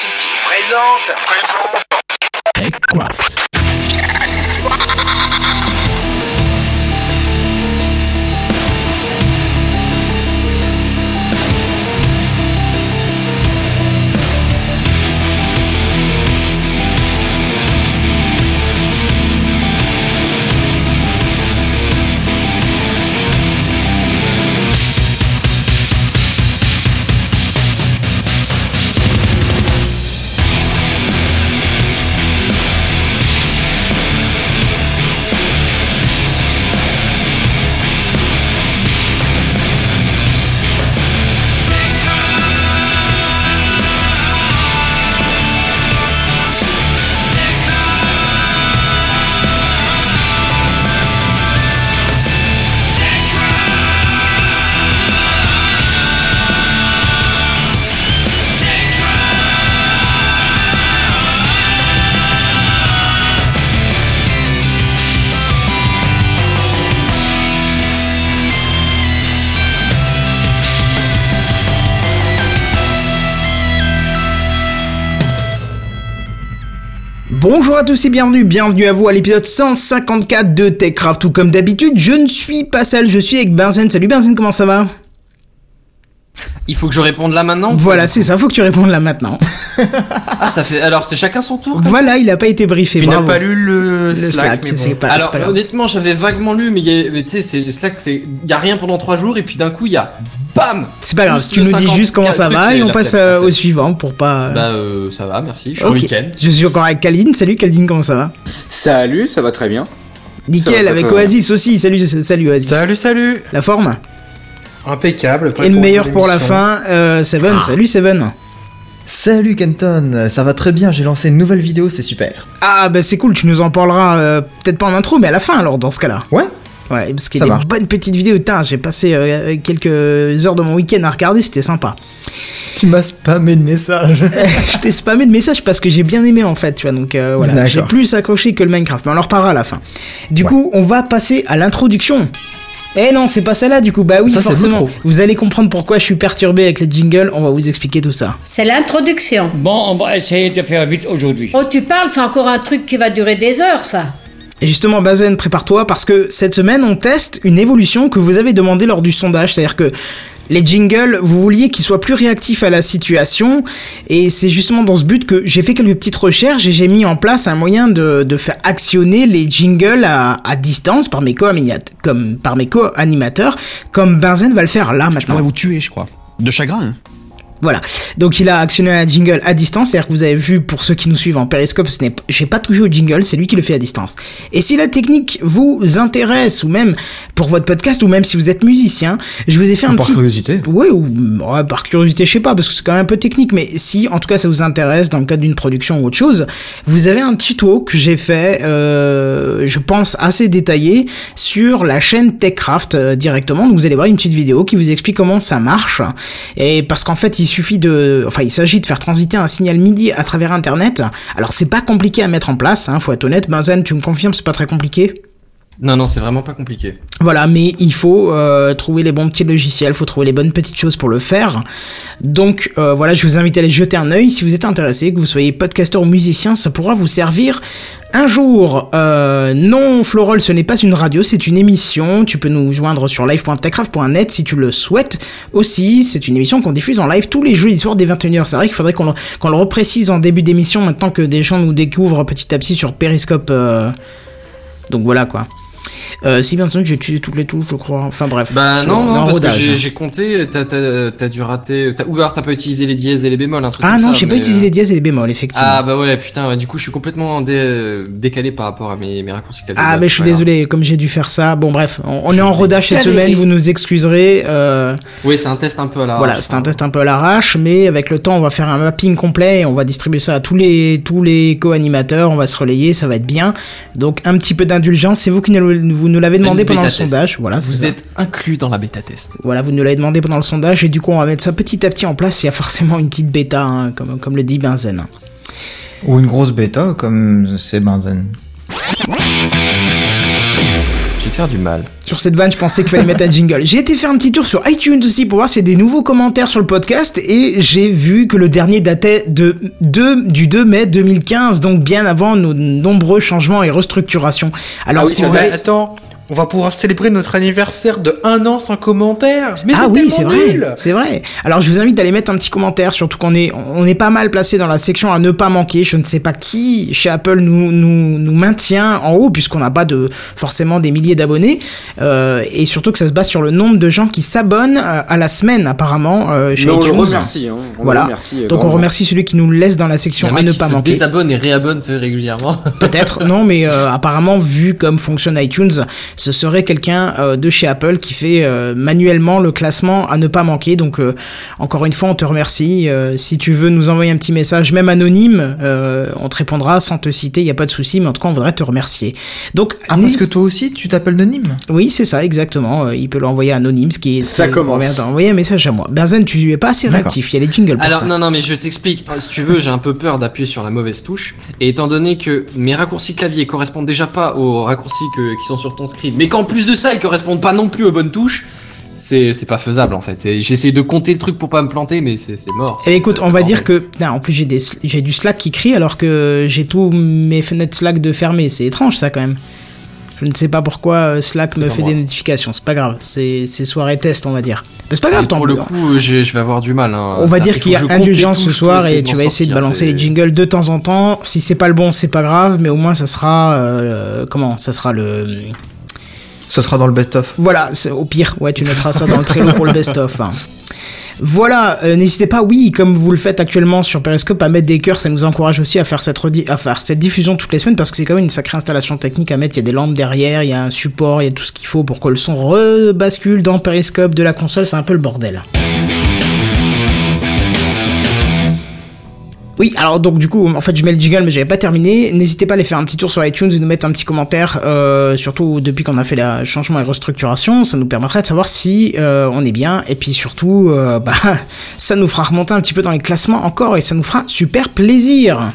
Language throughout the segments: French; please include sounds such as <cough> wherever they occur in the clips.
City présente. TechCraft. Bonjour à tous et bienvenue, bienvenue à vous à l'épisode 154 de TechCraft. Tout comme d'habitude, je ne suis pas seul, je suis avec Benzen. Salut Benzen, comment ça va? Il faut que je réponde là maintenant Voilà, c'est ça, faut que tu répondes là maintenant. Ah, ça fait. Alors, c'est chacun son tour voilà, il a pas été briefé. Tu n'as bravo. pas lu le, Le Slack, Slack, mais bon. pas, Alors, pas honnêtement, j'avais vaguement lu, mais, il tu sais, c'est Slack, c'est. Il y a rien pendant 3 jours, et puis d'un coup, il y a. BAM C'est pas grave, tu nous dis 50 juste comment ça va et on passe flemme, euh, au suivant pour pas. euh, Bah, euh, ça va, merci. Je suis week-end. Je suis encore avec Kaldin. Salut Kaldin, comment ça va? Salut, ça va très bien. Nickel, avec bien. Oasis aussi. Salut, salut Oasis. Salut, salut La forme? Impeccable. Et le meilleur pour la fin, euh, Seven. Salut Seven. Salut Kenton, ça va très bien, j'ai lancé une nouvelle vidéo, c'est super. Ah bah c'est cool, tu nous en parleras euh, peut-être pas en intro, mais à la fin alors dans ce cas-là. Ouais Ouais, parce qu'il y a des bonnes petites vidéos. J'ai passé euh, quelques heures de mon week-end à regarder, c'était sympa. Tu m'as spammé de messages. <laughs> je t'ai spammé de messages parce que j'ai bien aimé en fait, tu vois. Donc euh, voilà, j'ai plus accroché que le Minecraft, mais on en reparlera à la fin. Du Ouais. coup, on va passer à l'introduction. Eh non, c'est pas celle-là du coup. Bah oui, Ça, c'est forcément. Vous allez comprendre pourquoi je suis perturbé avec les jingles. On va vous expliquer tout ça. C'est l'introduction. Bon, on va essayer de faire vite aujourd'hui. Oh, tu parles, c'est encore un truc qui va durer des heures, ça. Et justement, Bazen, prépare-toi parce que cette semaine, on teste une évolution que vous avez demandé lors du sondage. C'est-à-dire que les jingles, vous vouliez qu'ils soient plus réactifs à la situation. Et c'est justement dans ce but que j'ai fait quelques petites recherches et j'ai mis en place un moyen de, de faire actionner les jingles à, à distance par mes co-animateurs, comme, par mes co-animateurs, comme Benzen va le faire là Je maintenant. pourrais vous tuer, je crois. De chagrin, hein. Voilà. Donc il a actionné un jingle à distance, c'est-à-dire que vous avez vu pour ceux qui nous suivent en périscope, ce n'est j'ai pas touché au jingle, c'est lui qui le fait à distance. Et si la technique vous intéresse ou même pour votre podcast ou même si vous êtes musicien, je vous ai fait un Par petit curiosité. oui, ou ouais, par curiosité, je sais pas, parce que c'est quand même un peu technique, mais si en tout cas ça vous intéresse dans le cadre d'une production ou autre chose, vous avez un tuto que j'ai fait, euh, je pense assez détaillé, sur la chaîne TechCraft euh, directement. Donc vous allez voir une petite vidéo qui vous explique comment ça marche. Et parce qu'en fait, il suffit de, enfin, il s'agit de faire transiter un signal MIDI à travers Internet. Alors c'est pas compliqué à mettre en place, hein, faut être honnête. Benzen, tu me confirmes, c'est pas très compliqué? Non, non, c'est vraiment pas compliqué. Voilà, mais il faut euh, trouver les bons petits logiciels, faut trouver les bonnes petites choses pour le faire. Donc euh, voilà, je vous invite à aller jeter un œil si vous êtes intéressé, que vous soyez podcasteur ou musicien, ça pourra vous servir un jour. Euh, non, Florol, ce n'est pas une radio, c'est une émission. Tu peux nous joindre sur live.techcraft.net si tu le souhaites. Aussi, c'est une émission qu'on diffuse en live tous les jeudis soirs dès 21h. C'est vrai qu'il faudrait qu'on le, le reprécise en début d'émission maintenant que des gens nous découvrent petit à petit sur Periscope. Donc voilà quoi. Euh, si bien entendu, j'ai utilisé toutes les touches, je crois. Enfin bref. Bah non, non, parce que j'ai hein. compté, t'as- t'as t'as dû rater. t'as- Ou alors t'as pas utilisé les dièses et les bémols, un truc Ah comme non, ça, j'ai pas utilisé euh, les dièses et les bémols, effectivement. Ah bah ouais, putain, du coup je suis complètement dé- décalé par rapport à mes, mes raccourcis clavier. Ah, Bah, je suis désolé, comme j'ai dû faire ça. Bon, bref, on, est en rodage cette semaine, vous nous excuserez. Euh, Oui, c'est un test un peu à la voilà, c'est un test un peu à l'arrache, mais avec le temps, on va faire un mapping complet et on va distribuer ça à tous les, tous les co-animateurs, on va se relayer, ça va être bien. Donc, un petit peu d'indulgence, c'est vous qui nous, vous nous l'avez demandé pendant le sondage. Voilà, Vous ça. êtes inclus dans la bêta test. Voilà, vous nous l'avez demandé pendant le sondage et du coup, on va mettre ça petit à petit en place. Il y a forcément une petite bêta, hein, comme, comme le dit Benzen. Ou une grosse bêta, comme c'est Benzen. De faire du mal. Sur cette vanne, je pensais qu'il fallait mettre un jingle. J'ai été faire un petit tour sur iTunes aussi pour voir s'il y a des nouveaux commentaires sur le podcast et j'ai vu que le dernier datait de, de du 2 mai 2015, donc bien avant nos nombreux changements et restructurations. Alors Ah oui, si vous avez- Attends, on va pouvoir célébrer notre anniversaire de un an sans commentaire. Mais ah oui, c'est vrai, c'est vrai. Alors je vous invite à aller mettre un petit commentaire, surtout qu'on est, on est pas mal placé dans la section à ne pas manquer. Je ne sais pas qui chez Apple nous nous, nous maintient en haut puisqu'on n'a pas de forcément des milliers d'abonnés euh, et surtout que ça se base sur le nombre de gens qui s'abonnent à, à la semaine apparemment euh, chez Mais on le remercie. Hein. On Voilà. le remercie. euh, Donc on remercie celui qui nous laisse dans la section à ne qui pas se manquer. désabonne et réabonne régulièrement. Peut-être, non, mais euh, apparemment, vu comme fonctionne iTunes, ce serait quelqu'un euh, de chez Apple qui fait euh, manuellement le classement à ne pas manquer. Donc, euh, encore une fois, on te remercie. Euh, si tu veux nous envoyer un petit message, même anonyme, euh, on te répondra sans te citer, il n'y a pas de souci, mais en tout cas, on voudrait te remercier. Donc, Ah, parce que toi aussi, tu t'appelles Nonim oui, c'est ça, exactement. Il peut l'envoyer anonyme, ce qui est. Ça commence. d'envoyer un message à moi. Benzen, tu es pas assez réactif. Il y a les jingles pour Alors ça. non non mais je t'explique. Si tu veux, j'ai un peu peur d'appuyer sur la mauvaise touche. Et étant donné que mes raccourcis clavier correspondent déjà pas aux raccourcis que- qui sont sur ton screen, mais qu'en plus de ça, ils correspondent pas non plus aux bonnes touches, c'est pas faisable en fait. Et J'essaie de compter le truc pour pas me planter, mais c'est mort. Eh écoute, on va dire que en plus j'ai des j'ai du Slack qui crie alors que j'ai tous mes fenêtres Slack de fermées. C'est étrange ça quand même. Je ne sais pas pourquoi euh, Slack me fait moi. des notifications. C'est pas grave. C'est soirée test on va dire. Mais c'est pas grave Et tant pour le mieux. coup, je, je vais avoir du mal. hein. On va dire qu'il y a indulgence ce soir et tu vas essayer de balancer les jingles de temps en temps. Si c'est pas le bon, c'est pas grave, mais au moins ça sera euh, comment Ça sera le Ce sera dans le best-of. voilà, au pire, ouais, tu noteras ça dans le Trello pour le best-of. hein. Voilà, euh, n'hésitez pas, oui, comme vous le faites actuellement sur Periscope, à mettre des cœurs, ça nous encourage aussi à faire cette, à faire cette diffusion toutes les semaines parce que c'est quand même une sacrée installation technique à mettre. Il y a des lampes derrière, il y a un support, il y a tout ce qu'il faut pour que le son rebascule dans Periscope de la console, c'est un peu le bordel. Oui, alors donc du coup, en fait, je mets le jingle, mais j'avais pas terminé. N'hésitez pas à aller faire un petit tour sur iTunes et nous mettre un petit commentaire, euh, surtout depuis qu'on a fait le changement et restructuration, ça nous permettrait de savoir si euh, on est bien, et puis surtout, euh, bah, <laughs> ça nous fera remonter un petit peu dans les classements encore, et ça nous fera super plaisir.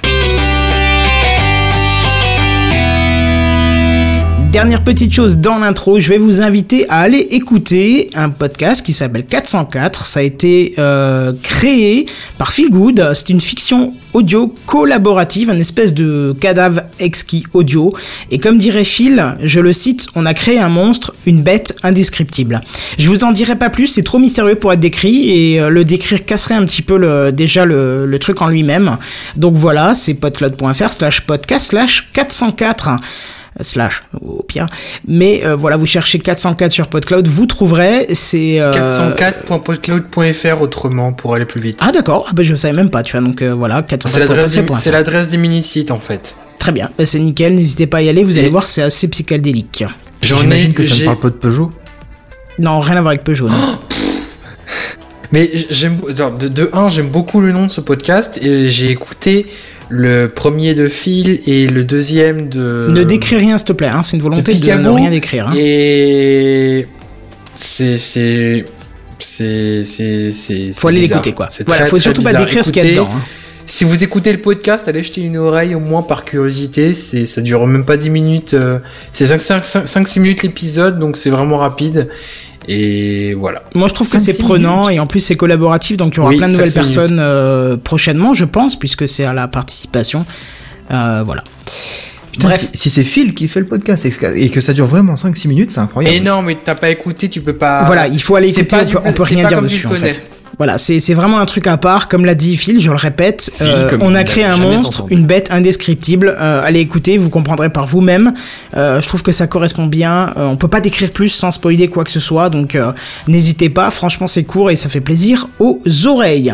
Dernière petite chose dans l'intro, je vais vous inviter à aller écouter un podcast qui s'appelle 404. Ça a été euh, créé par Phil Good. C'est une fiction audio collaborative, un espèce de cadavre exquis audio. Et comme dirait Phil, je le cite, on a créé un monstre, une bête indescriptible. Je vous en dirai pas plus, c'est trop mystérieux pour être décrit et euh, le décrire casserait un petit peu le, déjà le, truc en lui-même. Donc voilà, c'est podcloud.fr slash podcast slash 404 slash au pire mais euh, voilà vous cherchez 404 sur PodCloud vous trouverez c'est euh, 404.podcloud.fr autrement pour aller plus vite. ah d'accord ah bah je savais même pas tu vois donc euh, voilà 404 C'est l'adresse du- c'est l'adresse des mini-sites en fait. très bien Bah, c'est nickel n'hésitez pas à y aller vous allez voir c'est assez psychédélique J'en ai, J'imagine que ça ne parle pas de Peugeot. non rien à voir avec Peugeot non. <gasps> Mais j'aime, de, de un, j'aime beaucoup le nom de ce podcast et j'ai écouté le premier de Phil et le deuxième de. ne décris rien s'il te plaît hein, c'est une volonté de, ne Picabo. rien décrire hein. Et c'est c'est c'est faut aller l'écouter quoi C'est voilà très, faut très surtout pas décrire ce qu'il y a dedans hein. Si vous écoutez le podcast, allez jeter une oreille au moins par curiosité. C'est, ça dure même pas 10 minutes. euh, c'est 5-6 minutes l'épisode, donc c'est vraiment rapide. Et voilà. Moi, je trouve que c'est prenant et en plus c'est collaboratif, donc il y aura Oui, plein de nouvelles personnes euh, prochainement, je pense, puisque c'est à la participation. Euh, voilà. Putain, Bref. si, si c'est Phil qui fait le podcast et que, ça dure vraiment 5-6 minutes, c'est incroyable. Et non, mais t'as pas écouté, tu peux pas. Voilà, il faut aller c'est écouter, pas on du- peut, on peut rien pas dire dessus en connais. fait. Voilà, c'est c'est vraiment un truc à part, comme l'a dit Phil, je le répète, Phil, euh, on a créé un monstre, entendu. une bête indescriptible, euh, allez écouter, vous comprendrez par vous-même, Euh, je trouve que ça correspond bien, Euh, on peut pas décrire plus sans spoiler quoi que ce soit, donc euh, n'hésitez pas, franchement c'est court et ça fait plaisir aux oreilles.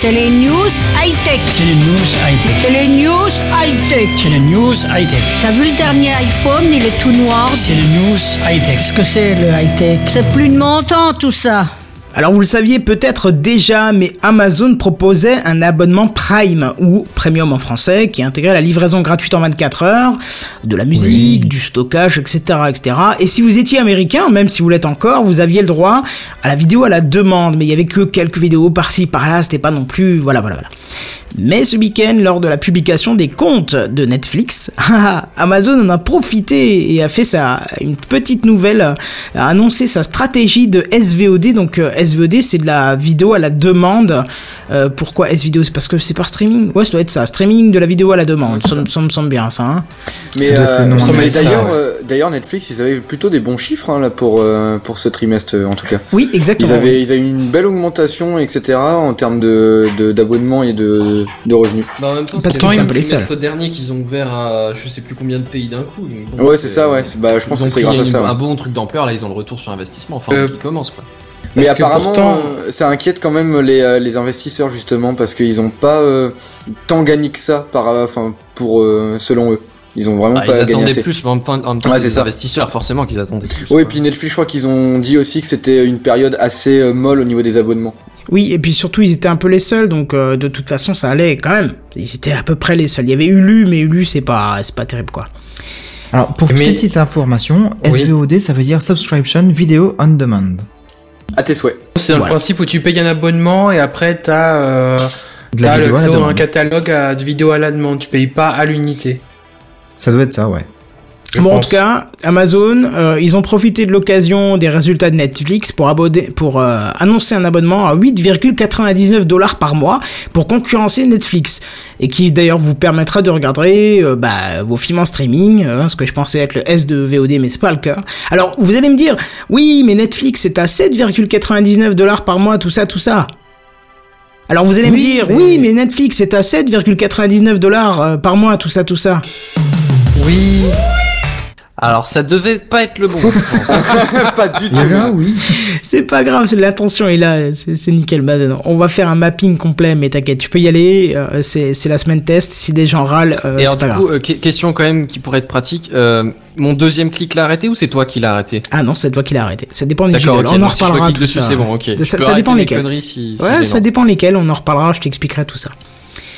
C'est les news high-tech. C'est le news high-tech. C'est les news high-tech. C'est le news high-tech. T'as vu le dernier iPhone, il est tout noir. C'est le news high-tech. Qu'est-ce que c'est le high-tech? C'est plus de mon temps tout ça. Alors vous le saviez peut-être déjà, mais Amazon proposait un abonnement Prime ou Premium en français qui intégrait la livraison gratuite en 24 heures, de la musique, du stockage, etc., etc. Et si vous étiez américain, même si vous l'êtes encore, vous aviez le droit à la vidéo à la demande, mais il y avait que quelques vidéos par-ci par-là, c'était pas non plus, voilà, voilà, voilà. Mais ce week-end, lors de la publication des comptes de Netflix, <laughs> Amazon en a profité et a fait sa, une petite nouvelle, a annoncé sa stratégie de SVOD. Donc euh, SVOD, c'est de la vidéo à la demande. Euh, pourquoi SVOD C'est parce que c'est par streaming Ouais, ça doit être ça. Streaming de la vidéo à la demande. Ça, me- ça me semble bien, ça. Hein Mais, euh, mais d'ailleurs, euh, d'ailleurs Netflix, ils avaient plutôt des bons chiffres hein, là pour euh, pour ce trimestre en tout cas. oui, exactement. Ils avaient ils avaient une belle augmentation etc en termes de de- d'abonnements et de de revenus. Bah, en même temps, Parce c'est le trimestre dernier qu'ils ont ouvert à je sais plus combien de pays d'un coup. donc bon, Ouais c'est ça ouais. Bah je pense que c'est grâce à ça. un bon truc d'ampleur, là ils ont le retour sur investissement, enfin Euh, qui commence quoi. Mais apparemment, pourtant- euh, ça inquiète quand même les, euh, les investisseurs justement parce qu'ils ont pas euh, tant gagné que ça par, enfin pour selon eux. Ils ont vraiment Ah, ils pas gagné attendaient assez. plus, mais en même temps, en même temps, Ouais, c'est ça. investisseurs forcément qu'ils attendaient plus. Oui, et puis Netflix, je crois qu'ils ont dit aussi que c'était une période assez euh, molle au niveau des abonnements. Oui, et puis surtout, ils étaient un peu les seuls, donc euh, de toute façon, ça allait quand même. Ils étaient à peu près les seuls. Il y avait Ulu, mais Ulu, c'est pas, c'est pas terrible, quoi. Alors, pour Mais- petite information, Oui. SVOD, ça veut dire Subscription Video On Demand. À tes souhaits. C'est dans Voilà. le principe où tu payes un abonnement et après euh, la l'accès à un catalogue à- de vidéos à la demande. Tu payes pas à l'unité. Ça doit être ça, ouais. Bon, en tout cas, Amazon, euh, ils ont profité de l'occasion des résultats de Netflix pour, abonner, pour euh, annoncer un abonnement à 8,99 dollars par mois pour concurrencer Netflix. Et qui d'ailleurs vous permettra de regarder euh, bah, vos films en streaming, euh, ce que je pensais être le S de VOD, mais c'est pas le cas. Alors, vous allez me dire, oui, mais Netflix c'est à 7,99 dollars par mois, tout ça, tout ça. Alors vous allez me dire, mais- oui, mais Netflix c'est à 7,99 dollars euh, par mois, tout ça, tout ça. Oui. Alors ça devait pas être le bon. je pense. <laughs> pas du Il y tout. oui. C'est pas grave, c'est- l'intention est là, c'est c'est nickel. Bah, on va faire un mapping complet, mais t'inquiète, tu peux y aller. euh, c'est c'est la semaine test. Si des gens râlent, euh, Et c'est alors pas du grave. coup, euh, que- question quand même qui pourrait être pratique. euh, mon deuxième clic l'a arrêté ou c'est toi qui l'as arrêté? Ah non, c'est toi qui l'as arrêté. Ça dépend des D'accord, on en si je reparlera clique tout dessus, ça. c'est bon, ok. Ça, dépend lesquels. conneries si- si ouais, ça dépend lesquels. On en reparlera. Je t'expliquerai tout ça.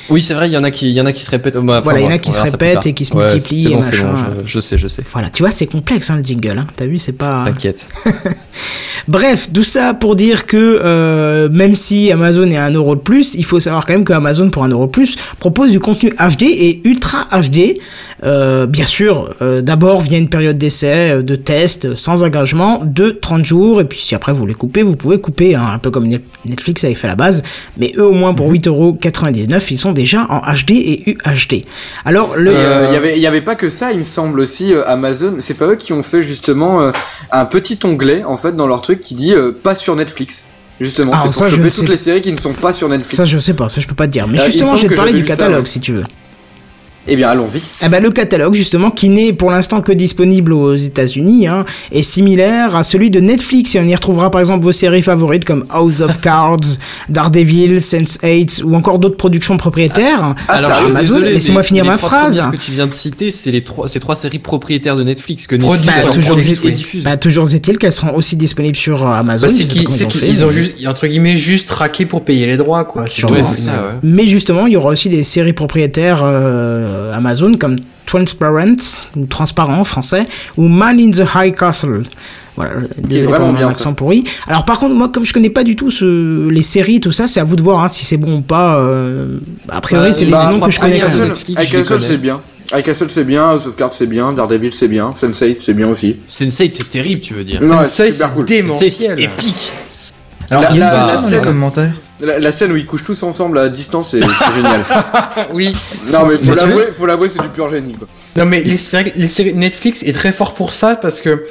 Oui, c'est vrai, il y en a qui, il y en a qui se répètent. Bah, enfin, Voilà, il y en a qui se répètent et qui se Ouais, multiplient C'est bon, et c'est bon. machin. Je, je sais, je sais. Voilà, tu vois, c'est complexe hein, le jingle. Hein. T'as vu, c'est pas. T'inquiète. <laughs> Bref, tout ça pour dire que euh, même si Amazon est à 1€ euro de plus, il faut savoir quand même que Amazon pour 1€ euro de plus propose du contenu HD et ultra HD. Euh, bien sûr, euh, d'abord via une période d'essai, euh, de test, sans engagement, de 30 jours. Et puis si après vous voulez couper, vous pouvez couper, hein, un peu comme Net- Netflix avait fait à la base. Mais eux au moins pour 8,99€, ils sont déjà en HD et UHD. Alors le... Euh, il y avait, il y avait pas que ça, il me semble aussi. euh, Amazon, c'est pas eux qui ont fait justement euh, un petit onglet en fait dans leur truc qui dit euh, pas sur Netflix. Justement, Ah, c'est ça, pour je choper toutes sais- les séries qui ne sont pas sur Netflix. Ça je sais pas, ça je peux pas te dire. Mais Euh, justement, je vais te parler du ça, catalogue ouais. si tu veux. Eh bien, allons-y. Eh ben, le catalogue, justement, qui n'est pour l'instant que disponible aux États-Unis, hein, est similaire à celui de Netflix. Et on y retrouvera par exemple vos séries favorites comme House of Cards, <laughs> Daredevil, Sense8 ou encore d'autres productions propriétaires. Ah, Alors, sérieux Amazon, laissez-moi finir les ma trois phrase. premières que tu viens de citer, c'est les trois, ces trois séries propriétaires de Netflix que Netflix Bah, Alors, toujours, produit, diffuse. bah, toujours est-il qu'elles seront aussi disponibles sur euh, Amazon. Bah, c'est qu'ils ils ont juste, entre guillemets, juste traqué pour payer les droits, quoi. C'est Sûrement. Ouais, tout. c'est ça, ouais. Mais justement, il y aura aussi des séries propriétaires euh, Amazon comme Transparent, ou Transparent en français, ou Man in the High Castle. Voilà, pour vraiment bien, accent pourri. Alors par contre, moi, comme je connais pas du tout ce, les séries, tout ça, c'est à vous de voir hein, si c'est bon ou pas. euh, a priori, Bah, c'est les bah, noms que je connais quand Castle, les c'est bien. Castle c'est bien, House of Cards c'est bien, Daredevil c'est bien, Sense8 c'est bien aussi. Sense8, c'est terrible, tu veux dire. Non, ça, c'est super cool. C'est démentiel. épique. Alors, La- il y a la- une la les scène- commentaires. La, la scène où ils couchent tous ensemble à distance, c'est génial. <laughs> Oui. Non mais faut Mais l'avouer, faut l'avouer, c'est du pur génie quoi. Non, mais les séries, les séries Netflix est très fort pour ça parce que,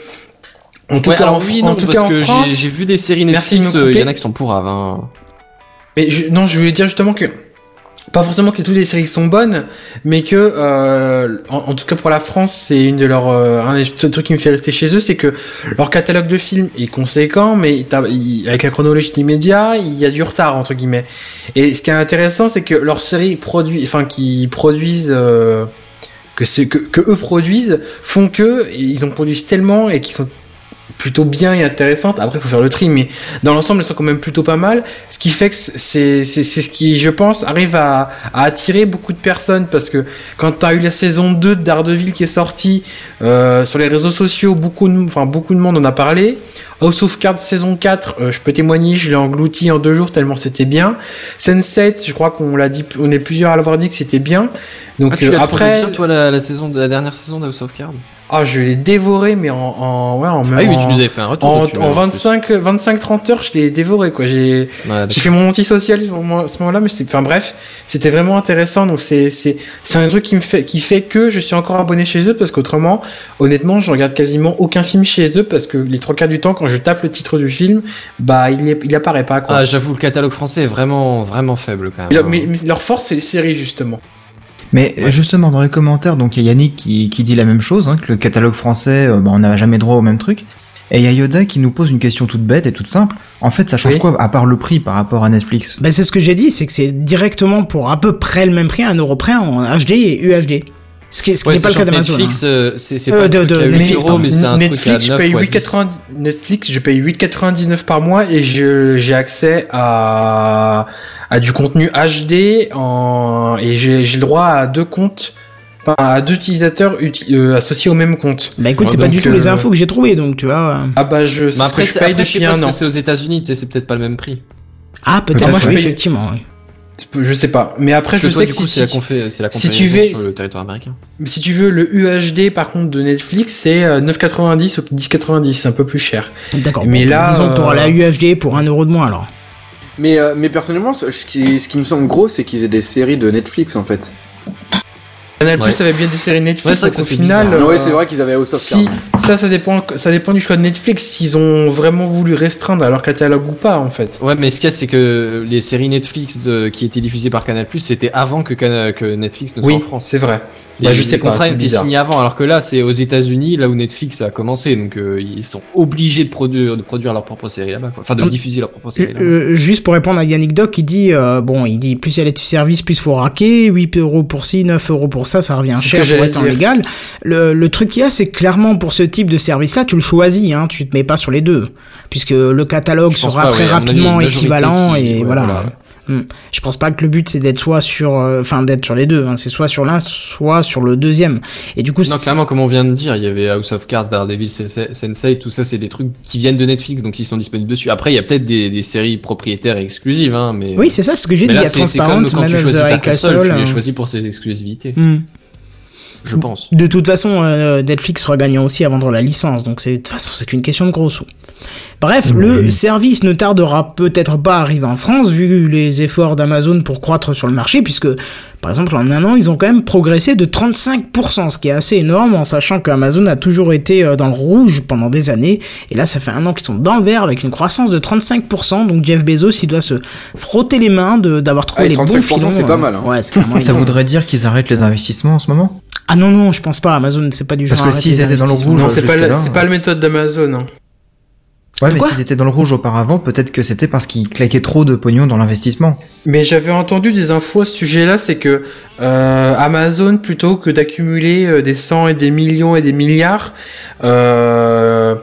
en tout Ouais, cas, alors en, oui, en non, tout parce cas, en que France, j'ai j'ai vu des séries Netflix, me euh, il y en a qui sont pourraves. Hein. Mais je, non, je voulais dire justement que pas forcément que toutes les séries sont bonnes, mais que euh, en, tout cas pour la France, c'est une de leurs euh, un des trucs qui me fait rester chez eux, c'est que leur catalogue de films est conséquent, mais avec la chronologie des médias, il y a du retard entre guillemets. Et ce qui est intéressant, c'est que leurs séries produisent, enfin qui produisent. euh, que que, que eux produisent font que ils en produisent tellement et qui sont plutôt bien et intéressantes. Après, il faut faire le tri, mais dans l'ensemble, elles sont quand même plutôt pas mal. Ce qui fait que c'est ce qui, je pense, arrive à, à attirer beaucoup de personnes parce que quand t'as eu la saison 2 de Daredevil qui est sortie euh, sur les réseaux sociaux, beaucoup de, enfin beaucoup de monde en a parlé. House of Cards saison 4, euh, je peux témoigner, je l'ai englouti en deux jours tellement c'était bien. Sense8, je crois qu'on l'a dit, on est plusieurs à l'avoir dit que c'était bien. Donc Ah, tu euh, après, bien, toi, la, la saison de la dernière saison d'House of Cards? Ah, je l'ai dévoré, mais en, en, ouais, en même Ah oui, en- tu nous avais fait un retour en, dessus, en même, en 25, 25, 30 heures, je l'ai dévoré, quoi. J'ai, Ouais, j'ai fait mon antisocial à ce moment-là, mais c'est, enfin bref, c'était vraiment intéressant. Donc c'est, c'est, c'est un truc qui me fait, qui fait que je suis encore abonné chez eux parce qu'autrement, honnêtement, je regarde quasiment aucun film chez eux parce que les trois quarts du temps, quand je tape le titre du film, bah il, est, il apparaît pas, quoi. Ah, j'avoue, le catalogue français est vraiment, vraiment faible quand même. Mais leur force, c'est les séries justement. Mais justement, dans les commentaires, donc il y a Yannick qui, qui dit la même chose, hein, que le catalogue français, euh, bah, on n'a jamais droit au même truc. Et il y a Yoda qui nous pose une question toute bête et toute simple. En fait, ça change Oui. quoi à part le prix par rapport à Netflix? Ben, c'est ce que j'ai dit, c'est que c'est directement pour à peu près le même prix, un euro près en HD et UHD. Ce qui, ce qui Ouais, n'est pas le cas d'Amazon. Netflix, hein. euh, c'est Euh, pas de- truc de- à 8 Netflix, euros, pardon. mais c'est un Netflix, truc à je 9 paye ou à 8,90 Netflix, je paye 8,99 par mois et je, j'ai accès à, à du contenu HD en, et j'ai, le droit à deux comptes, enfin, à deux utilisateurs uti- euh, associés au même compte. Bah écoute, Ouais, c'est pas du tout les infos que j'ai trouvées, donc tu vois. Ah bah je, après, que je c'est- paye après, je sais pas un an. c'est aux États-Unis, tu sais, c'est peut-être pas le même prix. Ah, peut-être, Moi, je paye- effectivement. oui. Je sais pas. Mais après, Parce je toi, sais du que coup, si, c'est la si- la si tu veux- sur le territoire américain. si tu veux le UHD par contre de Netflix, c'est euh, 9,90 ou 10,90, c'est un peu plus cher. D'accord. Mais bon, là, disons que t'auras euh, la UHD pour un euro de moins alors. Mais, euh, mais personnellement, ce ce qui, ce qui me semble gros, c'est qu'ils aient des séries de Netflix en fait. Canal Ouais. Plus avait bien des séries Ouais, Netflix, c'est vrai donc au final. euh, ouais, c'est vrai qu'ils avaient House of Si, ça, ça dépend, ça dépend du choix de Netflix, s'ils ont vraiment voulu restreindre à leur catalogue ou pas, en fait. Ouais, mais ce qu'il y a, c'est que les séries Netflix de- qui étaient diffusées par Canal+, c'était avant que, Netflix ne soit Oui, en France. c'est vrai. Les, Bah, je les sais pas, contrats c'est étaient signés avant, alors que là, c'est aux États-Unis, là où Netflix a commencé, donc euh, ils sont obligés de produire, de produire leur propre série là-bas, quoi. Enfin, de Hum. diffuser leur propre série là-bas. Euh, juste pour répondre à Yannick Doc, qui dit, euh, bon, il dit, plus il y a de services, plus faut raquer, 8 euros pour ci, 9 euros pour ça, ça revient cher pour être en légal. Le, le truc qu'il y a, c'est clairement, pour ce type de service-là, tu le choisis, hein, tu te mets pas sur les deux. Puisque le catalogue Je sera pas, très ouais, rapidement équivalent, qui- et ouais, voilà. voilà. Hmm. Je pense pas que le but c'est d'être soit sur, euh, enfin d'être sur les deux, hein. c'est soit sur l'un, soit sur le deuxième. Et du coup, Non, clairement, comme on vient de dire, il y avait House of Cards, Daredevil, Sensei, tout ça, c'est des trucs qui viennent de Netflix, donc ils sont disponibles dessus. Après, il y a peut-être des, des séries propriétaires et exclusives, hein, mais. oui, c'est ça, ce que j'ai dit. Il y a Transparent, quand Man tu choisis ta console, tu les euh, choisis pour ses exclusivités, hmm. Je pense. De toute façon, euh, Netflix sera gagnant aussi à vendre la licence, donc c'est de toute façon c'est qu'une question de gros sous. Bref, le service ne tardera peut-être pas à arriver en France vu les efforts d'Amazon pour croître sur le marché, puisque par exemple en un an ils ont quand même progressé de 35%, ce qui est assez énorme en sachant qu'Amazon a toujours été euh, dans le rouge pendant des années, et là ça fait un an qu'ils sont dans le vert avec une croissance de 35%, donc Jeff Bezos il doit se frotter les mains de- d'avoir trouvé Ah, les bons 35%, filons. c'est pas euh, mal, hein. Ouais, Ça voudrait dire qu'ils arrêtent les investissements en ce moment? Ah non non, je pense pas. Amazon c'est pas du Parce genre. que à arrêter s'ils étaient dans le rouge, Non, c'est pas, la- c'est pas la méthode d'Amazon. hein. Ouais, mais s'ils étaient dans le rouge auparavant, peut-être que c'était parce qu'ils claquaient trop de pognon dans l'investissement. Mais j'avais entendu des infos à ce sujet-là, c'est que euh, Amazon, plutôt que d'accumuler euh, des cents et des millions et des milliards, euh,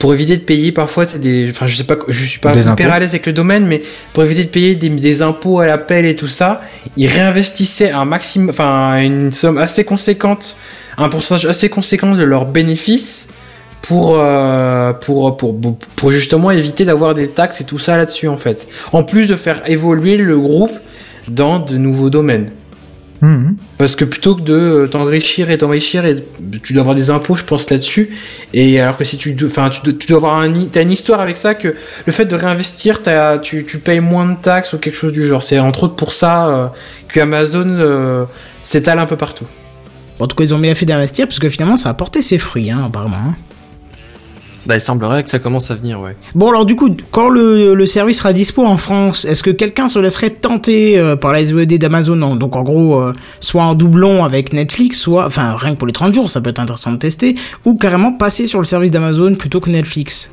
pour éviter de payer parfois, c'est des, enfin je sais pas, je suis pas Des hyper impôts. à l'aise avec le domaine, mais pour éviter de payer des, des impôts à l'appel et tout ça, ils réinvestissaient un maximum, enfin une somme assez conséquente, un pourcentage assez conséquent de leurs bénéfices pour, euh, pour, pour, pour, pour justement éviter d'avoir des taxes et tout ça là-dessus en fait. En plus de faire évoluer le groupe dans de nouveaux domaines. Mhm. Parce que plutôt que de t'enrichir et t'enrichir, et tu dois avoir des impôts, je pense là-dessus. Et alors que si tu, enfin, tu, dois- tu dois avoir un, t'as une histoire avec ça que le fait de réinvestir, tu, tu payes moins de taxes ou quelque chose du genre. C'est entre autres pour ça euh, que Amazon euh, s'étale un peu partout. En tout cas, ils ont bien fait d'investir parce que finalement, ça a porté ses fruits, hein, apparemment. Bah, il semblerait que ça commence à venir, ouais. Bon, alors du coup, quand le, le service sera dispo en France, est-ce que quelqu'un se laisserait tenter euh, par la SVD d'Amazon? En- Donc en gros, euh, soit en doublon avec Netflix, soit, enfin, rien que pour les 30 jours, ça peut être intéressant de tester, ou carrément passer sur le service d'Amazon plutôt que Netflix.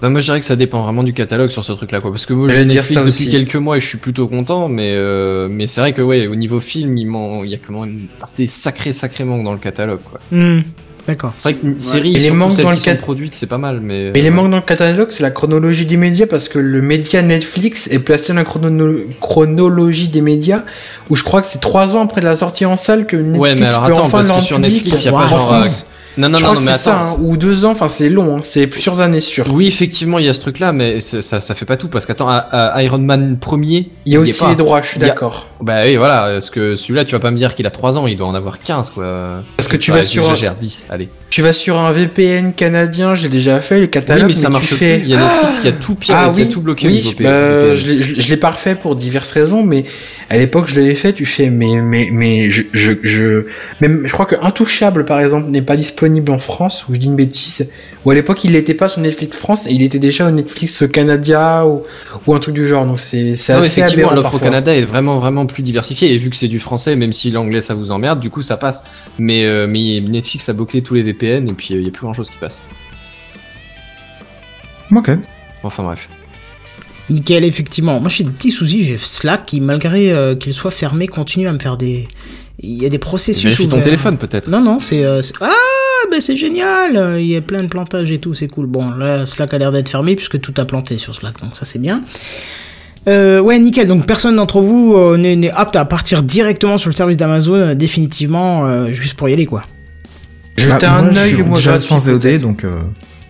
Bah, moi, je dirais que ça dépend vraiment du catalogue sur ce truc-là, quoi. Parce que moi, j'ai Netflix ça depuis aussi. quelques mois et je suis plutôt content, mais, euh, mais c'est vrai que, ouais, au niveau film, il, il y a quand même des sacrés, sacrés manques dans le catalogue, quoi. Hmm. D'accord. C'est vrai qu'une série, Et les manques dans qui le sont produites, c'est pas mal, mais. Mais les manques dans le catalogue, c'est la chronologie des médias parce que le média Netflix est placé dans la chrono- chronologie des médias où je crois que c'est trois ans après la sortie en salle que Netflix Ouais, mais alors peut attends, enfin parce que sur. Netflix, y a pas genre, France, Non, non, je non, crois non, que mais c'est ça, attends. hein, ou deux ans, enfin c'est long, hein, c'est plusieurs années sûr. Oui, effectivement, il y a ce truc-là, mais c'est- ça, ça fait pas tout parce qu'attends, à- à Iron Man premier, Il y a est aussi pas. les droits, je suis Il y a- d'accord. Bah oui, voilà, parce que celui-là, tu vas pas me dire qu'il a 3 ans, il doit en avoir 15, quoi. Parce que tu vas sur un- J'exagère, 10, allez. Tu vas sur un VPN canadien, j'ai déjà fait le Oui, catalogue, mais ça tu marche plus. Il y a Netflix qui a tout pire, Ah qui oui, a tout bloqué au oui, P- bah, VPN. je l'ai- je l'ai- je l'ai pas refait pour diverses raisons, mais à l'époque je l'avais fait, tu fais, mais, mais, mais, je, je, je, même, je crois que Intouchable, par exemple, n'est pas disponible en France, ou je dis une bêtise, ou à l'époque il l'était pas sur Netflix France, et il était déjà au Netflix Canada, ou, ou un truc du genre, donc c'est, c'est Non, assez effectivement, l'offre au. Canada est vraiment, vraiment plus diversifiée, et vu que c'est du français, même si l'anglais ça vous emmerde, du coup ça passe. Mais, euh, mais Netflix a bouclé tous les VPN, et puis il y a plus grand chose qui passe. Ok. Enfin bref. Nickel, effectivement. Moi, j'ai des petits soucis. J'ai Slack qui, malgré euh, qu'il soit fermé, continue à me faire des. Il y a des processus. Vérifie ton téléphone peut-être. Non, non, c'est. euh, c'est- ah, ben c'est génial Il y a plein de plantages et tout, c'est cool. Bon, là, Slack a l'air d'être fermé puisque tout a planté sur Slack, donc ça c'est bien. Euh, ouais, nickel. Donc personne d'entre vous euh, n'est apte à partir directement sur le service d'Amazon, euh, définitivement, euh, juste pour y aller, quoi. Jetez Bah, un moi, je œil mois déjà sans VOD, donc euh,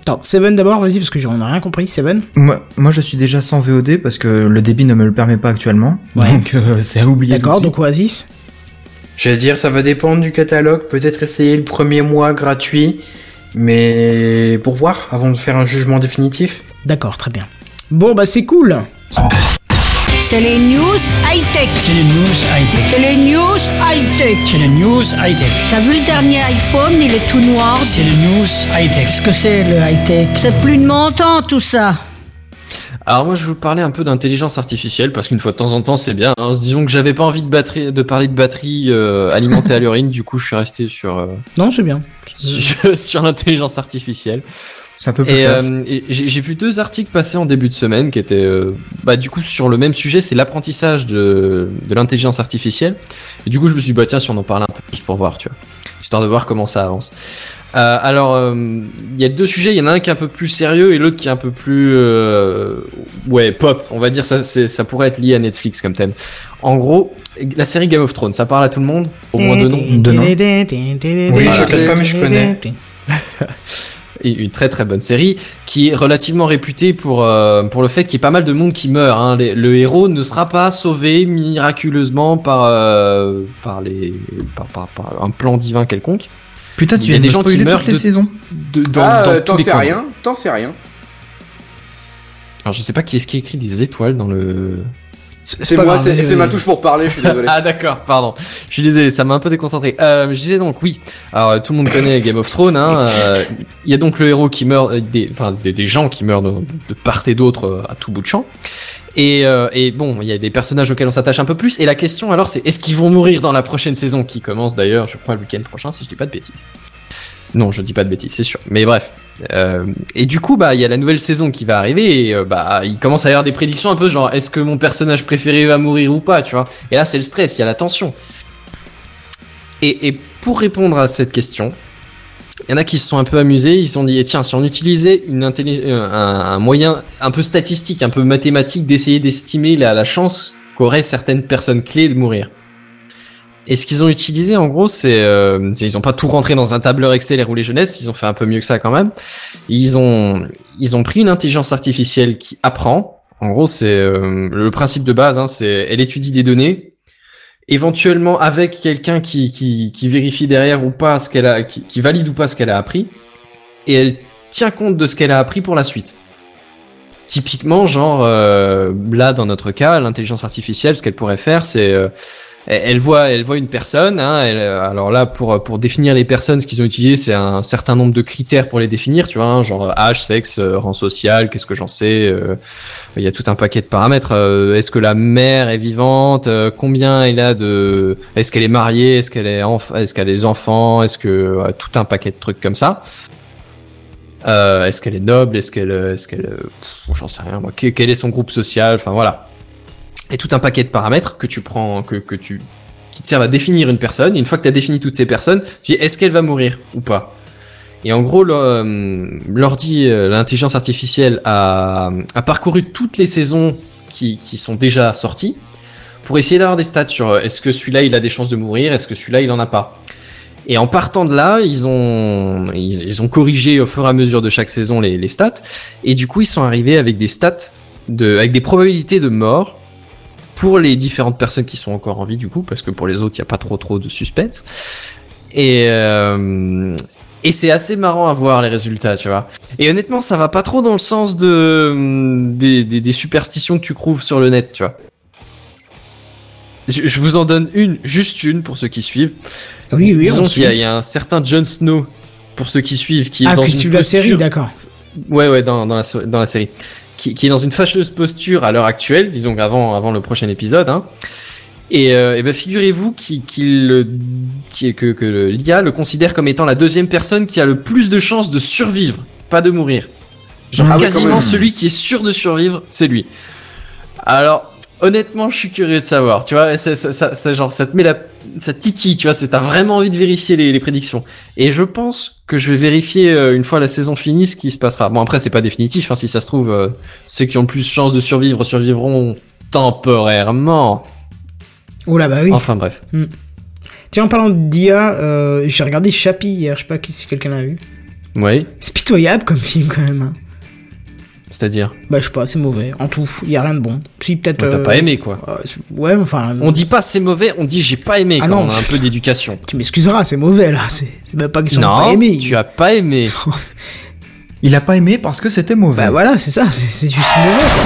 Attends, Seven d'abord, vas-y, parce que j'en ai rien compris. Seven moi, moi je suis déjà sans VOD parce que le débit ne me le permet pas actuellement, Ouais. donc euh, c'est à oublier. D'accord, donc Oasis J'allais dire, ça va dépendre du catalogue, peut-être essayer le premier mois gratuit, mais pour voir, avant de faire un jugement définitif. D'accord, très bien. Bon, bah c'est cool C'est les news high-tech. C'est les news high-tech. C'est les news high-tech. C'est les news high-tech. T'as vu le dernier iPhone, il est tout noir. C'est les news high-tech. Qu'est-ce que c'est le high-tech? C'est plus de mon temps tout ça. Alors moi je vais vous parler un peu d'intelligence artificielle parce qu'une fois de temps en temps c'est bien. hein. Disons que j'avais pas envie de batterie, de parler de batterie euh, alimentée à l'urine, du coup je suis resté sur euh, Non, c'est bien. sur, <laughs> sur l'intelligence artificielle. C'est un peu plus Et, euh, et j'ai vu deux articles passer en début de semaine qui étaient euh, bah du coup sur le même sujet, c'est l'apprentissage de de l'intelligence artificielle. Et du coup je me suis dit bah tiens si on en parle un peu plus pour voir, tu vois, histoire de voir comment ça avance. Euh, alors, euh, il y a deux sujets. Il y en a un qui est un peu plus sérieux et l'autre qui est un peu plus, euh, ouais, pop. On va dire ça. c'est- Ça pourrait être lié à Netflix comme thème. En gros, la série Game of Thrones, ça parle à tout le monde. Au moins deux noms. Deux noms. Oui, je connais pas, mais je connais. <laughs> Une très très bonne série qui est relativement réputée pour euh, pour le fait qu'il y ait pas mal de monde qui meurt. Hein. Le héros ne sera pas sauvé miraculeusement par euh, par les par, par, par un plan divin quelconque. Putain, tu y a viens de des gens qui meurent toutes les de- saisons. De, dans, ah, dans euh, t'en sais rien, t'en sais rien. Alors je sais pas qui est-ce qui écrit des étoiles dans le C'est moi, c'est c'est ma touche pour parler, je suis désolé. <laughs> Ah d'accord, pardon. Je suis désolé, ça m'a un peu déconcentré. Euh, je disais donc oui. Alors euh, tout le monde connaît Game of Thrones. Hein, euh, Il y a donc le héros qui meurt, euh, des, enfin des, des gens qui meurent de, de part et d'autre euh, à tout bout de champ. Et, euh, et bon, il y a des personnages auxquels on s'attache un peu plus. Et la question alors, c'est est-ce qu'ils vont mourir dans la prochaine saison qui commence d'ailleurs, je crois le week-end prochain, si je dis pas de bêtises. Non, je dis pas de bêtises, c'est sûr. Mais bref. Euh, et du coup, bah, il y a la nouvelle saison qui va arriver et euh, bah, il commence à y avoir des prédictions un peu genre, est-ce que mon personnage préféré va mourir ou pas, tu vois Et là, c'est le stress, il y a la tension. Et, et pour répondre à cette question, il y en a qui se sont un peu amusés, ils se sont dit, eh, tiens, si on utilisait une euh, un, un moyen un peu statistique, un peu mathématique d'essayer d'estimer la, la chance qu'auraient certaines personnes clés de mourir. Et ce qu'ils ont utilisé, en gros, c'est, euh, ils ont pas tout rentré dans un tableur Excel et roulé jeunesse, ils ont fait un peu mieux que ça quand même. Ils ont, ils ont pris une intelligence artificielle qui apprend. En gros, c'est euh, le principe de base, hein, c'est, elle étudie des données, éventuellement avec quelqu'un qui, qui, qui vérifie derrière ou pas ce qu'elle a, qui, qui valide ou pas ce qu'elle a appris, et elle tient compte de ce qu'elle a appris pour la suite. Typiquement, genre euh, là dans notre cas, l'intelligence artificielle, ce qu'elle pourrait faire, c'est euh, elle voit, elle voit une personne. Hein, euh, alors là, pour pour définir les personnes, ce qu'ils ont utilisé, c'est un certain nombre de critères pour les définir. Tu vois, hein, genre âge, sexe, euh, rang social, qu'est-ce que j'en sais. euh, il y a tout un paquet de paramètres. Euh, est-ce que la mère est vivante euh, Combien elle a de Est-ce qu'elle est mariée Est-ce qu'elle est Est-ce qu'elle a des enfants Est-ce que tout un paquet de trucs comme ça. Euh, est-ce qu'elle est noble Est-ce qu'elle, est-ce qu'elle, euh, j'en sais rien. Moi. Que- Quel est son groupe social Enfin voilà. Et tout un paquet de paramètres que tu prends, que que tu qui te servent à définir une personne. Une fois que tu as défini toutes ces personnes, tu dis est-ce qu'elle va mourir ou pas? Et en gros, euh, l'ordi, euh, l'intelligence artificielle a, a parcouru toutes les saisons qui, qui sont déjà sorties pour essayer d'avoir des stats sur euh, est-ce que celui-là il a des chances de mourir, est-ce que celui-là il en a pas? Et en partant de là, ils ont ils, ils ont corrigé au fur et à mesure de chaque saison les, les stats et du coup ils sont arrivés avec des stats de avec des probabilités de mort pour les différentes personnes qui sont encore en vie du coup parce que pour les autres il y a pas trop trop de suspense et euh, et c'est assez marrant à voir les résultats, tu vois. Et honnêtement, ça va pas trop dans le sens de des, des, des superstitions que tu trouves sur le net, tu vois. Je, je vous en donne une, juste une pour ceux qui suivent. Oui, oui, Disons on qu'il y, y a un certain Jon Snow pour ceux qui suivent qui est Ah, dans qui une suit la série, d'accord. Ouais, ouais, dans, dans, la, dans la série. Qui, qui est dans une fâcheuse posture à l'heure actuelle, disons avant, avant le prochain épisode. Hein. Et, euh, et ben figurez-vous qu'il, qu'il, que, que le- l'IA le considère comme étant la deuxième personne qui a le plus de chances de survivre, pas de mourir. Genre Ah quasiment celui qui est sûr de survivre, c'est lui. Alors, honnêtement, je suis curieux de savoir. Tu vois, ça, ça, ça, ça- genre, ça te met la, ça titille. Tu vois, c'est t'as vraiment envie de vérifier les, les prédictions. Et je pense que je vais vérifier euh, une fois la saison finie ce qui se passera. Bon, après, c'est pas définitif. Hein, si ça se trouve, euh, ceux qui ont le plus de chances de survivre survivront temporairement. Oh là, bah oui. Enfin bref. Tiens, en parlant d'IA, euh, j'ai regardé Chappie hier, je sais pas qui- si quelqu'un l'a vu. Oui. C'est pitoyable comme film quand même. hein. C'est-à-dire, Bah, je sais pas, c'est mauvais. En tout, il y a rien de bon. Si, peut-être. Ouais, t'as euh, pas aimé quoi. euh, ouais, enfin. On dit pas c'est mauvais, on dit j'ai pas aimé Ah quand non. on a un peu d'éducation. Tu m'excuseras, c'est mauvais là. C'est même pas question de Non, pas aimer. tu as pas aimé. <laughs> Il a pas aimé parce que c'était mauvais. Bah voilà, c'est ça, c'est c'est juste mauvais quoi.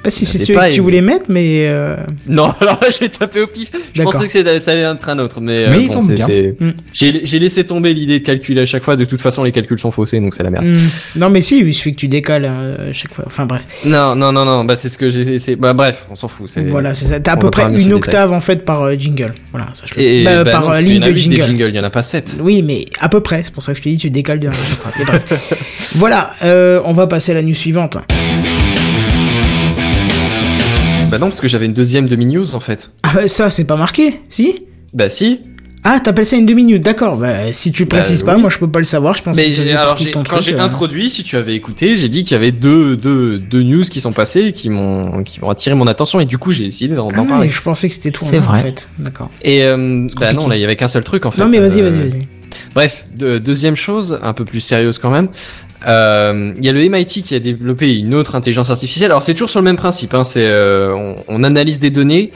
Sais pas si c'est celui pas que tu voulais mettre, mais. euh, Non, <laughs> alors là, j'ai tapé au pif. Je pensais que c'était- ça allait être un autre, mais, euh, Mais il bon, Mm. J'ai j'ai laissé tomber l'idée de calculer à chaque fois. De toute façon, les calculs sont faussés, donc c'est la merde. hmm. Non, mais si, il suffit que tu décales euh, à chaque fois. Enfin bref. Non, non, non, non. Bah, c'est ce que j'ai essayé. Bah, bref, on s'en fout. Voilà, c'est ça. T'as à peu près une détail. octave en fait par euh, jingle. Voilà, sache-le. Et Bah, bah, par non, ligne de jingle. il y en a pas sept. Oui, mais à peu près. C'est pour ça que je te dis, tu décales de. Mais bref. <laughs> voilà, on va passer à la news suivante. Bah non, parce que j'avais une deuxième demi-news en fait. Ah, ça, c'est pas marqué, si? Bah si. Ah, t'appelles ça une demi-minute, d'accord. Bah, si tu le Bah, précises pas, oui. moi je peux pas le savoir. Je pense Mais que alors quand truc, j'ai euh. introduit, si tu avais écouté, j'ai dit qu'il y avait deux, deux, deux news qui sont passées et qui m'ont qui m'ont attiré mon attention et du coup j'ai décidé d'en Ah parler. mais je pensais que c'était toi C'est en vrai. fait. D'accord. Et euh, bah non, là il y avait qu'un seul truc en fait. Non, mais vas-y, Euh, vas-y, vas-y. Bref, de- deuxième chose, un peu plus sérieuse quand même. Euh, Il y a le MIT qui a développé une autre intelligence artificielle. Alors c'est toujours sur le même principe. Hein, c'est euh, on, analyse des données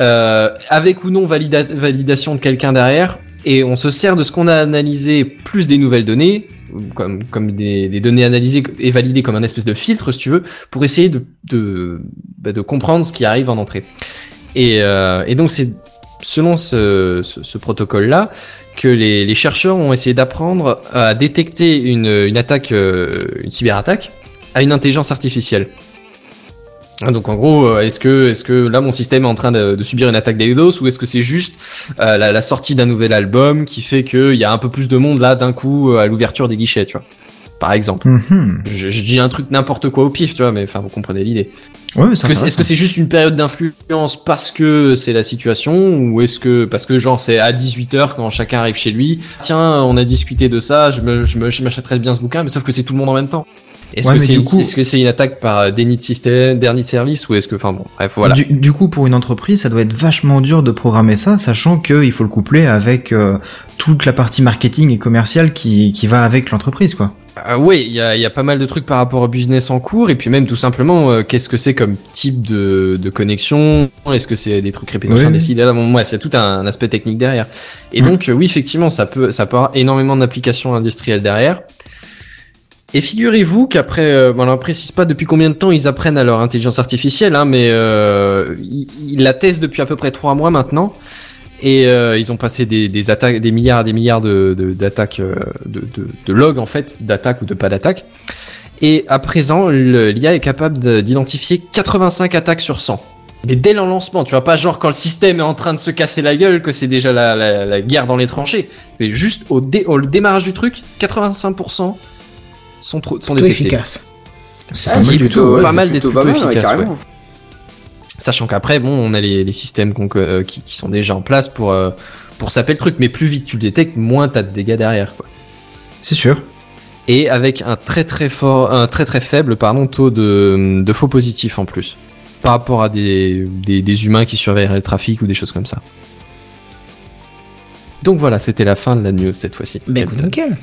euh, avec ou non valida- validation de quelqu'un derrière, et on se sert de ce qu'on a analysé plus des nouvelles données, comme comme des, données analysées et validées comme un espèce de filtre, si tu veux, pour essayer de de, bah, de comprendre ce qui arrive en entrée. Et, euh, et donc c'est selon ce, ce, ce protocole-là que les, chercheurs ont essayé d'apprendre à détecter une, attaque, euh, une cyberattaque, à une intelligence artificielle. Ah, Donc en gros, euh, est-ce que est-ce que là mon système est en train de, subir une attaque d'Eidos ou est-ce que c'est juste euh, la, la sortie d'un nouvel album qui fait qu'il y a un peu plus de monde là d'un coup à l'ouverture des guichets, tu vois? Par exemple. Mhm. Je, je dis un truc n'importe quoi au pif, tu vois, mais enfin vous comprenez l'idée. Ouais, Est-ce que, c'est juste une période d'influence parce que c'est la situation ou est-ce que parce que genre c'est à 18h quand chacun arrive chez lui tiens on a discuté de ça je me je m'achèterais bien ce bouquin mais sauf que c'est tout le monde en même temps est-ce Ouais, que c'est une, coup- attaque par déni de système déni de service ou est-ce que enfin bon bref voilà Du, du coup, pour une entreprise, ça doit être vachement dur de programmer ça, sachant qu'il faut le coupler avec euh, toute la partie marketing et commerciale qui, qui va avec l'entreprise, quoi. Ah oui, il y a, y a pas mal de trucs par rapport au business en cours, et puis même tout simplement, euh, qu'est-ce que c'est comme type de, de connexion Est-ce que c'est des trucs répétés Oui, Là, bon, bref, il y a tout un, un aspect technique derrière. Et Mm. donc, euh, oui, effectivement, ça peut, ça peut avoir énormément d'applications industrielles derrière. Et figurez-vous qu'après, euh, bon, on ne précise pas depuis combien de temps ils apprennent à leur intelligence artificielle, hein, mais euh, ils, ils la testent depuis à peu près trois mois maintenant. Et euh, ils ont passé des, des attaques, des milliards et des milliards de d'attaques, euh, de, de, de logs en fait, d'attaques ou de pas d'attaques. Et à présent, l'IA est capable de- d'identifier 85 attaques sur 100. Mais dès le lancement, tu vois pas genre quand le système est en train de se casser la gueule que c'est déjà la, la, la guerre dans les tranchées. C'est juste au, dé, au démarrage du truc, 85% sont, trop, sont Plutôt détectés. efficace. C'est Ah, pas c'est plutôt- tout. ouais, pas c'est mal d'être plutôt pas plutôt mal, ouais, carrément. Sachant qu'après, bon, on a les, les systèmes euh, qui, qui sont déjà en place pour, euh, pour saper le truc. Mais plus vite tu le détectes, moins t'as de dégâts derrière. Quoi. C'est sûr. Et avec un très très fort, un très très faible pardon taux de, de faux positifs en plus, par rapport à des, des, des humains qui surveilleraient le trafic ou des choses comme ça. Donc voilà, c'était la fin de la news cette fois-ci. Écoute, nickel.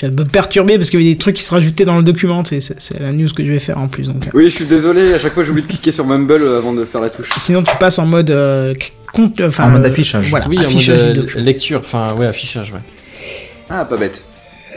Suis un peu perturbé parce qu'il y avait des trucs qui se rajoutaient dans le document, c'est- c'est la news que je vais faire en plus. Donc. Oui, je suis désolé, à chaque fois j'oublie de cliquer sur Mumble euh, avant de faire la touche. Sinon tu passes en mode euh, compte, enfin, En mode euh, affichage. Voilà, Oui, en mode affichage euh, du document. lecture, enfin ouais, affichage, ouais. Ah, pas bête.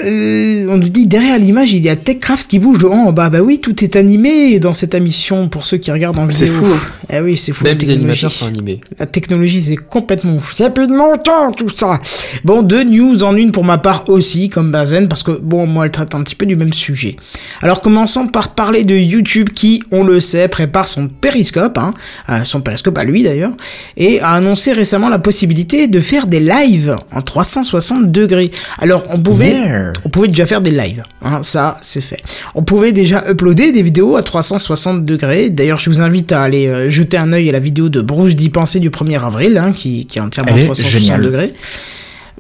Euh, on nous dit derrière l'image il y a Techcraft qui bouge en bas. Bah oui, tout est animé dans cette émission pour ceux qui regardent en vidéo. C'est fou. Eh oui, c'est fou. Même la les technologie. animateurs sont animés. La technologie, c'est complètement fou. C'est plus de mon temps, tout ça. Bon, deux news en une pour ma part aussi, comme Bazen, parce que, bon, moi, elle traite un petit peu du même sujet. Alors, commençons par parler de YouTube qui, on le sait, prépare son périscope, hein, euh, son périscope à lui d'ailleurs, et a annoncé récemment la possibilité de faire des lives en 360 degrés. Alors, on pouvait, Yeah. On pouvait déjà faire des lives, hein, ça, c'est fait. On pouvait déjà uploader des vidéos à 360 degrés. D'ailleurs, je vous invite à aller euh, jeter un œil à la vidéo de Bruce d'y penser du 1er avril, hein, qui, qui est entièrement est 360 géniale. degrés.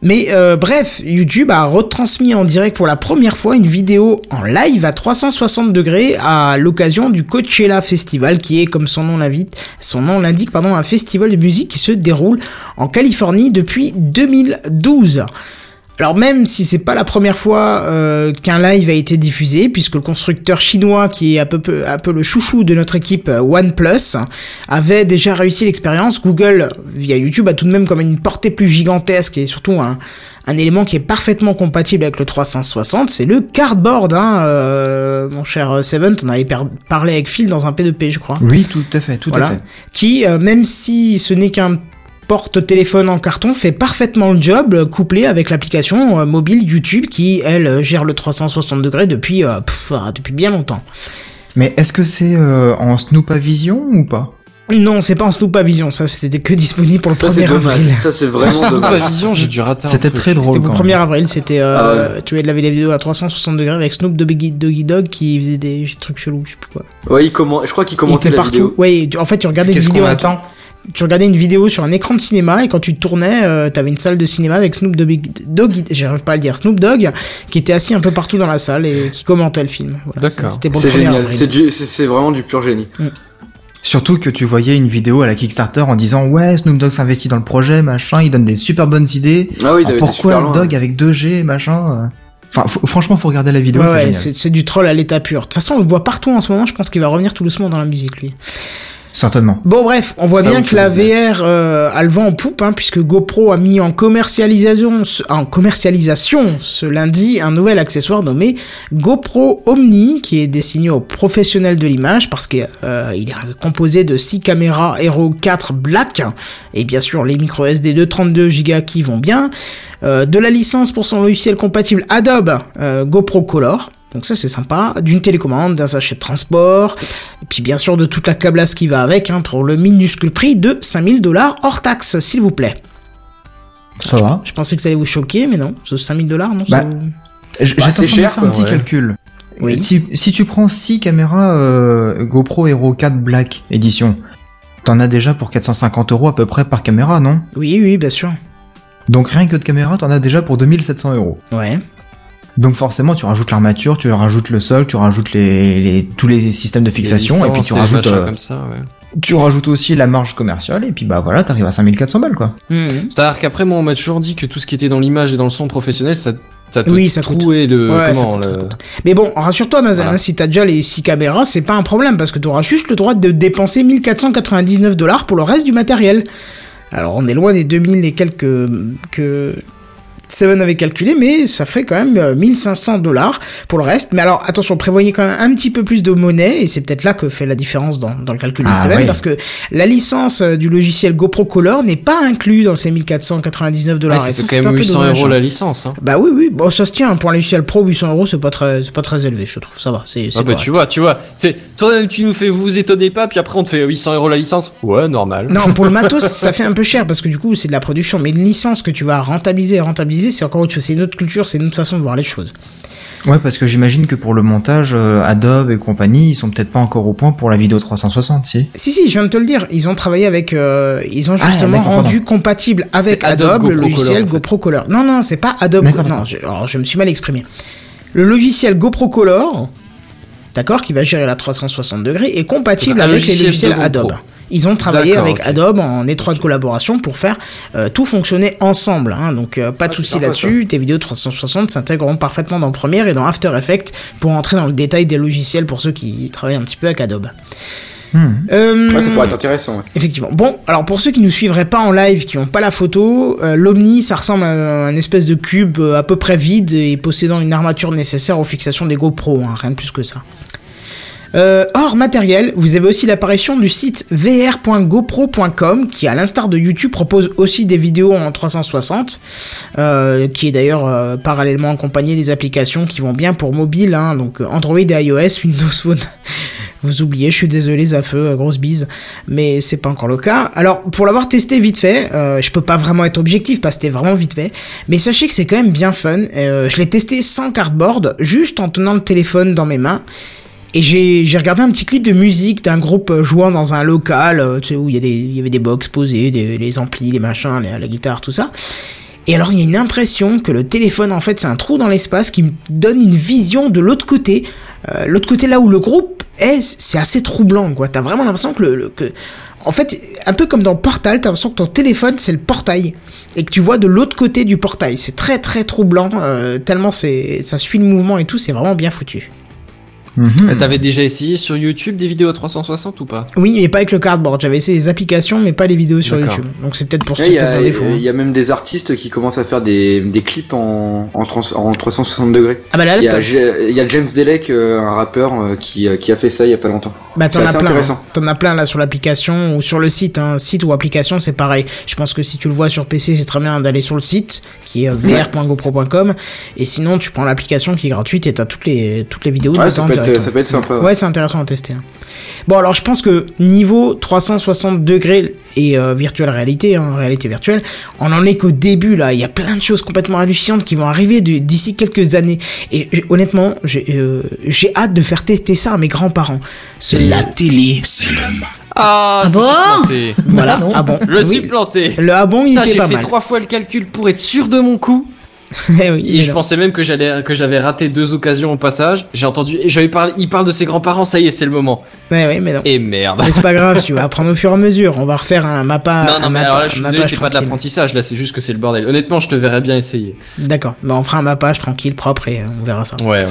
Mais euh, bref, YouTube a retransmis en direct pour la première fois une vidéo en live à 360 degrés à l'occasion du Coachella Festival, qui est, comme son nom l'invite, son nom l'indique, pardon, un festival de musique qui se déroule en Californie depuis 2012. Alors même si c'est pas la première fois euh, qu'un live a été diffusé, puisque le constructeur chinois qui est un peu, un peu le chouchou de notre équipe euh, OnePlus avait déjà réussi l'expérience, Google via YouTube a tout de même comme une portée plus gigantesque et surtout un, un élément qui est parfaitement compatible avec le 360, c'est le cardboard. Hein, euh, mon cher Seven, avais per- parlé avec Phil dans un P2P, je crois Oui, tout à fait, tout voilà, à fait. qui, euh, même si ce n'est qu'un porte-téléphone en carton, fait parfaitement le job, euh, couplé avec l'application euh, mobile YouTube qui, elle, euh, gère le 360 degrés depuis, euh, pff, ah, depuis bien longtemps. Mais est-ce que c'est euh, en Snoopavision ou pas? Non, c'est pas en Snoopavision, ça c'était que disponible pour le Ça 1er c'est dommage. avril. Ça c'est vraiment Pas <laughs> dommage. vision, j'ai dû rater C'était très drôle. C'était pour le quand 1er même. avril, c'était, euh, Ah ouais. tu avais la vidéo à 360 degrés avec Snoop Doggy Doggy Dog qui faisait des trucs chelous, je sais plus quoi. Ouais, il commen- je crois qu'il Il commentait était la partout. vidéo. Ouais, tu- en fait, tu regardais une Qu'est-ce vidéo qu'on en- attend? Tu regardais une vidéo sur un écran de cinéma et quand tu tournais, euh, t'avais une salle de cinéma avec Snoop Dogg, Dogg j'arrive pas à le dire, Snoop Dogg, qui était assis un peu partout dans la salle et qui commentait le film. Voilà, D'accord. C'était pour le C'est 1er génial. C'est vraiment du pur génie. Surtout que tu voyais une vidéo à la Kickstarter en disant ouais Snoop Dogg s'investit dans le projet machin, il donne des super bonnes idées. Ah oui, Ah, t'avais des pourquoi super loin. Dog avec 2G machin euh. Enfin faut- franchement faut regarder la vidéo, Ouais, c'est du troll à l'état pur. De toute façon, on le voit partout en ce moment, je pense qu'il va revenir tout doucement dans la musique, lui. Certainement. Bon bref, on voit Ça, bien que la business. VR euh, a le vent en poupe, hein, puisque GoPro a mis en commercialisation, ce- en commercialisation ce lundi un nouvel accessoire nommé GoPro Omni, qui est destiné aux professionnels de l'image, parce qu'il est composé de 6 caméras Hero 4 Black, et bien sûr les micro SD de 32 Go qui vont bien, euh, de la licence pour son logiciel compatible Adobe euh, GoPro Color. Donc ça c'est sympa, d'une télécommande, d'un sachet de transport, et puis bien sûr de toute la câblasse qui va avec, hein, pour le minuscule prix de 5000 dollars hors taxe, s'il vous plaît. Ça va. Je pensais que ça allait vous choquer, mais non, ce 5000 dollars, non Bah, vous- J- Bah, cher, faire un petit ouais. calcul. Oui. Si, si tu prends 6 caméras euh, GoPro Hero 4 Black édition, t'en as déjà pour 450 euros à peu près par caméra, non? Oui, oui, bien sûr. Donc rien que de caméra, t'en as déjà pour 2700 euros. Ouais. Donc forcément, tu rajoutes l'armature, tu rajoutes le sol, tu rajoutes les, les- tous les systèmes de fixation, et puis tu rajoutes, euh, comme ça, ouais. tu rajoutes aussi la marge commerciale, et puis bah voilà, t'arrives à 5400 balles quoi. Mhm. C'est-à-dire qu'après, moi, on m'a toujours dit que tout ce qui était dans l'image et dans le son professionnel, ça, ça te Oui, ça coûte. le, Ouais, ça comment, coûte, le... ça coûte. Mais bon, rassure-toi, Voilà. hein, si t'as déjà les 6 caméras, c'est pas un problème, parce que t'auras juste le droit de dépenser 1499 dollars pour le reste du matériel. Alors, on est loin des 2000 et quelques que Seven avait calculé, mais ça fait quand même euh, 1500 dollars pour le reste. Mais alors, attention, prévoyez quand même un petit peu plus de monnaie, et c'est peut-être là que fait la différence dans, dans le calcul de Ah, Seven, oui. parce que la licence euh, du logiciel GoPro Color n'est pas inclus dans ces 1499 Ouais, dollars. quand c'est un même peu 800 dommage, euros la licence, hein. Bah oui, oui, bon, ça se tient. Pour un logiciel pro, 800 euros, c'est pas très, pas très élevé, je trouve. Ça va, c'est, Ah bah tu vois, tu vois, c'est toi tu nous fais vous vous étonnez pas, puis après on te fait 800 euros la licence. Ouais, normal. Non, pour le matos, <laughs> ça fait un peu cher parce que du coup, c'est de la production. Mais une licence que tu vas rentabiliser et c'est encore autre chose. C'est une autre culture, c'est une autre façon de voir les choses. Ouais, parce que j'imagine que pour le montage, euh, Adobe et compagnie, ils sont peut-être pas encore au point pour la vidéo 360, si. Si, si, je viens de te le dire. Ils ont travaillé avec. euh, ils ont Ah, justement rendu compatible avec Adobe Adobe, le logiciel Color, en fait. GoPro Color. Non, non, c'est pas Adobe. Non, je, alors je me suis mal exprimé. Le logiciel GoPro Color, d'accord, qui va gérer la 360 degrés, est compatible avec les logiciel logiciels. Adobe. Ils ont travaillé avec. Adobe en étroite collaboration pour faire euh, tout fonctionner ensemble. hein. donc euh, pas de Ah, souci là-dessus. Tes vidéos 360 s'intégreront parfaitement dans Premiere et dans After Effects pour entrer dans le détail des logiciels pour ceux qui travaillent un petit peu avec Adobe. Hmm. Euh, Ouais, ça pourrait être intéressant. ouais. Effectivement. Bon, alors pour ceux qui nous suivraient pas en live, qui n'ont pas la photo, euh, l'Omni, ça ressemble à un espèce de cube euh, à peu près vide et possédant une armature nécessaire aux fixations des GoPro, hein, rien de plus que ça. Euh, hors matériel, vous avez aussi l'apparition du site vr.gopro.com qui, à l'instar de YouTube, propose aussi des vidéos en 360, euh, qui est d'ailleurs euh, parallèlement accompagné des applications qui vont bien pour mobile, hein, donc euh, Android et iOS, Windows Phone. <laughs> Vous oubliez, je suis désolé, Zafeu, grosse bise, mais c'est pas encore le cas. Alors, pour l'avoir testé vite fait, euh, je peux pas vraiment être objectif parce que c'était vraiment vite fait, mais sachez que c'est quand même bien fun. Euh, je l'ai testé sans cardboard, juste en tenant le téléphone dans mes mains. Et j'ai regardé un petit clip de musique d'un groupe euh, jouant dans un local, euh, tu sais, où il y, y avait des box posées, des, les amplis, les machins, la guitare, tout ça. Et alors il y a une impression que le téléphone en fait c'est un trou dans l'espace qui me donne une vision de l'autre côté, Euh, l'autre côté là où le groupe est, c'est assez troublant quoi. T'as vraiment l'impression que le, le- que en fait un peu comme dans Portal, t'as l'impression que ton téléphone c'est le portail et que tu vois de l'autre côté du portail. C'est très très troublant euh, tellement c'est ça suit le mouvement et tout, c'est vraiment bien foutu. Mhm. Euh, T'avais déjà essayé sur YouTube des vidéos à 360 ou pas? Oui, mais pas avec le cardboard. J'avais essayé les applications, mais pas les vidéos sur. YouTube. Donc c'est peut-être pour ça Il y, a- hein. il y a même des artistes qui commencent à faire des, des clips en, en, trans- en 360 degrés. Ah bah là, Il y, t'en a, il y a James Delec, euh, un rappeur, euh, qui, qui a fait ça il y a pas longtemps. bah, t'en c'est as plein. intéressant. hein. T'en as plein là sur l'application ou sur le site. Hein. Site ou application, c'est pareil. Je pense que si tu le vois sur PC, c'est très bien d'aller sur le site qui est vr.gopro.com. Et sinon, tu prends l'application qui est gratuite et t'as toutes les toutes les vidéos. Ouais, dedans ça peut, être, ça peut être sympa. Ouais, c'est intéressant à tester. hein. Bon, alors je pense que niveau 360 degrés et euh, virtuelle réalité, hein, réalité virtuelle, on en est qu'au début là. Il y a plein de choses complètement hallucinantes qui vont arriver d'ici quelques années. Et honnêtement, j'ai euh, j'ai hâte de faire tester ça à mes grands-parents. Ce- La télé, c'est le. Ah, Ah bon. Voilà. non. Ah bon. Je Oui. suis planté. Le ah bon, il Putain, était j'ai pas fait mal. trois fois le calcul pour être sûr de mon coup. <laughs> Eh oui, Et je pensais même que j'allais que j'avais raté deux occasions au passage. J'ai entendu et j'avais parlé. Il parle de ses grands-parents. Ça y est, c'est le moment. Ouais, ouais, mais non. Et merde. Mais c'est pas grave, tu vas apprendre au fur et à mesure. On va refaire un mappa. non, un non, mais mappa- alors là, je suis un désolé, c'est pas de l'apprentissage. Là, c'est juste que c'est le bordel. Honnêtement, je te verrais bien essayer. D'accord. Bah, on fera un mappage tranquille, propre et on verra ça. Ouais, ouais.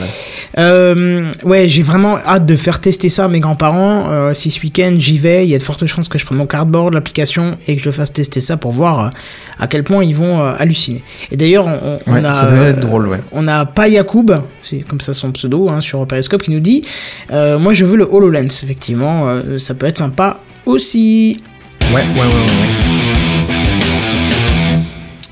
Euh, ouais, j'ai vraiment hâte de faire tester ça à mes grands-parents. Euh, si ce week-end j'y vais, il y a de fortes chances que je prenne mon cardboard, l'application, et que je fasse tester ça pour voir euh, à quel point ils vont euh, halluciner. Et d'ailleurs, on, on Ouais, a, ça devrait euh, être drôle, ouais. on a pas Yacoub, c'est comme ça son pseudo hein, sur Periscope, qui nous dit euh, Moi je veux le HoloLens, effectivement, euh, ça peut être sympa aussi. Ouais, ouais, ouais, ouais.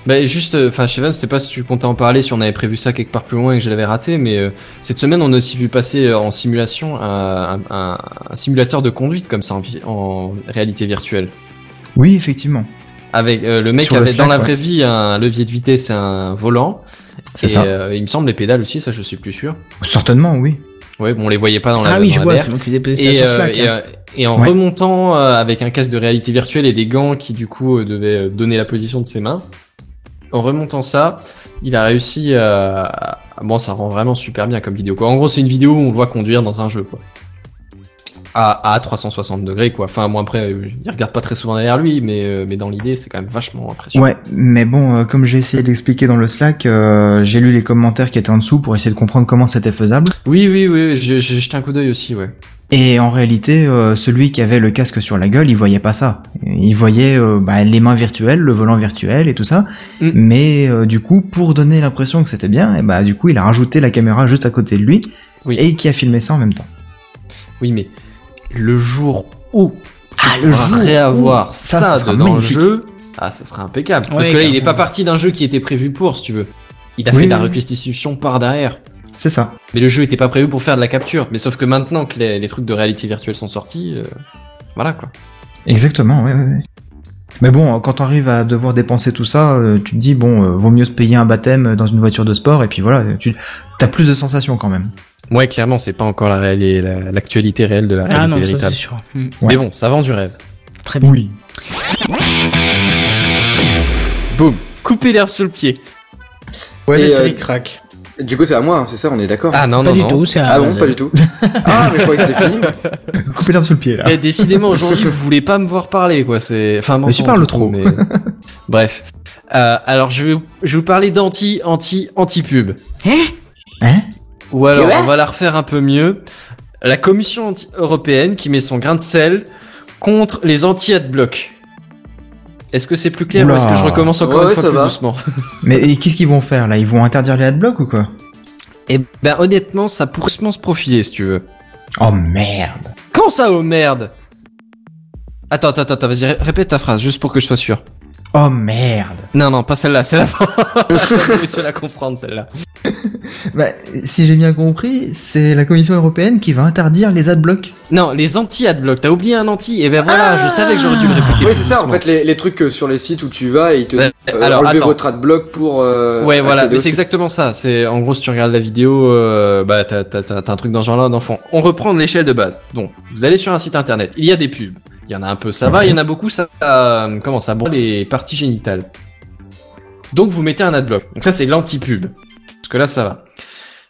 Bah juste, euh, enfin, Chevan, c'était pas si tu comptais en parler, si on avait prévu ça quelque part plus loin et que je l'avais raté, mais euh, cette semaine, on a aussi vu passer euh, en simulation un, un- un- un simulateur de conduite comme ça en réalité virtuelle. Oui, effectivement. Avec euh, le mec Sur le avait dans la ouais. vraie vie un levier de vitesse et un volant. C'est Et ça. euh, il me semble les pédales aussi, ça je suis plus sûr. Certainement, oui. Ouais, bon, on les voyait pas dans la ah oui, je vois, c'est moi qui ça Et, sur euh, Slack. et, hein. euh, et en Ouais. remontant euh, avec un casque de réalité virtuelle et des gants qui du coup euh, devaient donner la position de ses mains, en remontant ça, il a réussi à... à- Bon, ça rend vraiment super bien comme vidéo. Quoi. En gros, c'est une vidéo où on le voit conduire dans un jeu. Quoi. À, à 360 degrés, quoi. Enfin, bon, après, euh, il regarde pas très souvent derrière lui, mais, euh, mais dans l'idée, c'est quand même vachement impressionnant. Ouais, mais bon, euh, comme j'ai essayé d'expliquer dans le Slack, euh, j'ai lu les commentaires qui étaient en dessous pour essayer de comprendre comment c'était faisable. Oui, oui, oui, j'ai j'ai jeté un coup d'œil aussi, ouais. Et en réalité, euh, celui qui avait le casque sur la gueule, il voyait pas ça. Il voyait euh, bah, les mains virtuelles, le volant virtuel et tout ça. Mm. Mais euh, du coup, pour donner l'impression que c'était bien, et bah du coup, il a rajouté la caméra juste à côté de lui Oui. et qui a filmé ça en même temps. Oui, mais le jour où tu Ah, le jour réavoir où, ça, ça, ce sera dedans magnifique. le jeu, ah, ce sera impeccable. Parce que là, il est carrément. pas parti d'un jeu qui était prévu pour, si tu veux. Il a Oui, fait de la reconstitution par derrière. C'est ça. Mais le jeu était pas prévu pour faire de la capture. Mais sauf que maintenant que les, les trucs de réalité virtuelle sont sortis, euh, voilà quoi. Exactement, ouais, ouais, ouais. Mais bon, quand t'arrives à devoir dépenser tout ça, euh, tu te dis bon, euh, vaut mieux se payer un baptême dans une voiture de sport et puis voilà, tu as plus de sensations quand même. Ouais, clairement, c'est pas encore la réelle- la- l'actualité réelle de la Ah réalité non, ça c'est véritable. sûr. Mm. Ouais. Mais bon, ça vend du rêve. Très bien. Oui. Boum, couper l'herbe sous le pied. Ouais, Et, euh, crack. Du coup, c'est à moi, hein, c'est ça, on est d'accord Ah non, Pas non, du non. tout, c'est à Ah bon, pas du tout. Ah, mais je croyais que c'était fini. <laughs> Couper l'herbe sous le pied là. Eh, décidément, aujourd'hui, vous voulez pas me voir parler, quoi. C'est, enfin, Mais tu parles trop. mais- <laughs> Bref. Euh, alors, je vais, je vais vous parler d'anti, anti, anti-pub. Hein? Ou alors, on va la refaire un peu mieux. La Commission européenne qui met son grain de sel contre les anti-adblock. Est-ce que c'est plus clair Oula. ou est-ce que je recommence encore Ouais, une fois plus va. doucement <laughs> Mais qu'est-ce qu'ils vont faire là? Ils vont interdire les adblocks ou quoi? Eh ben, honnêtement, ça pourrait se profiler, si tu veux. Oh merde. Comment ça, oh merde? Attends, attends, attends, vas-y, ré- répète ta phrase, juste pour que je sois sûr. Oh merde. Non, non, pas celle-là, c'est la <laughs> Je vais la comprendre, celle-là. <laughs> Bah, si j'ai bien compris, c'est la Commission européenne qui va interdire les adblocks. Non, les anti-adblock, t'as oublié un anti, et ben voilà, je savais que j'aurais dû le répéter. Oui, c'est ça, en fait, les, les trucs euh, sur les sites où tu vas et ils te disent euh, alors, enlevez attends. votre adblock pour. euh, Ouais, voilà, mais c'est exactement ça. C'est en gros si tu regardes la vidéo, euh, bah t'as un truc dans ce genre-là d'enfant. On reprend de l'échelle de base. Donc, vous allez sur un site internet, il y a des pubs. Il y en a un peu, ça va. Il y en a beaucoup, ça euh, comment ça brûle les parties génitales. Donc vous mettez un adblock. Donc ça c'est l'anti-pub. Parce que là ça va.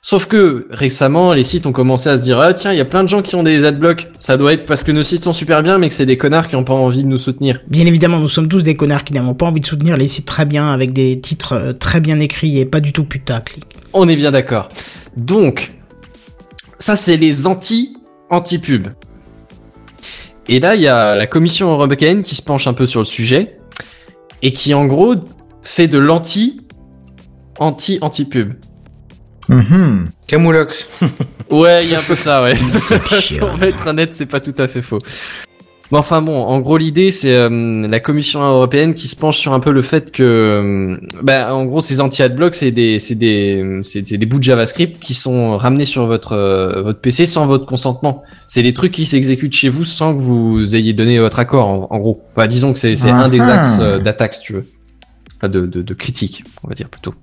Sauf que récemment, les sites ont commencé à se dire ah tiens, il y a plein de gens qui ont des adblocks. Ça doit être parce que nos sites sont super bien, mais que c'est des connards qui ont pas envie de nous soutenir. Bien évidemment, nous sommes tous des connards qui n'avons pas envie de soutenir les sites très bien avec des titres euh, très bien écrits et pas du tout putaclic. On est bien d'accord. Donc, ça c'est les anti anti pub. Et là, il y a la Commission européenne qui se penche un peu sur le sujet et qui en gros fait de l'anti anti anti pub. Mhm. Camoulox. Ouais, il y a un peu ça, ouais. <laughs> Si <laughs> on va être honnête, c'est pas tout à fait faux. Mais enfin bon, en gros l'idée c'est euh, la Commission européenne qui se penche sur un peu le fait que, euh, bah, en gros ces anti-adblock c'est des c'est des c'est des bouts de JavaScript qui sont ramenés sur votre euh, votre PC sans votre consentement. C'est des trucs qui s'exécutent chez vous sans que vous ayez donné votre accord en, en gros. Enfin, disons que c'est c'est un des Ah. axes d'attaque si tu veux. Enfin de de, de critique, on va dire plutôt.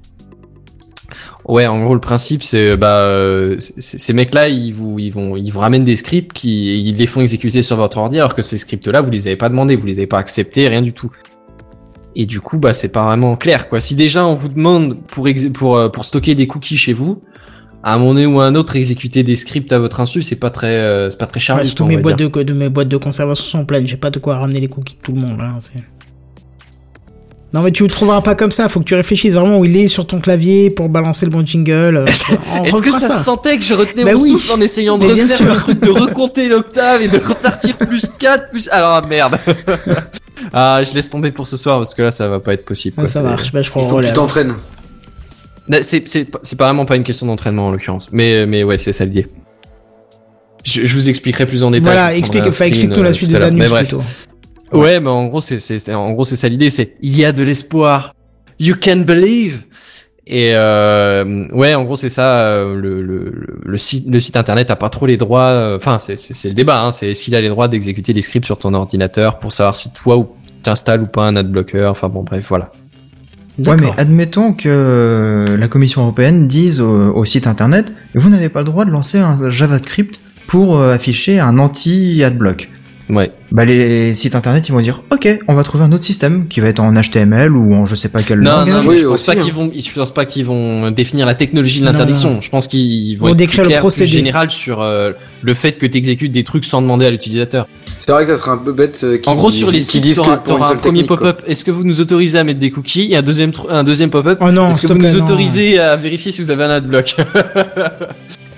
Ouais, en gros le principe c'est bah euh, c- c- ces mecs-là ils vous ils vont ils vous ramènent des scripts qui ils les font exécuter sur votre ordi alors que ces scripts-là vous les avez pas demandés, vous les avez pas acceptés, rien du tout. Et du coup bah c'est pas vraiment clair quoi. Si déjà on vous demande pour ex- pour euh, pour stocker des cookies chez vous, à un moment donné ou à un autre exécuter des scripts à votre insu, c'est pas très euh, c'est pas très chargé on mes boîtes dire. de, de mes boîtes de conservation sont pleines, j'ai pas de quoi ramener les cookies de tout le monde. Hein, c'est- non mais tu le trouveras pas comme ça, faut que tu réfléchisses vraiment où il est sur ton clavier pour balancer le bon jingle. euh, Est-ce que ça, se sentait que je retenais Bah mon oui. souffle en essayant de Mais refaire le truc, de recompter l'octave et de repartir plus 4, plus... Alors, ah, merde. <laughs> ah, je laisse tomber pour ce soir parce que là, ça va pas être possible. Ah, quoi. ça C'est- marche, bah, je prends Il le faut que tu t'entraînes. Non, C'est, c'est, pas- c'est pas vraiment pas une question d'entraînement en l'occurrence. Mais, mais ouais, c'est ça l'idée. Je, je vous expliquerai plus en détail. Voilà, explique, explique-nous la euh, suite tout de Mais bref. plutôt. Ouais, mais en gros, c'est, c'est, c'est- en gros, c'est ça l'idée, c'est il y a de l'espoir. You can believe. Et euh, ouais, en gros, c'est ça. euh, Le, le, le, site, le site internet a pas trop les droits. euh, Enfin, c'est, c'est, c'est le débat. Hein, c'est est-ce qu'il a les droits d'exécuter les scripts sur ton ordinateur pour savoir si toi ou t'installes ou pas un adblocker. Enfin bon, bref, voilà. Ouais, mais admettons que euh, la Commission européenne dise au, au site internet vous n'avez pas le droit de lancer un JavaScript pour euh, afficher un anti-adblock. Ouais. Bah les sites internet ils vont dire ok on va trouver un autre système qui va être en HTML ou en je sais pas quel Non, langage. non, mais Oui, je pense aussi, pas hein. qu'ils vont, je pense pas qu'ils vont définir la technologie de Non, l'interdiction. non. Je pense qu'ils vont être décrire plus le clairs, plus procédé. général sur euh, le fait que tu exécutes des trucs sans demander à l'utilisateur. C'est vrai que ça serait un peu bête. euh, En gros, sur les sites, t'auras un premier pop-up. Est-ce que vous nous autorisez à mettre des cookies Et un deuxième, tr- un deuxième pop-up? Oh non, Est-ce que vous plaît, nous non. autorisez à vérifier si vous avez un adblock?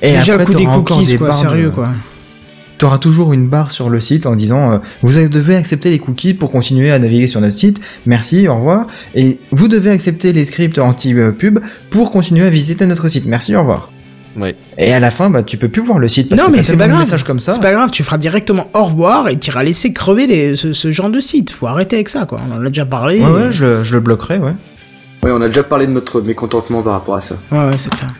Et Déjà après le coup des cookies, quoi, sérieux quoi. T'auras toujours une barre sur le site en disant euh, vous devez accepter les cookies pour continuer à naviguer sur notre site. Merci, au revoir. Et vous devez accepter les scripts anti-pub pour continuer à visiter notre site. Merci, au revoir. Ouais. Et à la fin, bah tu peux plus voir le site parce Non que mais t'as c'est tellement pas de grave. messages comme ça. C'est pas grave, tu feras directement au revoir et t'iras laisser crever les, ce, ce genre de site. Faut arrêter avec ça quoi. On en a déjà parlé. Ouais, ouais, je, je le bloquerai, ouais. Ouais, on a déjà parlé de notre mécontentement par rapport à ça. Ouais, ouais, c'est clair.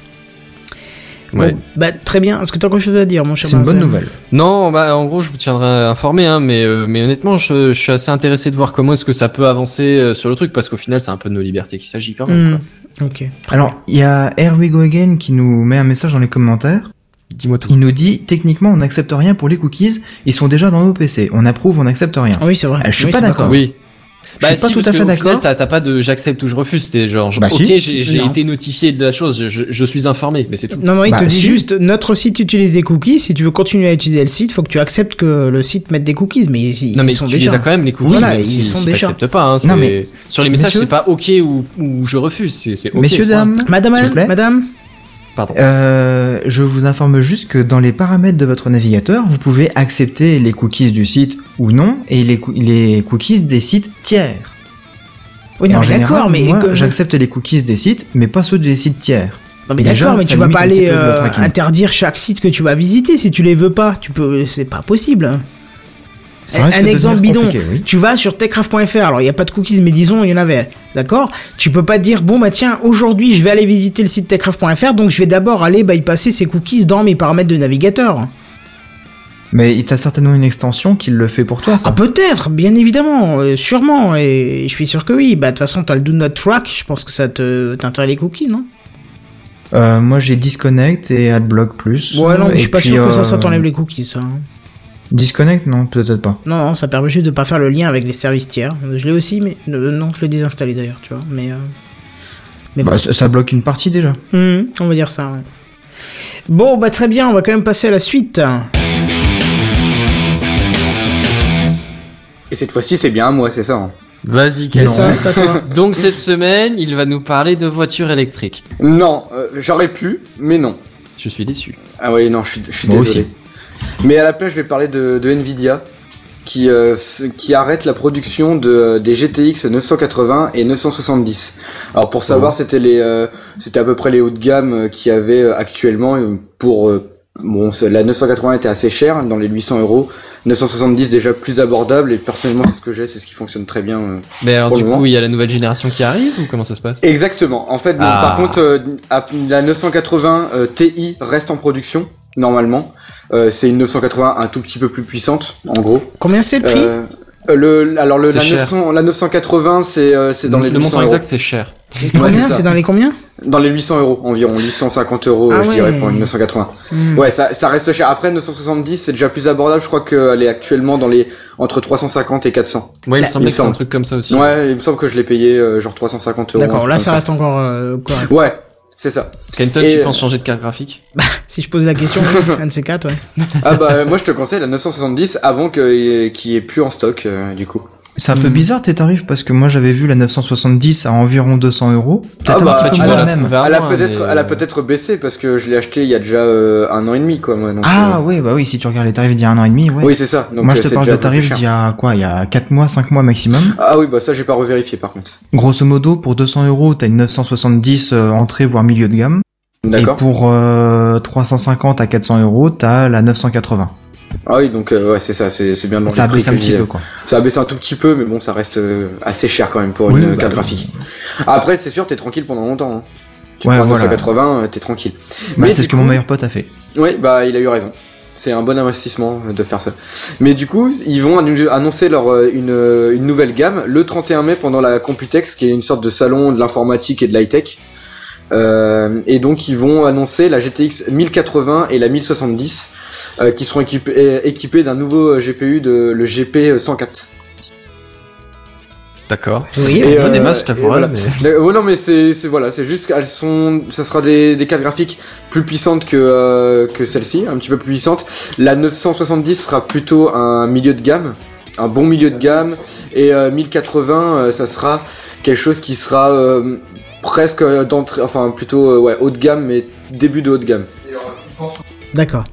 Ouais. Bon, bah, très bien. Est-ce que tu as quelque chose à dire, mon cher C'est une bonne nouvelle. Non, bah en gros, je vous tiendrai informé, hein, mais euh, mais honnêtement, je, je suis assez intéressé de voir comment est-ce que ça peut avancer euh, sur le truc, parce qu'au final, c'est un peu de nos libertés qu'il s'agit quand même. Hmm, quoi. Ok. Alors, il y a Here We Go Again qui nous met un message dans les commentaires. Dis-moi tout. Il nous dit, techniquement, on n'accepte rien pour les cookies. Ils sont déjà dans nos PC. On approuve, on n'accepte rien. Ah oui, c'est vrai. Euh, je suis Oui, pas d'accord. Oui. Bah, Je suis pas tout parce à fait d'accord. T'as t'as pas de j'accepte ou je refuse. C'était genre, je- Bah, ok, si. j'ai été notifié de la chose, je, je, je suis informé, mais c'est tout. Non, non, il Bah, te dit si. juste, notre site utilise des cookies. Si tu veux continuer à utiliser le site, faut que tu acceptes que le site mette des cookies. Mais ils, non mais ils sont tu déjà. les as quand même les cookies, Voilà, même ils si, sont si déjà. pas. Hein, Non, mais- sur les messages, c'est pas ok ou, ou je refuse, c'est ok. Messieurs, dames, Madame, madame. Pardon. Euh, je vous informe juste que dans les paramètres de votre navigateur, vous pouvez accepter les cookies du site ou non, et les, coo- les cookies des sites tiers. Oui, non, en mais général, d'accord, mais. moi, que- j'accepte les cookies des sites, mais pas ceux des sites tiers. Non, mais d'accord, mais tu vas pas aller euh, interdire chaque site que tu vas visiter si tu les veux pas. Tu peux, c'est pas possible. Un- exemple bidon. oui. Tu vas sur techcraft.fr, alors il n'y a pas de cookies, mais disons il y en avait, d'accord? Tu peux pas dire, bon bah tiens, aujourd'hui je vais aller visiter le site techcraft.fr, donc je vais d'abord aller bypasser ces cookies dans mes paramètres de navigateur. Mais il t'a certainement une extension qui le fait pour toi, ça. Ah peut-être, bien évidemment, euh, sûrement, et je suis sûr que oui. Bah de toute façon t'as le Do Not Track, je pense que ça te t'intéresse les cookies, non? Euh, moi, j'ai Disconnect et Adblock Plus. Ouais non, mais je suis pas puis, sûr que ça, euh, ça t'enlève les cookies, ça. Disconnect, non, peut-être pas. Non, non, ça permet juste de pas faire le lien avec les services tiers. Je l'ai aussi, mais euh, non, je l'ai désinstallé d'ailleurs, tu vois. Mais, euh, mais Bah, ça, ça bloque une partie déjà. Mhm, on va dire ça, ouais. Bon, bah très bien, on va quand même passer à la suite. Et cette fois-ci, c'est bien à moi, c'est ça. hein. Vas-y, C'est ça, c'est à toi. <laughs> Donc cette semaine, il va nous parler de voitures électriques. Non, euh, j'aurais pu, mais non. Je suis déçu. Ah oui, non, je suis, je suis Moi désolé. aussi. Mais à la place, je vais parler de, de Nvidia, qui, euh, qui arrête la production de, des GTX 980 et 970. Alors pour savoir, c'était les, euh, c'était à peu près les hauts de gamme euh, qu'il y avait euh, actuellement euh, pour. euh, Bon, la 980 était assez chère, dans les 800 euros. 970 déjà plus abordable et personnellement c'est ce que j'ai, c'est ce qui fonctionne très bien. euh. Mais alors du coup, il y a la nouvelle génération qui arrive ou comment ça se passe? Exactement. En fait, bon, Ah. par contre, euh, la 980 euh, Ti reste en production normalement. Euh, c'est une 980 un tout petit peu plus puissante, en gros. Combien c'est le prix? Euh, le, alors le, C'est la, cher. 900, la 980, c'est euh, c'est dans le, les le 800 montant euros. exact, c'est cher. C'est ouais, c'est. C'est dans les combien? Dans les 800 euros environ, 850 euros, Ah je ouais. dirais, pour une 980. Hmm. Ouais, ça, ça reste cher. Après, 970, c'est déjà plus abordable. Je crois qu'elle est actuellement dans les entre 350 et 400. Ouais, il me que c'était un semble. truc comme ça aussi. Ouais, il me semble que je l'ai payé euh, genre 350 euros. D'accord, là ça reste encore euh, correct. Ouais, c'est ça. Kenton, Et, tu euh, penses changer de carte graphique? <laughs> Si je pose la question, <laughs> un de ces quatre, ouais. Ah bah moi je te conseille la 970 avant que qu'il y ait plus en stock euh, du coup. C'est un peu bizarre tes tarifs parce que moi j'avais vu la 970 à environ 200 euros. Peut-être Ah bah, un petit peu moins la même. Elle a peut-être mais- elle a peut-être baissé parce que je l'ai acheté il y a déjà euh, un an et demi quoi moi. Donc, Ah euh, ouais, bah oui, si tu regardes les tarifs d'il y a un an et demi, ouais. Oui c'est ça. Donc, moi je euh, te parle de tarifs d'il y a quoi Il y a 4 mois, 5 mois maximum. Ah oui bah ça j'ai pas revérifié par contre. Grosso modo, pour 200 euros, t'as une 970 euh, entrée voire milieu de gamme. Et D'accord. pour euh, 350 à 400 euros, t'as la 980. Ah oui donc euh, ouais c'est ça c'est bien dans Ça a baissé un petit peu quoi. Ça a baissé un tout petit peu mais bon ça reste euh, assez cher quand même pour Oui, une bah, carte graphique. Après c'est sûr t'es tranquille pendant longtemps. Hein. Tu Ouais, prends voilà. 980 euh, t'es tranquille. Bah, Mais c'est ce que mon meilleur pote a fait. Oui, bah il a eu raison. C'est un bon investissement euh, de faire ça. Mais du coup, ils vont annoncer leur euh, une, euh, une nouvelle gamme le 31 mai pendant la Computex, qui est une sorte de salon de l'informatique et de l'high tech. Euh, et donc ils vont annoncer la GTX 1080 et la 1070 euh, qui seront équipés, euh, équipés d'un nouveau euh, GPU de le GP 104. D'accord. Oui, Et, On voit des euh, masses, je voilà. mais- non mais c'est c'est voilà c'est juste qu'elles sont ça sera des, des cartes graphiques plus puissantes que euh, que celle-ci un petit peu plus puissantes la 970 sera plutôt un milieu de gamme un bon milieu de gamme et euh, 1080 euh, ça sera quelque chose qui sera euh, presque d'entrée enfin plutôt euh, ouais haut de gamme mais début de haut de gamme D'accord.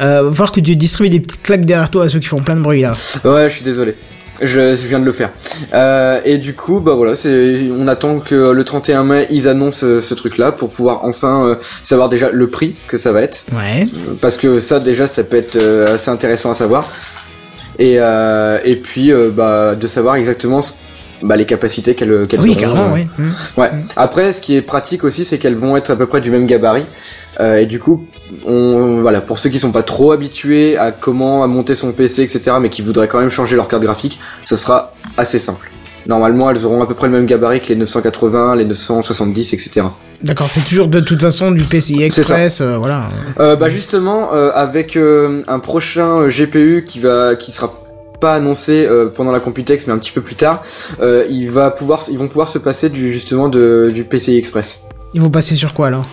Euh, va falloir que tu distribues des petites claques derrière toi à ceux qui font plein de bruit là. Ouais, je suis désolé. Je, je viens de le faire. Euh, et du coup, bah voilà, c'est, on attend que le 31 mai ils annoncent euh, ce truc-là pour pouvoir enfin euh, savoir déjà le prix que ça va être, Ouais. parce que ça déjà ça peut être assez intéressant à savoir. Et et puis bah de savoir exactement ce- bah, les capacités qu'elles qu'elles Oui, auront, oui. Mm. Ouais. Après, ce qui est pratique aussi, c'est qu'elles vont être à peu près du même gabarit. Euh, et du coup, on, voilà, pour ceux qui sont pas trop habitués à comment à monter son PC, etc., mais qui voudraient quand même changer leur carte graphique, ça sera assez simple. Normalement, elles auront à peu près le même gabarit que les 980, les 970, etc. D'accord, c'est toujours de toute façon du PCI Express, euh, voilà. Euh, bah justement, euh, avec euh, un prochain GPU qui va, qui sera pas annoncé euh, pendant la Computex, mais un petit peu plus tard, euh, il va pouvoir, ils vont pouvoir se passer du justement de, du PCI Express. Ils vont passer sur quoi alors?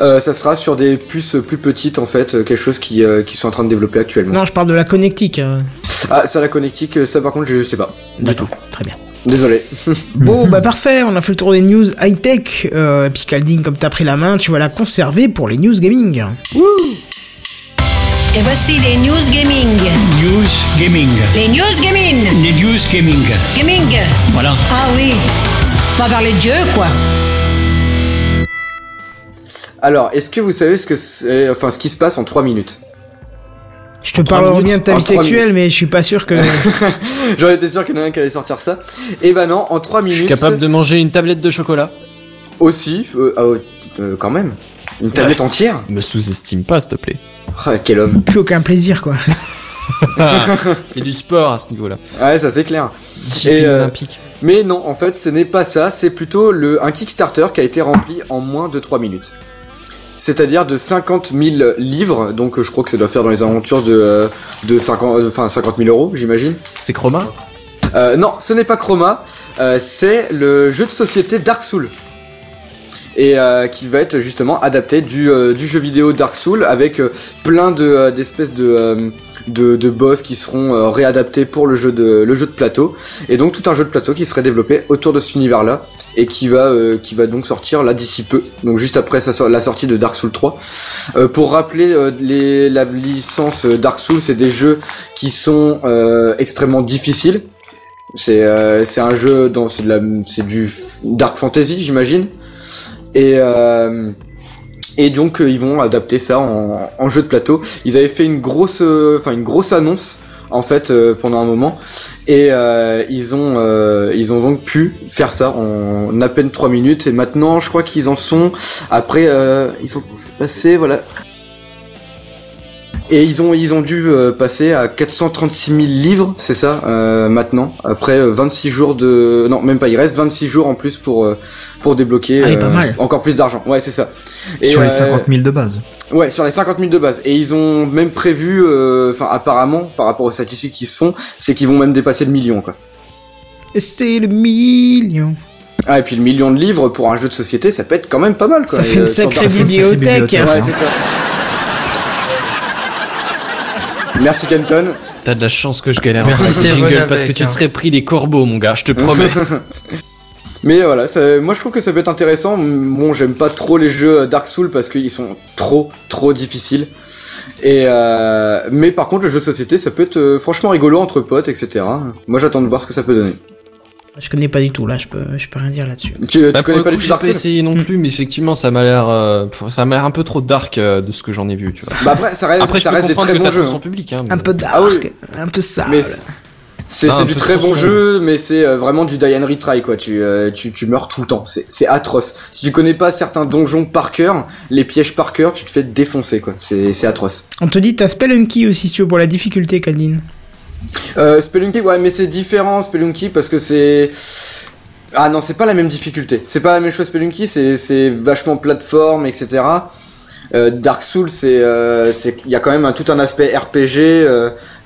Euh, ça sera sur des puces plus petites en fait, quelque chose qui, euh, qui sont en train de développer actuellement. Non, je parle de la connectique. Ah, ça la connectique, ça par contre je, je sais pas du tout. Très bien. Désolé. <laughs> Bon, bah parfait, on a fait le tour des news high-tech. Euh, et puis Caldine, comme t'as pris la main, tu vas la conserver pour les news gaming. Et voici les news gaming. News gaming. Les news gaming. Les news gaming. Gaming. Voilà. Ah oui. On va parler de Dieu, quoi. Alors, est-ce que vous savez ce que c'est, enfin ce qui se passe en 3 minutes? Je te parlerai minutes bien de ta vie sexuelle, mais je suis pas sûr que. <laughs> J'en étais sûr qu'il y en a un qui allait sortir ça. Et bah non, en 3 Je minutes. suis capable de manger une tablette de chocolat. Aussi, euh, ah euh, quand même. Une tablette entière Me sous-estime pas, s'il te plaît. Ah, quel homme. plus aucun plaisir, quoi. <laughs> C'est du sport à ce niveau-là. Ouais, ça c'est clair. Et, euh, olympique. Mais non, en fait, ce n'est pas ça, c'est plutôt le, un Kickstarter qui a été rempli en moins de 3 minutes. C'est-à-dire de 50 000 livres, donc euh, je crois que ça doit faire dans les aventures de, euh, de 50, euh, enfin 50 000 euros, j'imagine. C'est Chroma? Euh, non, ce n'est pas Chroma, euh, c'est le jeu de société Dark Soul. Et euh, qui va être justement adapté du, euh, du jeu vidéo Dark Soul avec euh, plein de euh, d'espèces de, euh, de de boss qui seront réadaptés pour le jeu de le jeu de plateau. Et donc tout un jeu de plateau qui serait développé autour de cet univers là et qui va qui va donc sortir là d'ici peu donc juste après la sortie de Dark Souls 3 Euh, pour rappeler les la licence Dark Souls c'est des jeux qui sont extrêmement difficiles. C'est c'est un jeu dans c'est de la c'est du dark fantasy j'imagine et euh, et donc euh, ils vont adapter ça en, jeu de plateau. Ils avaient fait une grosse euh, enfin une grosse annonce en fait euh, pendant un moment. Et euh, ils ont euh, ils ont donc pu faire ça en à peine 3 minutes. Et maintenant je crois qu'ils en sont après ils sont passés voilà et ils ont ils ont dû euh, passer à 436 000 livres, c'est ça, euh, maintenant, après euh, 26 jours de... Non, même pas, il reste 26 jours en plus pour, euh, pour débloquer Ah oui, pas mal. encore plus d'argent. Ouais, c'est ça. Et, Sur les euh, 50 000 de base. Ouais, sur les 50 000 de base. Et ils ont même prévu, euh, enfin apparemment, par rapport aux statistiques qui se font, c'est qu'ils vont même dépasser le million, quoi. C'est le million. Ah, et puis le million de livres pour un jeu de société, ça peut être quand même pas mal, quoi. Ça fait une euh, sacrée bibliothèque. bibliothèque. Ouais, c'est ça. Merci Kenton. T'as de la chance que je galère Merci, jingle bon parce que tu te hein. serais pris des corbeaux, mon gars, je te <laughs> promets. <laughs> Mais voilà, ça- moi je trouve que ça peut être intéressant. Bon, j'aime pas trop les jeux Dark Souls parce qu'ils sont trop, trop difficiles. Et euh, mais par contre, le jeu de société, ça peut être euh, franchement rigolo entre potes, etc. Moi, j'attends de voir ce que ça peut donner. Je connais pas du tout, là, je peux, je peux rien dire là-dessus. Tu, tu Bah, connais le pas jeux j'ai Dark pas Souls essayé non plus, mais effectivement, ça m'a l'air, euh, ça m'a l'air un peu trop dark euh, de ce que j'en ai vu, tu vois. Bah après, ça reste, Après, je ça peux reste des très bons jeux. son hein. public, hein. mais- Un peu dark, Ah oui. un peu sale. Mais c'est Ah, du très bon jeu, mais c'est euh, vraiment du die and retry quoi. Tu, euh, tu tu meurs tout le temps. C'est c'est atroce. Si tu connais pas certains donjons par cœur, les pièges par cœur, tu te fais défoncer quoi. C'est c'est atroce. On te dit, t'as Spelunky aussi, si tu veux, pour la difficulté, Caldine. Euh, Spelunky, ouais, mais c'est différent Spelunky parce que c'est ah non, c'est pas la même difficulté. C'est pas la même chose Spelunky. C'est vachement plateforme, etc. Euh, Dark Souls, c'est euh, c'est il y a quand même un, tout un aspect RPG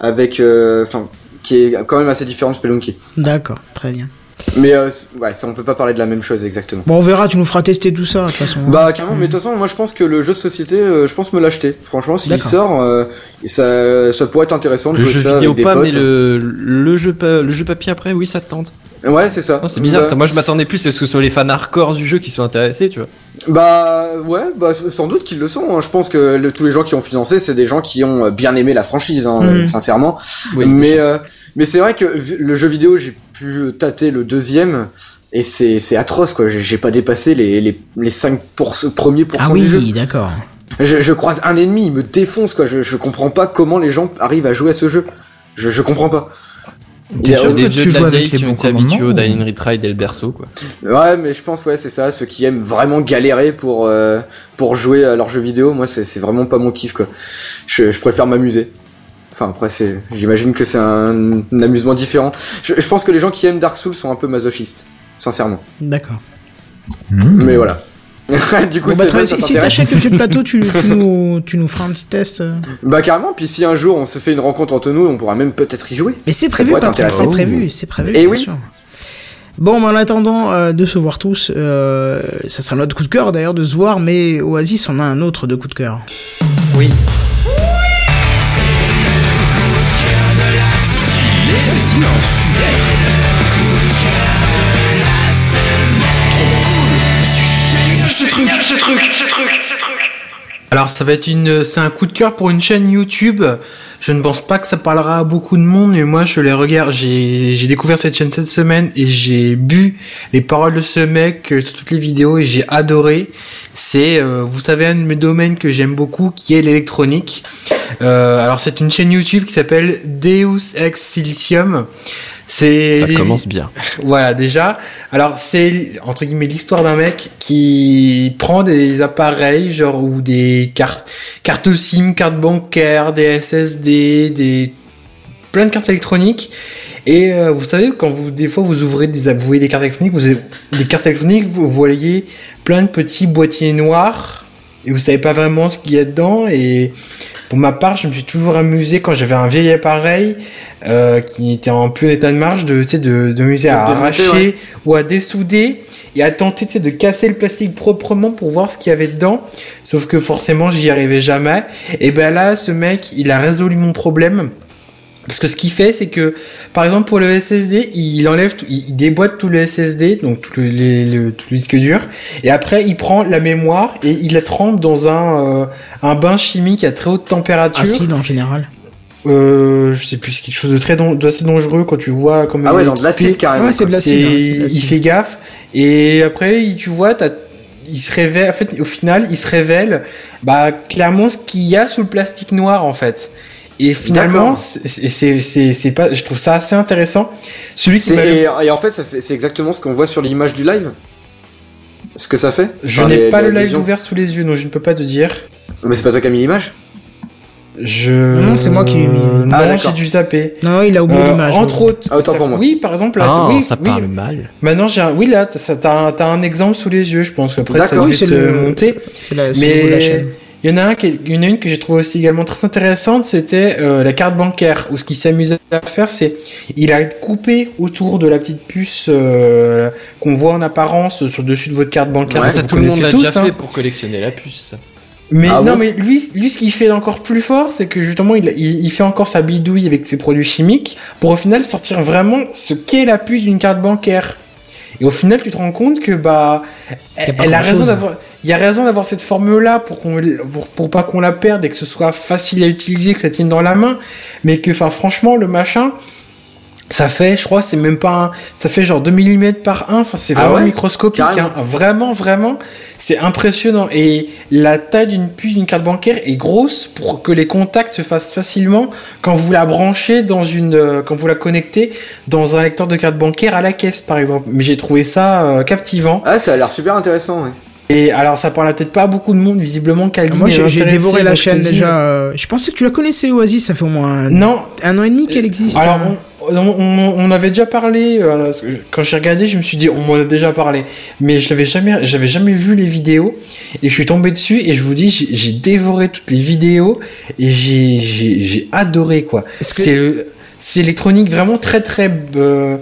avec enfin qui est quand même assez différent Spelunky. D'accord, très bien. Mais euh, ouais, ça on peut pas parler de la même chose exactement. Bon, on verra, tu nous feras tester tout ça, de toute façon. Bah carrément, mais de toute façon, moi je pense que le jeu de société, euh, je pense me l'acheter. Franchement, s'il sort, euh, ça, ça pourrait être intéressant de Le jouer jeu ça vidéo avec des pas, potes. mais le, le jeu le jeu papier après, oui, ça te tente. Ouais, c'est ça. C'est bizarre, Bah, ça. Moi, je m'attendais plus à ce que ce soit les fans hardcore du jeu qui soient intéressés, tu vois. Bah ouais, bah sans doute qu'ils le sont. hein. Je pense que le- tous les gens qui ont financé, c'est des gens qui ont euh, bien aimé la franchise, hein, Mm. sincèrement. Oui, mais euh, mais c'est vrai que le jeu vidéo, j'ai pu tâter le deuxième. Et c'est c'est atroce quoi, j'ai pas dépassé les, les, les 5 pour, premiers pourcents Ah du jeu. oui, d'accord. Je, je croise un ennemi, il me défonce quoi. Je, je comprends pas comment les gens arrivent à jouer à ce jeu. Je, je comprends pas. A- sûr C'est des que vieux tu joues avec les qui ont bons été habitués au Dying Retry dès le berceau, quoi. Ouais, mais je pense ouais, c'est ça, ceux qui aiment vraiment galérer pour euh, pour jouer à leurs jeux vidéo, moi c'est c'est vraiment pas mon kiff quoi. Je, je préfère m'amuser. Enfin après c'est j'imagine que c'est un, un amusement différent. Je, je pense que les gens qui aiment Dark Souls sont un peu masochistes, sincèrement. D'accord. Mais voilà. <laughs> du coup, Bon, bah, vrai, si si t'achètes le jeu de plateau, tu, tu, <laughs> nous, tu nous feras un petit test. euh. Bah carrément, puis si un jour on se fait une rencontre entre nous, on pourra même peut-être y jouer. Mais c'est Ça prévu, c'est prévu, c'est prévu. Eh bien oui. sûr. Bon, mais en attendant euh, de se voir tous, euh, ça sera notre coup de cœur d'ailleurs de se voir, mais Oasis en a un autre de coup de cœur. Oui. Alors ça va être une, c'est un coup de cœur pour une chaîne YouTube. Je ne pense pas que ça parlera à beaucoup de monde, mais moi je les regarde. J'ai, j'ai découvert cette chaîne cette semaine et j'ai bu les paroles de ce mec euh, sur toutes les vidéos et j'ai adoré. C'est, euh, vous savez, un de mes domaines que j'aime beaucoup, qui est l'électronique. Euh, alors c'est une chaîne YouTube qui s'appelle Deus Ex Silicium. C'est Ça commence bien. <laughs> voilà, déjà. Alors, c'est, entre guillemets, l'histoire d'un mec qui prend des appareils, genre, ou des cartes, cartes SIM, cartes bancaires, des SSD, des, plein de cartes électroniques. Et euh, vous savez, quand vous, des fois, vous ouvrez des, vous voyez des cartes électroniques, vous avez des cartes électroniques, vous voyez plein de petits boîtiers noirs, et vous savez pas vraiment ce qu'il y a dedans. Et pour ma part, je me suis toujours amusé quand j'avais un vieil appareil euh, qui était en plein état de marche, de, de, de m'amuser à arracher ouais. ou à dessouder et à tenter, de casser le plastique proprement pour voir ce qu'il y avait dedans. Sauf que forcément, j'y arrivais jamais. Et ben là, ce mec, il a résolu mon problème. Parce que ce qu'il fait, c'est que, par exemple, pour le SSD, il enlève, tout- il déboîte tout le SSD, donc tout le, les- le- tout le disque dur, et après, il prend la mémoire et il la trempe dans un, euh, un bain chimique à très haute température. Acide en général. Euh, je sais plus, c'est quelque chose de très dan- d'assez dangereux quand tu vois comme Ah ouais, dans de l'acide carrément. Ouais, c'est de l'acide. Hein, de il fait gaffe. Et après, tu vois, t'as- il se révèle, en fait, au final, il se révèle, bah, clairement ce qu'il y a sous le plastique noir, en fait. Et finalement, c'est, c'est, c'est, c'est pas, je trouve ça assez intéressant. Celui qui et, et en fait, ça fait, c'est exactement ce qu'on voit sur l'image du live. Ce que ça fait. je Enfin, n'ai pas le live ouvert sous les yeux, donc je ne peux pas te dire. Mais c'est pas toi qui as mis l'image? Je. Non, c'est moi qui l'ai mis. Non, Ah, j'ai d'accord. dû zapper. Non, il a oublié Euh, l'image. entre ouais. autres. Ah, autant ça- pour moi. Oui, par exemple, là, Ah, oui, ça oui, parle mal. Maintenant, j'ai un... oui, là, t'as, un- exemple sous les yeux, je pense. Après, ça Oui, c'est te le- monter. C'est la- Mais chaîne. Il y en a un qui est- il y en a une que j'ai trouvé aussi également très intéressante, c'était euh, la carte bancaire. Où ce qu'il s'amusait à faire, c'est il a coupé autour de la petite puce euh, qu'on voit en apparence sur le dessus de votre carte bancaire. Ouais, ça, tout le monde l'a déjà hein. fait pour collectionner la puce. Mais Ah non, bon mais lui, lui, ce qu'il fait d'encore plus fort, c'est que justement, il, il, il fait encore sa bidouille avec ses produits chimiques pour au final sortir vraiment ce qu'est la puce d'une carte bancaire. Et au final, tu te rends compte que bah, elle a raison d'avoir, il y a raison d'avoir cette formule-là pour qu'on, pour, pour pas qu'on la perde et que ce soit facile à utiliser, que ça tienne dans la main. Mais que, enfin, franchement, le machin, ça fait, je crois, c'est même pas un, ça fait genre 2 mm par 1, enfin, c'est Ah vraiment ouais microscopique, hein. Vraiment, vraiment, c'est impressionnant. Et la taille d'une puce d'une carte bancaire est grosse pour que les contacts se fassent facilement quand vous la branchez dans une, euh, quand vous la connectez dans un lecteur de carte bancaire à la caisse, par exemple. Mais j'ai trouvé ça euh, captivant. Ah, ça a l'air super intéressant, ouais. Et alors, ça parle peut-être pas à beaucoup de monde, visiblement, Calvin Moi, j'ai dévoré la chaîne déjà. euh, Je pensais que tu la connaissais, Oasis. Ça fait au moins un, Non, un an et demi qu'elle existe. Alors, hein. on, on, on- on avait déjà parlé. euh, quand j'ai regardé, je me suis dit, on m'en a déjà parlé, mais je l'avais jamais, j'avais jamais vu les vidéos. Et je suis tombé dessus et je vous dis, j'ai dévoré toutes les vidéos et j'ai, adoré quoi. C'est électronique vraiment très très euh,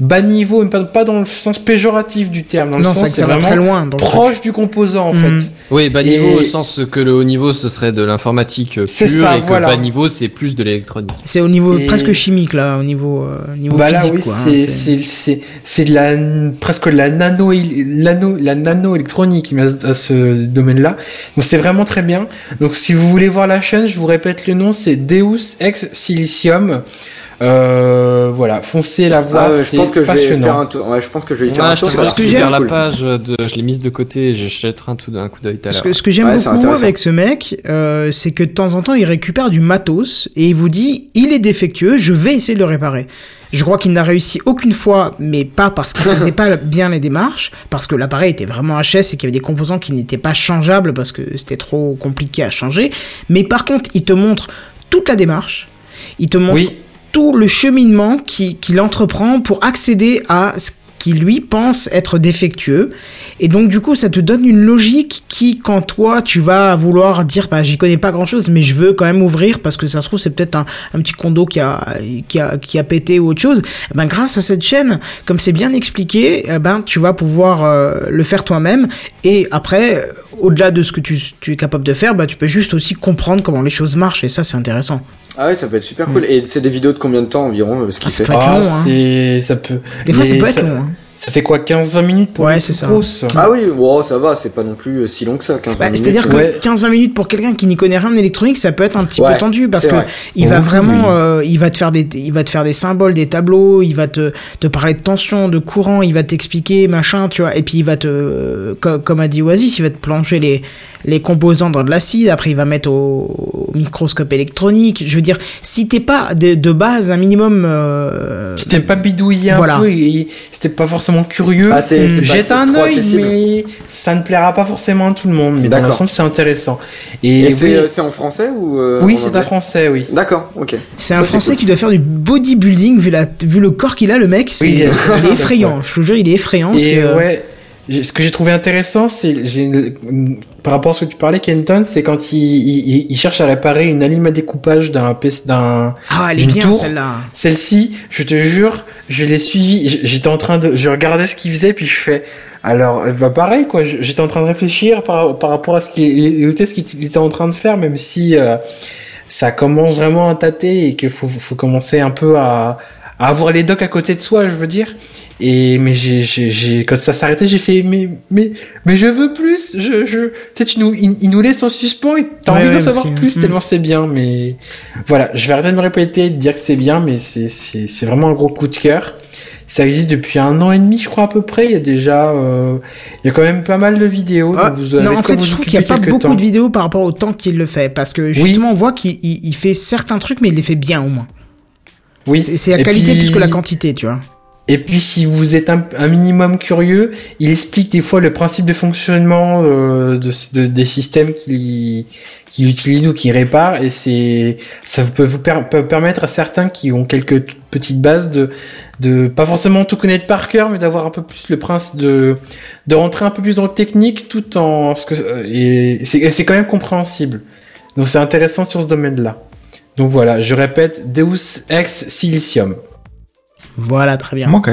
bas niveau, mais pas, dans le sens péjoratif du terme, dans le sens c'est vraiment très loin. dans proche du composant en Mhm. fait. Oui, bas Et- niveau au sens que le haut niveau ce serait de l'informatique pure ça, et que voilà. bas niveau c'est plus de l'électronique. C'est au niveau Et- presque chimique là, au niveau euh, niveau Bah là physique oui, quoi. hein, c'est c'est c'est c'est de la presque de la nano nano la nano électronique à ce domaine-là. Donc c'est vraiment très bien. Donc si vous voulez voir la chaîne, je vous répète le nom, c'est Deus Ex Silicium. Euh, voilà, foncez la voir, Ah, ouais, je pense que je vais faire un tour. Ouais, je pense que je vais y faire Ouais, un je tour. l'air ce que vers la page de, je l'ai mise de côté et je jetterai un, tout, un coup d'œil tout à Ce l'heure. que, ce que j'aime Ouais, beaucoup avec ce mec, euh, c'est que de temps en temps, il récupère du matos et il vous dit il est défectueux, je vais essayer de le réparer. Je crois qu'il n'a réussi aucune fois, mais pas parce qu'il <laughs> faisait pas bien les démarches, parce que l'appareil était vraiment HS et qu'il y avait des composants qui n'étaient pas changeables parce que c'était trop compliqué à changer. Mais par contre, il te montre toute la démarche, il te montre Oui. Tout le cheminement qui- qu'il entreprend pour accéder à ce qui lui pense être défectueux. Et donc du coup, ça te donne une logique qui, quand toi, tu vas vouloir dire, bah j'y connais pas grand-chose, mais je veux quand même ouvrir parce que ça se trouve c'est peut-être un, petit condo qui a, qui a qui a pété ou autre chose. Eh ben grâce à cette chaîne, comme c'est bien expliqué, eh ben tu vas pouvoir euh, le faire toi-même. Et après, au-delà de ce que tu, tu es capable de faire, bah tu peux juste aussi comprendre comment les choses marchent. Et ça, c'est intéressant. Ah ouais, ça peut être super cool. Et c'est des vidéos de combien de temps environ euh, ce qu'il Ah, c'est fait pas- Ah, long, hein. c'est, ça peut. Des fois, mais ça peut être ça, long. hein. Ça fait quoi, 15-20 minutes pour Ouais, une c'est ça. grosse Ah oui, bon, ça va, c'est pas non plus euh, si long que ça, 15 Bah, minutes. C'est-à-dire que Ouais. 15-20 minutes pour quelqu'un qui n'y connaît rien en électronique, ça peut être un petit Ouais, peu tendu parce que vrai. il va Oh, vraiment, euh, il va te faire des, il va te faire des symboles, des tableaux, il va te, te parler de tension, de courant, il va t'expliquer machin, tu vois, et puis il va te, euh, co- comme a dit Oasis, il va te plonger les, les composants dans de l'acide, après il va mettre au, au microscope électronique. Je veux dire, si t'es pas de, de base un minimum, euh, Si t'aimes pas bidouiller un Voilà. peu t'es pas forcément curieux, Ah, c'est- c'est pas- jette un œil, mais ça ne plaira pas forcément à tout le monde. Mais dans D'accord. l'ensemble, c'est intéressant. Et, Et oui, c'est euh, c'est en français ou euh, oui, en c'est un français, oui. D'accord, ok. c'est Ça, un c'est français cool. qui doit faire du bodybuilding vu la, vu le corps qu'il a, le mec, c'est, Oui, il il, est- effrayant. Je te jure, il est effrayant. parce que- ouais, ce que j'ai trouvé intéressant, c'est par rapport à ce que tu parlais, Kenton, c'est quand il, il, il cherche à réparer une lime à découpage d'un d'un Ah, elle est d'une bien tour. celle-là. Celle-ci, je te jure, je l'ai suivi. j- J'étais en train de, je regardais ce qu'il faisait, puis je fais. Alors, bah pareil quoi. J'étais en train de réfléchir par, par rapport à ce qu'il était, ce qu'il était en train de faire, même si euh, ça commence vraiment à tâter et qu'il faut, faut commencer un peu à, à avoir les docs à côté de soi, je veux dire. Et mais j'ai, j'ai, j'ai quand ça s'arrêtait, j'ai fait mais mais mais je veux plus. Je je, tu sais, tu nous, il, il nous laisse en suspens et t'as Ouais, envie ouais, d'en savoir que- plus Mm. tellement c'est bien. Mais voilà, je vais arrêter de me répéter, de dire que c'est bien, mais c'est c'est c'est vraiment un gros coup de cœur. Ça existe depuis un an et demi, je crois à peu près. Il y a déjà, euh, il y a quand même pas mal de vidéos. Ah, vous non, en fait, je trouve qu'il n'y a pas beaucoup temps. de vidéos par rapport au temps qu'il le fait. Parce que justement, on voit qu'il il- il fait certains trucs, mais il les fait bien au moins. Oui, C'est c'est la Et qualité puis- plus que la quantité, tu vois. Et puis si vous êtes un, un minimum curieux, il explique des fois le principe de fonctionnement euh, de, de- des systèmes qu'il qu'il utilise ou qu'il répare et c'est ça peut vous per- peut permettre à certains qui ont quelques petites bases de de pas forcément tout connaître par cœur mais d'avoir un peu plus le principe de de rentrer un peu plus dans le technique tout en ce que euh, et c'est et c'est quand même compréhensible. Donc c'est intéressant sur ce domaine-là. Donc voilà, je répète Deus ex silicium. Voilà, très bien. Ok.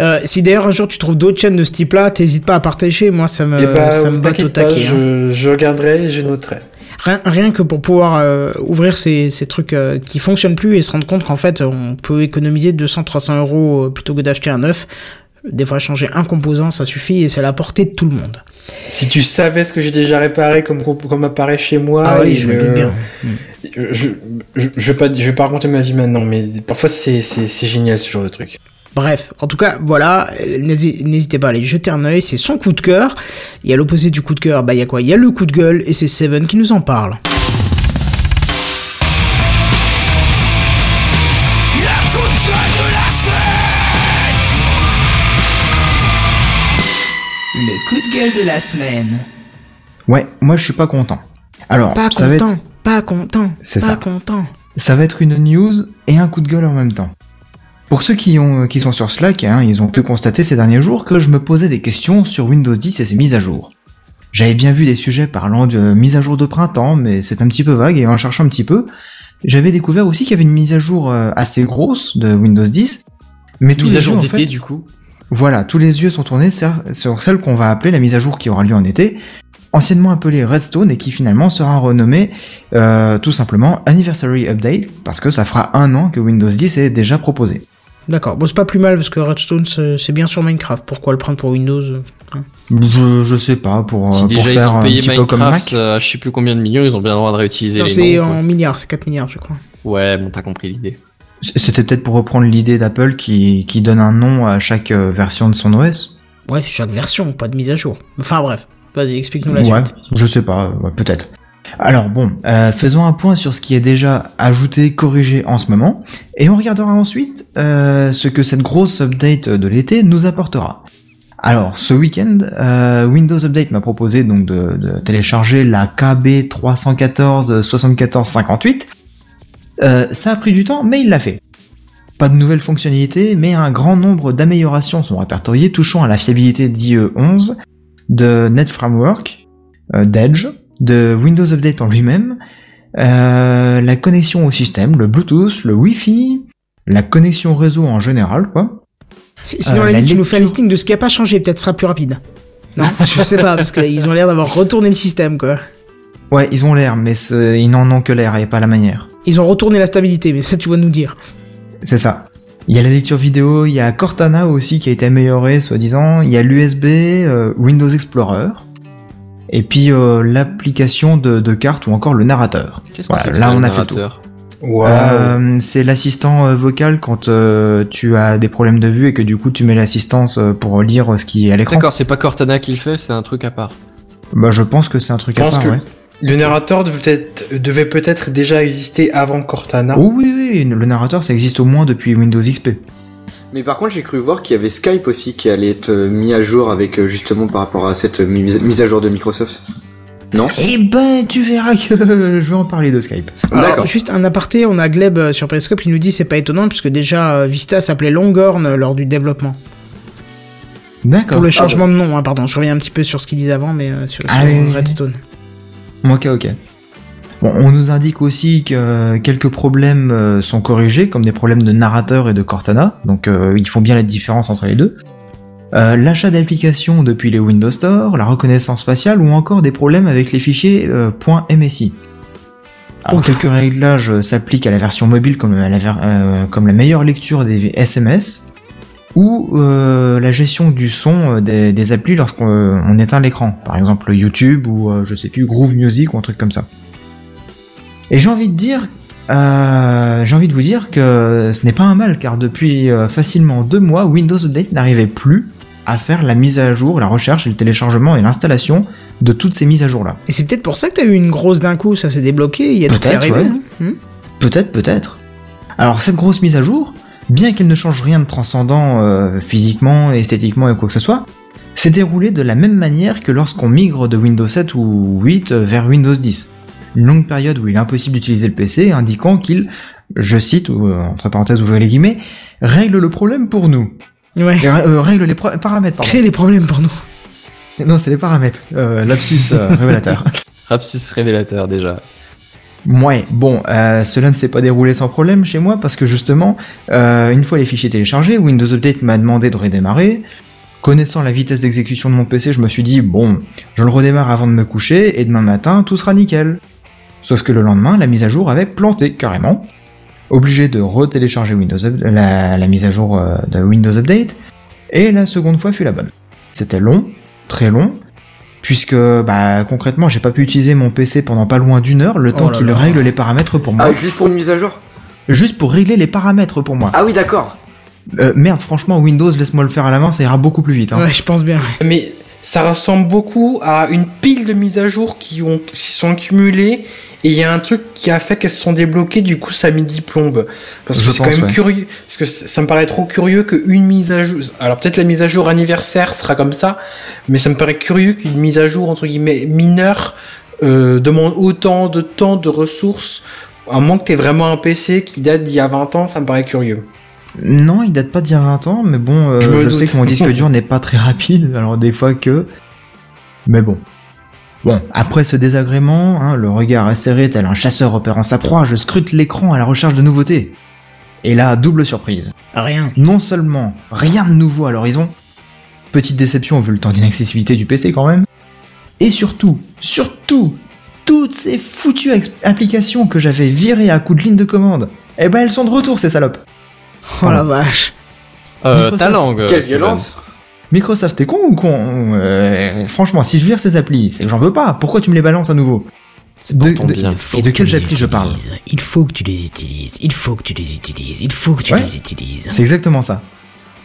Euh, si d'ailleurs un jour tu trouves d'autres chaînes de ce type-là, t'hésites pas à partager. Moi, ça me, Eh bah, ça me botte au taquet. hein. je, je regarderai et je noterai. Rien, rien que pour pouvoir euh, ouvrir ces, ces trucs euh, qui fonctionnent plus et se rendre compte qu'en fait, on peut économiser 200-300 euros euh, plutôt que d'acheter un neuf. Des fois, changer un composant, ça suffit et c'est à la portée de tout le monde. Si tu savais ce que j'ai déjà réparé comme, comme apparaît chez moi, Ah oui, et je me doute bien. Je, je, je, vais pas, je vais pas raconter ma vie maintenant, mais parfois c'est, c'est, c'est génial ce genre de truc. Bref, en tout cas, voilà, n'hési- n'hésitez pas à aller jeter un œil, c'est son coup de cœur. Et à l'opposé du coup de cœur, bah il y a quoi? Il y a le coup de gueule et c'est Seven qui nous en parle. Coup de gueule de la semaine. Ouais, moi je suis pas content. Alors, Pas ça va content, être, pas content, C'est pas ça. content. ça va être une news et un coup de gueule en même temps. Pour ceux qui ont, qui sont sur Slack, hein, ils ont pu constater ces derniers jours que je me posais des questions sur Windows 10 et ses mises à jour. J'avais bien vu des sujets parlant de mise à jour de printemps, mais c'est un petit peu vague et en cherchant un petit peu, j'avais découvert aussi qu'il y avait une mise à jour euh, assez grosse de Windows 10. Mais tous Mise les à jour en d'été, fait, du coup. Voilà, tous les yeux sont tournés sur sur celle qu'on va appeler la mise à jour qui aura lieu en été, anciennement appelée Redstone et qui finalement sera renommée euh, tout simplement Anniversary Update parce que ça fera un an que Windows 10 est déjà proposé. D'accord, bon c'est pas plus mal parce que Redstone c'est bien sur Minecraft, pourquoi le prendre pour Windows euh, hein? Je, je sais pas, pour, Si pour déjà ils faire un petit peu comme Minecraft Mac. euh, à je sais plus combien de millions, ils ont bien le droit de réutiliser Non, les c'est en milliards, c'est 4 milliards je crois. Ouais, bon, t'as compris l'idée. C'était peut-être pour reprendre l'idée d'Apple qui, qui donne un nom à chaque euh, version de son OS. Ouais, c'est chaque version, pas de mise à jour. Enfin bref, vas-y, explique-nous la Ouais, suite. je sais pas, ouais, peut-être. Alors bon, euh, faisons un point sur ce qui est déjà ajouté, corrigé en ce moment, et on regardera ensuite euh, ce que cette grosse update de l'été nous apportera. Alors, ce week-end, euh, Windows Update m'a proposé donc de, de télécharger la KB 314 74 58. Euh, ça a pris du temps, mais il l'a fait. Pas de nouvelles fonctionnalités, mais un grand nombre d'améliorations sont répertoriées touchant à la fiabilité d'IE11, de Net Framework, euh, d'Edge, de Windows Update en lui-même, euh, la connexion au système, le Bluetooth, le Wi-Fi, la connexion réseau en général, quoi. Si- Sinon, Euh, la limite, tu nous fais un listing de ce qui a pas changé, peut-être sera plus rapide. Non, <laughs> je sais pas, parce qu'ils ont l'air d'avoir retourné le système, quoi. Ouais, ils ont l'air, mais ils n'en ont que l'air et pas la manière. Ils ont retourné la stabilité, mais ça, tu vas nous dire. C'est ça. Il y a la lecture vidéo, il y a Cortana aussi qui a été amélioré, soi-disant. Il y a l'USB, euh, Windows Explorer. Et puis euh, l'application de, de cartes ou encore le narrateur. Qu'est-ce Voilà, que c'est que là ça, on le a fait le tour. narrateur? Waouh. Euh, c'est l'assistant vocal quand euh, tu as des problèmes de vue et que du coup tu mets l'assistance pour lire ce qui est à l'écran. D'accord, c'est pas Cortana qui le fait, c'est un truc à part. Bah je pense que c'est un truc Je à part, que ouais. Le narrateur devait peut-être, déjà exister avant Cortana. Oh oui, oui, le narrateur ça existe au moins depuis Windows XP. Mais par contre, j'ai cru voir qu'il y avait Skype aussi qui allait être euh, mis à jour avec euh, justement par rapport à cette euh, mise à jour de Microsoft. Non? Eh ben tu verras que <laughs> je vais en parler de Skype. Alors, D'accord. Juste un aparté, on a Gleb sur Periscope, il nous dit c'est pas étonnant, puisque déjà Vista s'appelait Longhorn lors du développement. D'accord. Pour le changement de nom, hein, pardon, je reviens un petit peu sur ce qu'il disait avant, mais euh, sur, Ah sur oui. Redstone. Ok, ok. Bon, on nous indique aussi que quelques problèmes euh, sont corrigés, comme des problèmes de narrateur et de Cortana, donc euh, ils font bien la différence entre les deux. Euh, L'achat d'applications depuis les Windows Store, la reconnaissance faciale ou encore des problèmes avec les fichiers euh, .msi. Alors, Ouf. quelques réglages s'appliquent à la version mobile comme, à la, ver- comme la meilleure lecture des SMS ou euh, la gestion du son euh, des, des applis lorsqu'on euh, éteint l'écran, par exemple YouTube ou euh, je sais plus Groove Music ou un truc comme ça. Et j'ai envie de dire, euh, j'ai envie de vous dire que ce n'est pas un mal car depuis facilement deux mois, Windows Update n'arrivait plus à faire la mise à jour, la recherche, le téléchargement et l'installation de toutes ces mises à jour là. Et c'est peut-être pour ça que t'as eu une grosse d'un coup, ça s'est débloqué, il y a tout qui est arrivé. ouais. hein. Hmm Peut-être, peut-être. Alors cette grosse mise à jour, bien qu'elle ne change rien de transcendant euh, physiquement, esthétiquement et quoi que ce soit, s'est déroulée de la même manière que lorsqu'on migre de Windows 7 ou 8 vers Windows 10. Une longue période où il est impossible d'utiliser le PC, indiquant qu'il, je cite, ou euh, entre parenthèses ouvrez les guillemets, règle le problème pour nous. Ouais. Et, euh, règle les paramètres, pardon. Crée les problèmes pour nous. Non, c'est les paramètres. Euh, lapsus euh, <laughs> révélateur. Rapsus révélateur déjà. Ouais, bon, euh, cela ne s'est pas déroulé sans problème chez moi parce que justement, euh, une fois les fichiers téléchargés, Windows Update m'a demandé de redémarrer. Connaissant la vitesse d'exécution de mon PC, je me suis dit, bon, je le redémarre avant de me coucher et demain matin, tout sera nickel. Sauf que le lendemain, la mise à jour avait planté carrément. Obligé de retélécharger Windows la, la mise à jour euh, de Windows Update, et la seconde fois fut la bonne. C'était long, très long, puisque bah concrètement j'ai pas pu utiliser mon PC pendant pas loin d'une heure le Oh temps qu'il règle les paramètres pour moi. Ah, juste pour une mise à jour Juste pour régler les paramètres pour moi. Ah oui, d'accord. Euh, merde, franchement Windows laisse-moi le faire à la main, ça ira beaucoup plus vite. Hein. Ouais, je pense bien. Mais ça ressemble beaucoup à une pile de mises à jour qui ont qui sont accumulées et il y a un truc qui a fait qu'elles se sont débloquées du coup ça 10 plombes parce que c'est quand même ouais. curieux parce que ça ça me paraît trop curieux qu'une mise à jour alors peut-être la mise à jour anniversaire sera comme ça mais ça me paraît curieux qu'une mise à jour entre guillemets mineure euh, demande autant de temps de ressources à moins que t'aies vraiment un PC qui date d'il y a 20 ans ça me paraît curieux Non, il date pas d'il y a 20 ans, mais bon, euh, Je sais que mon disque dur n'est pas très rapide, alors des fois que... Mais bon. Bon, après ce désagrément, hein, le regard acéré tel un chasseur repérant sa proie, je scrute l'écran à la recherche de nouveautés. Et là, double surprise. Rien. Non seulement rien de nouveau à l'horizon, petite déception vu le temps d'inaccessibilité du PC quand même, et surtout, surtout, toutes ces foutues applications que j'avais virées à coups de ligne de commande, eh ben elles sont de retour ces salopes. Oh la vache. Euh, ta langue. Quelle Steven. violence Microsoft, t'es con ou con Euh, Franchement, si je vire ces applis, c'est que j'en veux pas. Pourquoi tu me les balances à nouveau De, de- bien. et de quelles applis je parle Il faut que tu les utilises. Il faut que tu les utilises. Il faut que tu Ouais. les utilises. C'est exactement ça.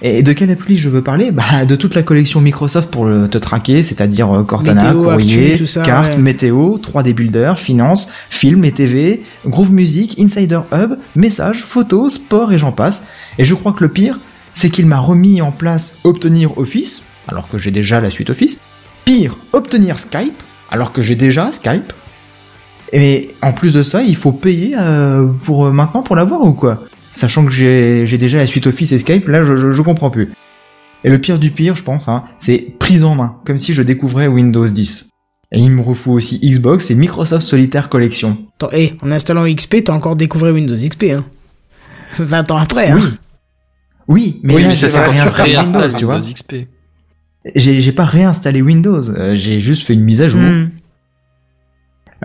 Et de quelle appli je veux parler? Bah de toute la collection Microsoft pour le- te traquer, c'est-à-dire euh, Cortana, Météo, courrier, actu, tout ça, carte, ouais. météo, 3D Builder, finance, film et TV, Groove Music, Insider Hub, messages, photos, sport et j'en passe. Et je crois que le pire, c'est qu'il m'a remis en place Obtenir Office, alors que j'ai déjà la suite Office. Pire, Obtenir Skype, alors que j'ai déjà Skype. Et en plus de ça, il faut payer euh, pour euh, maintenant pour l'avoir ou quoi? Sachant que j'ai j'ai déjà la suite Office et Skype, là je, je, je comprends plus. Et le pire du pire, je pense, hein, c'est prise en main, comme si je découvrais Windows 10. Et il me refout aussi Xbox et Microsoft Solitaire Collection. Attends, hé, en installant XP, t'as encore découvert Windows XP, hein. <laughs> 20 ans après, hein. Oui, mais Oui, là mais j'ai c'est pas vrai, tu réinstallé Réinstalle Windows, tu vois. Windows XP. J'ai j'ai pas réinstallé Windows, euh, j'ai juste fait une mise à jour. Hmm.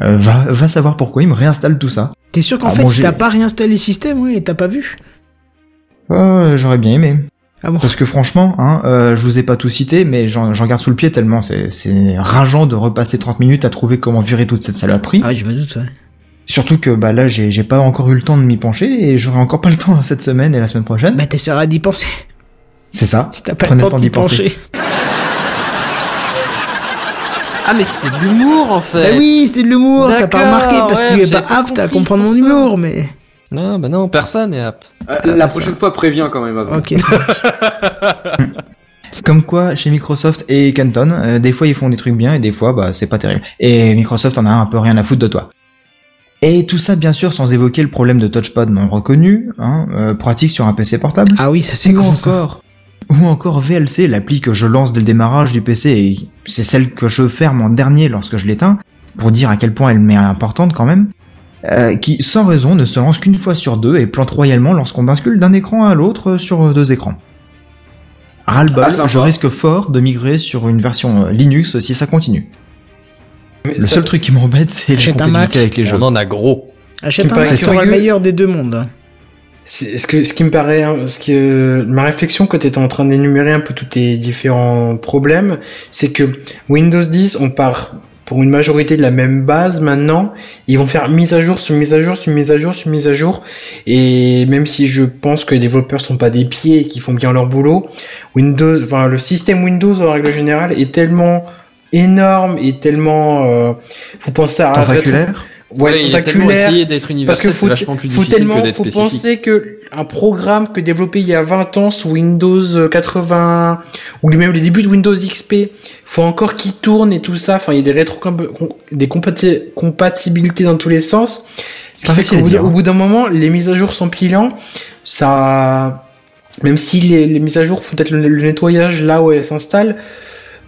Euh, va, va savoir pourquoi il me réinstalle tout ça. T'es sûr qu'en Ah, fait, bon, t'as pas réinstallé le système, oui, et t'as pas vu Euh, J'aurais bien aimé. Ah bon Parce que franchement, hein, euh, je vous ai pas tout cité, mais j'en garde sous le pied tellement c'est rageant de repasser 30 minutes à trouver comment virer toute cette saloperie. Ah, je me doute, ouais. Surtout que bah là j'ai pas encore eu le temps de m'y pencher et j'aurai encore pas le temps <laughs> cette semaine et la semaine prochaine. Bah, t'essaieras d'y penser. C'est ça. <laughs> Si t'as pas Prenez le temps d'y pencher. Ah, mais c'était de l'humour en fait. Bah oui, c'était de l'humour, t'as pas remarqué, parce ouais, que tu es pas apte à comprendre mon humour, mais... Non, bah non, personne n'est apte. Euh, la prochaine fois, préviens quand même avant. Ok, <laughs> Comme quoi chez Microsoft et Canton, euh, des fois ils font des trucs bien et des fois bah c'est pas terrible. Et Microsoft en a un peu rien à foutre de toi. Et tout ça bien sûr sans évoquer le problème de touchpad non reconnu, hein, euh, pratique sur un PC portable. Ah oui, ça c'est ou gros, ça. encore ou encore VLC, l'appli que je lance dès le démarrage du PC et c'est celle que je ferme en dernier lorsque je l'éteins pour dire à quel point elle m'est importante quand même. euh, qui sans raison ne se lance qu'une fois sur deux et plante royalement lorsqu'on bascule d'un écran à l'autre sur deux écrans. Ras-le-bol, Ah, je risque fort de migrer sur une version euh, Linux si ça continue. Mais Le ça- seul truc qui m'embête, c'est la compatibilité avec les jeux. On en a gros. Achète un Mac, sera le curieux. meilleur des deux mondes. Ce que ce qui me paraît hein, ce qui euh, ma réflexion quand tu étais en train d'énumérer un peu tous tes différents problèmes, c'est que Windows 10 on part pour une majorité de la même base maintenant, ils vont faire mise à jour sur mise à jour sur mise à jour sur mise à jour. Et même si je pense que les développeurs sont pas des pieds et qu'ils font bien leur boulot, Windows enfin le système Windows en règle générale est tellement énorme et tellement euh, faut penser à Tentaculaire ouais, il a essayé d'être parce universel, que c'est faut, vachement plus faut difficile tellement, que d'être faut spécifique. penser que un programme que développé il y a 20 ans sous Windows 80 ou même les débuts de Windows XP, faut encore qu'il tourne et tout ça. Enfin, il y a des rétro des compati- compatibilités dans tous les sens. Ce qui fait qu'au bout, dire, au hein. bout d'un moment, les mises à jour s'empilant, ça, même si les, les mises à jour font peut-être le, le nettoyage là où elles s'installent,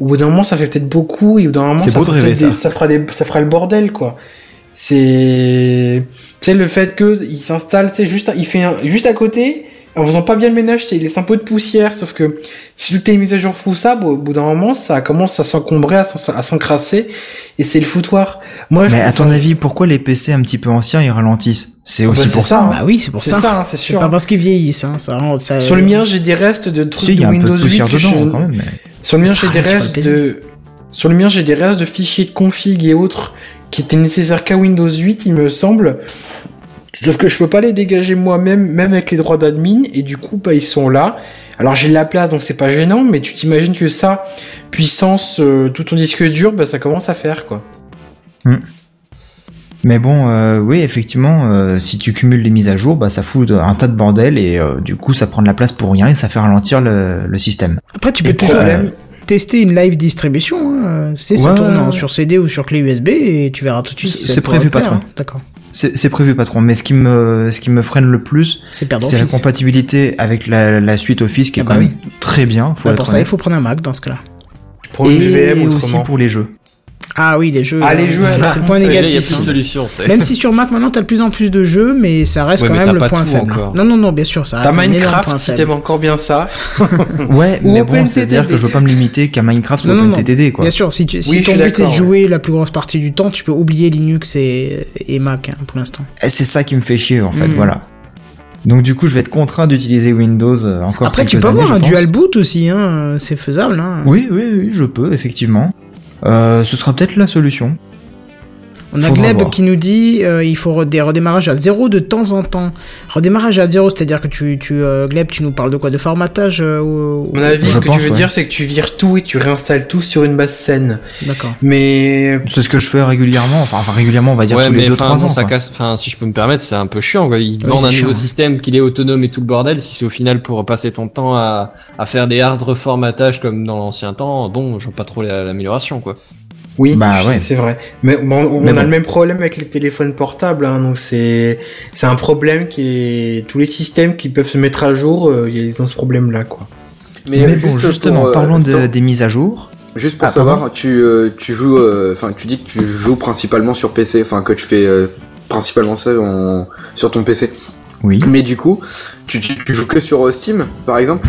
au bout d'un moment, ça fait peut-être beaucoup et au bout d'un moment, ça, beau de fera rêver, peut-être des- ça. ça fera des, ça fera le bordel, quoi. C'est, tu sais, le fait que il s'installe, c'est juste, il fait un, juste à côté, en faisant pas bien le ménage, c'est, il laisse un peu de poussière, sauf que si toutes tes mises à jour font ça, bon, au bout d'un moment, ça commence à s'encombrer, à s'en- à s'encrasser, et c'est le foutoir. Moi, je- Mais à ton avis, pourquoi les PC un petit peu anciens ils ralentissent? C'est bah, aussi c'est pour ça, ça. hein. Bah oui, c'est pour c'est ça. ça, hein, c'est C'est sûr. pas parce qu'ils vieillissent, hein. Ça rend, ça... Sur le mien, j'ai des restes de trucs Si, il y de Windows de 8 poussière que je- dedans quand même. Mais... Sur le mien, Ça j'ai des restes c'est de. Sur le mien, j'ai des restes de fichiers de config et autres qui étaient nécessaires qu'à Windows 8, il me semble. Sauf que je peux pas les dégager moi-même, même avec les droits d'admin, et du coup, bah, ils sont là. Alors j'ai de la place, donc c'est pas gênant, mais tu t'imagines que ça, puissance, euh, tout ton disque dur, bah, ça commence à faire, quoi. Mais bon, euh, oui, effectivement, euh, si tu cumules les mises à jour, bah ça fout un tas de bordel et euh, du coup ça prend de la place pour rien et ça fait ralentir le, le système. Après, tu peux toujours problème, tester une live distribution. Hein. C'est ça Ouais, tourne ouais. sur CD ou sur clé USB et tu verras tout de suite. C'est- si ça c'est prévu, patron. hein. D'accord. C'est c'est prévu, patron. Mais ce qui me, ce qui me freine le plus, C'est la compatibilité avec la, la suite Office qui est Ah bah quand même très bien. Faut Bah, être pour ça, il faut prendre un Mac dans ce cas-là. pour une et VM aussi autrement. pour les jeux. Ah oui, les jeux. Ah, les euh, jeux, c'est le point là, Il y a négatif. plus de solution. Même si sur Mac maintenant t'as de plus en plus de jeux, mais ça reste Ouais, quand même le point faible. encore. Non, non, non, bien sûr, ça T'as reste Minecraft si t'aimes encore bien ça. <laughs> Ouais, Ou mais bon, c'est-à-dire que je veux pas me limiter qu'à Minecraft ou Non, non, non. OpenTTD, quoi. Bien sûr, si, tu, si Oui, ton but c'est de jouer la plus grosse partie du temps, tu peux oublier Linux et, et Mac hein, pour l'instant. Et C'est ça qui me fait chier, en fait, Mm. voilà. Donc du coup, je vais être contraint d'utiliser Windows euh, encore Après, tu peux années, avoir un dual boot aussi, hein, c'est faisable. Hein. Oui, oui, oui, je peux, effectivement. Euh, ce sera peut-être la solution. On a Gleb qui nous dit euh, il faut des redémarrages à zéro de temps en temps. Redémarrage à zéro, c'est-à-dire que tu, tu euh, Gleb, tu nous parles de quoi? De formatage euh, ou- mon avis, Je ce que pense, tu veux ouais. dire, c'est que tu vires tout et tu réinstalles tout sur une base saine. D'accord. Mais C'est ce que je fais régulièrement, enfin, enfin régulièrement, on va dire ouais, tous les mais 2-3 enfin, bon, ans. ça quoi. casse. Enfin, si je peux me permettre, c'est un peu chiant. Quoi. Ils te Oui, vendent un chiant, nouveau système, qu'il est autonome et tout le bordel. Si c'est au final pour passer ton temps à, à faire des hard reformatages comme dans l'ancien temps, bon, je vois pas trop la- l'amélioration, quoi. Oui, Bah, c'est- ouais. c'est vrai. Mais bon, on Mais a bon. le même problème avec les téléphones portables, hein, donc c'est c'est un problème qui est tous les systèmes qui peuvent se mettre à jour, euh, ils ont ce problème-là, quoi. Mais, euh, bon, juste justement, pour, euh, parlons de- des mises à jour. Juste pour Ah, savoir, tu, euh, tu joues, euh, enfin, tu dis que tu joues principalement sur PC, enfin, que tu fais euh, principalement ça en- sur ton PC. Oui. Mais du coup, tu, tu, tu joues que sur euh, Steam, par exemple?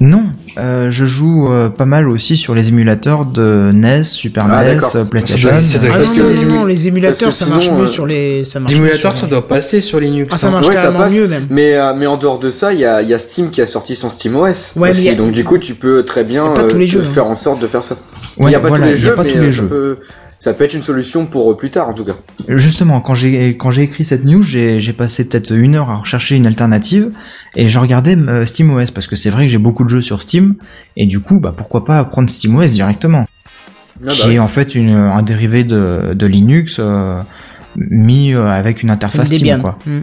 Non, euh, je joue euh, pas mal aussi sur les émulateurs de NES, Super Ah, NES, euh, PlayStation. Ah Parce non, non, les non, non, les émulateurs, que ça marche mieux euh, sur les. Ça marche Les émulateurs, ça doit passer sur Linux. Ah, ça hein. marche Ouais, ça passe. mieux même. Mais, euh, mais en dehors de ça, il y a, il y a Steam qui a sorti son SteamOS. Ouais, mais aussi. a- Donc du coup, tu peux très bien a pas tous euh, les jeux, hein. faire en sorte de faire ça. il Ouais, n'y a pas voilà, tous les il y a jeux, pas mais tous euh, les jeux. peut, ça peut être une solution pour euh, plus tard, en tout cas. Justement, quand j'ai quand j'ai écrit cette news, j'ai passé peut-être une heure à rechercher une alternative et je regardais euh, SteamOS parce que c'est vrai que j'ai beaucoup de jeux sur Steam et du coup, bah pourquoi pas prendre SteamOS directement, Ah, bah qui est en fait une, un dérivé de, de Linux euh, mis euh, avec une interface Steam quoi. Mm.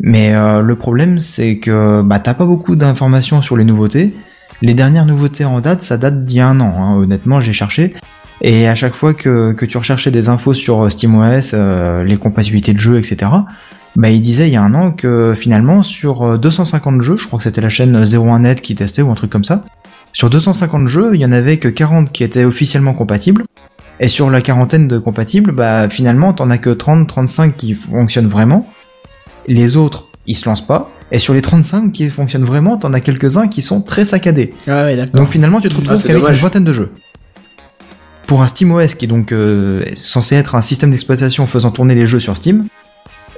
Mais euh, le problème, c'est que bah, t'as pas beaucoup d'informations sur les nouveautés. Les dernières nouveautés en date, ça date d'il y a un an. hein. Honnêtement, j'ai cherché. Et à chaque fois que, que tu recherchais des infos sur euh, SteamOS, euh, les compatibilités de jeux, etc., bah, il disait il y a un an que finalement, sur euh, 250 jeux, je crois que c'était la chaîne 01net qui testait ou un truc comme ça, sur 250 jeux, il y en avait que 40 qui étaient officiellement compatibles. Et sur la quarantaine de compatibles, bah, finalement, t'en as que 30, 35 qui fonctionnent vraiment. Les autres, ils se lancent pas. Et sur les 35 qui fonctionnent vraiment, t'en as quelques-uns qui sont très saccadés. Ah ouais, d'accord. Donc finalement, tu te retrouves Ah, c'est qu'avec une vingtaine de jeux. Pour un SteamOS qui est donc euh, censé être un système d'exploitation faisant tourner les jeux sur Steam,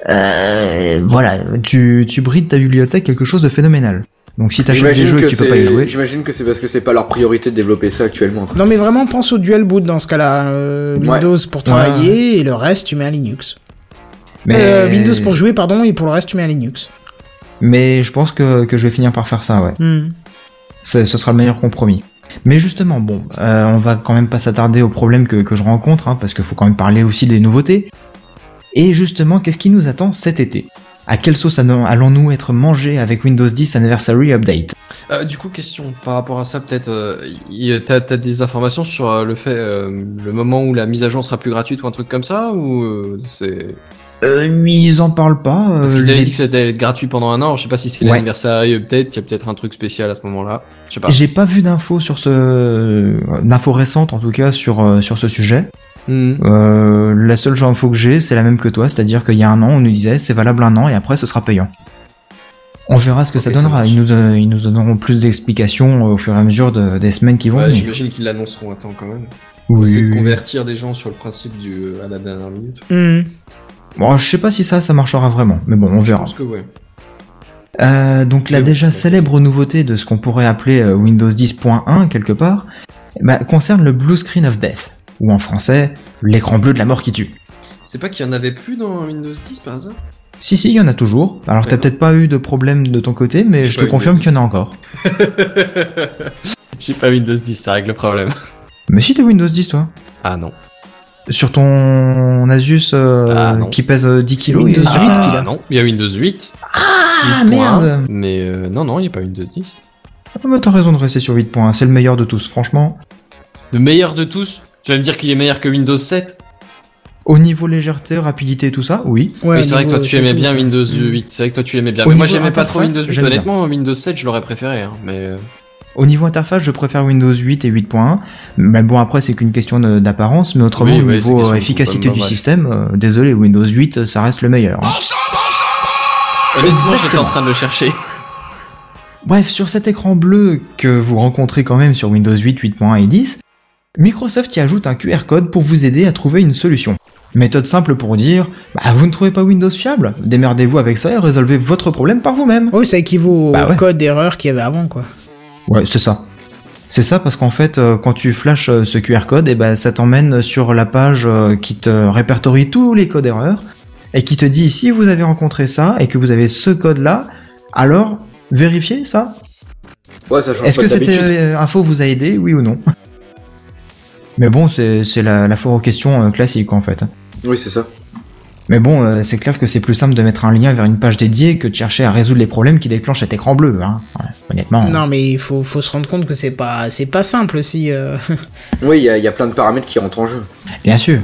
euh, voilà, tu, tu brides ta bibliothèque quelque chose de phénoménal. Donc si t'achètes des jeux et que tu peux pas y jouer, J'imagine que c'est parce que c'est pas leur priorité de développer ça actuellement. quoi. Non mais vraiment pense au dual boot dans ce cas-là. Euh, Ouais. Windows pour travailler et le reste tu mets un Linux. mais, Euh, Windows pour jouer pardon et pour le reste tu mets un Linux. mais je pense que, que je vais finir par faire ça, ouais. Hmm. Ce sera le meilleur compromis. Mais justement, bon, euh, on va quand même pas s'attarder aux problèmes que, que je rencontre, hein, parce qu'il faut quand même parler aussi des nouveautés. Et justement, qu'est-ce qui nous attend cet été? À quelle sauce allons- allons-nous être mangés avec Windows 10 Anniversary Update? Euh, du coup, question par rapport à ça, peut-être, euh, t'as as des informations sur euh, le fait, euh, le moment où la mise à jour sera plus gratuite ou un truc comme ça, ou c'est euh, Ils en parlent pas. euh, parce qu'ils avaient les- dit que c'était gratuit pendant un an. Je sais pas si c'est Ouais. l'anniversaire peut-être, il y a peut-être un truc spécial à ce moment-là. Je sais pas. J'ai pas vu d'infos sur ce, euh, d'infos récentes en tout cas sur euh, sur ce sujet. Mhm. Euh, la seule info que j'ai, c'est la même que toi, c'est-à-dire qu'il y a un an, on nous disait c'est valable un an et après ce sera payant. On verra ce que ça donnera. ils, nous, euh, ils nous donneront plus d'explications au fur et à mesure de- des semaines qui vont Ouais, venir. j'imagine qu'ils l'annonceront à temps quand même. Pour essayer de Oui. convertir des gens sur le principe du euh, à la dernière minute. Hmm. Bon, je sais pas si ça, ça marchera vraiment, mais bon, on Je verra. pense que ouais. Euh, donc la déjà célèbre nouveauté de ce qu'on pourrait appeler euh, Windows 10.1 quelque part, bah, concerne le Blue Screen of Death, ou en français, l'écran bleu de la mort qui tue. C'est pas qu'il y en avait plus dans Windows 10 par hasard? Si, si, il y en a toujours. Alors t'as peut-être pas eu de problème de ton côté, mais je te confirme qu'il y en a encore. <laughs> <laughs> J'ai pas Windows 10, ça règle le problème. Mais si t'as Windows 10 toi Ah non. Sur ton Asus euh, Ah, qui pèse euh, 10 kilos, Windows il y a- 8 Ah, qu'il a. non, il y a Windows 8. Ah 8.1, merde Mais euh, non, non, il n'y a pas Windows 10. Ah, mais T'as raison de rester sur 8.1, c'est le meilleur de tous, franchement. Le meilleur de tous? Tu vas me dire qu'il est meilleur que Windows 7 Au niveau légèreté, rapidité, tout ça, oui. Ouais, Oui, c'est vrai que toi tu aimais bien. Windows Hmm. 8, c'est vrai que toi tu l'aimais bien. Mais moi j'aimais pas trop Windows 8, j'aime bien. honnêtement Windows 7 je l'aurais préféré. Hein, mais euh, Au niveau interface, je préfère Windows 8 et 8.1. Mais bon, après, c'est qu'une question d'apparence. Mais autrement, Oui, au ouais, niveau euh, efficacité du système, euh, désolé, Windows 8, ça reste le meilleur. hein. honnêtement j'étais Exactement. en train de le chercher. Bref, sur cet écran bleu que vous rencontrez quand même sur Windows 8, 8.1 et 10, Microsoft y ajoute un QR code pour vous aider à trouver une solution. Méthode simple pour dire, bah, vous ne trouvez pas Windows fiable Démerdez-vous avec ça et résolvez votre problème par vous-même. Oui, ça équivaut au Bah ouais. code d'erreur qu'il y avait avant quoi. Ouais, c'est ça. C'est ça parce qu'en fait, euh, quand tu flashes euh, ce QR code, et ben ça t'emmène sur la page euh, qui te répertorie tous les codes erreurs et qui te dit si vous avez rencontré ça et que vous avez ce code-là, alors vérifiez ça. Ouais, ça change Est-ce que cette info vous a aidé, oui ou non? Mais bon, c'est la, la foire aux questions classique en fait. Oui, c'est ça. Mais bon, euh, c'est clair que c'est plus simple de mettre un lien vers une page dédiée que de chercher à résoudre les problèmes qui déclenchent cet écran bleu, hein. Ouais, honnêtement. Non, mais il faut, faut se rendre compte que c'est pas, c'est pas simple aussi. euh. Oui, il y, a- il y a plein de paramètres qui rentrent en jeu. Bien sûr.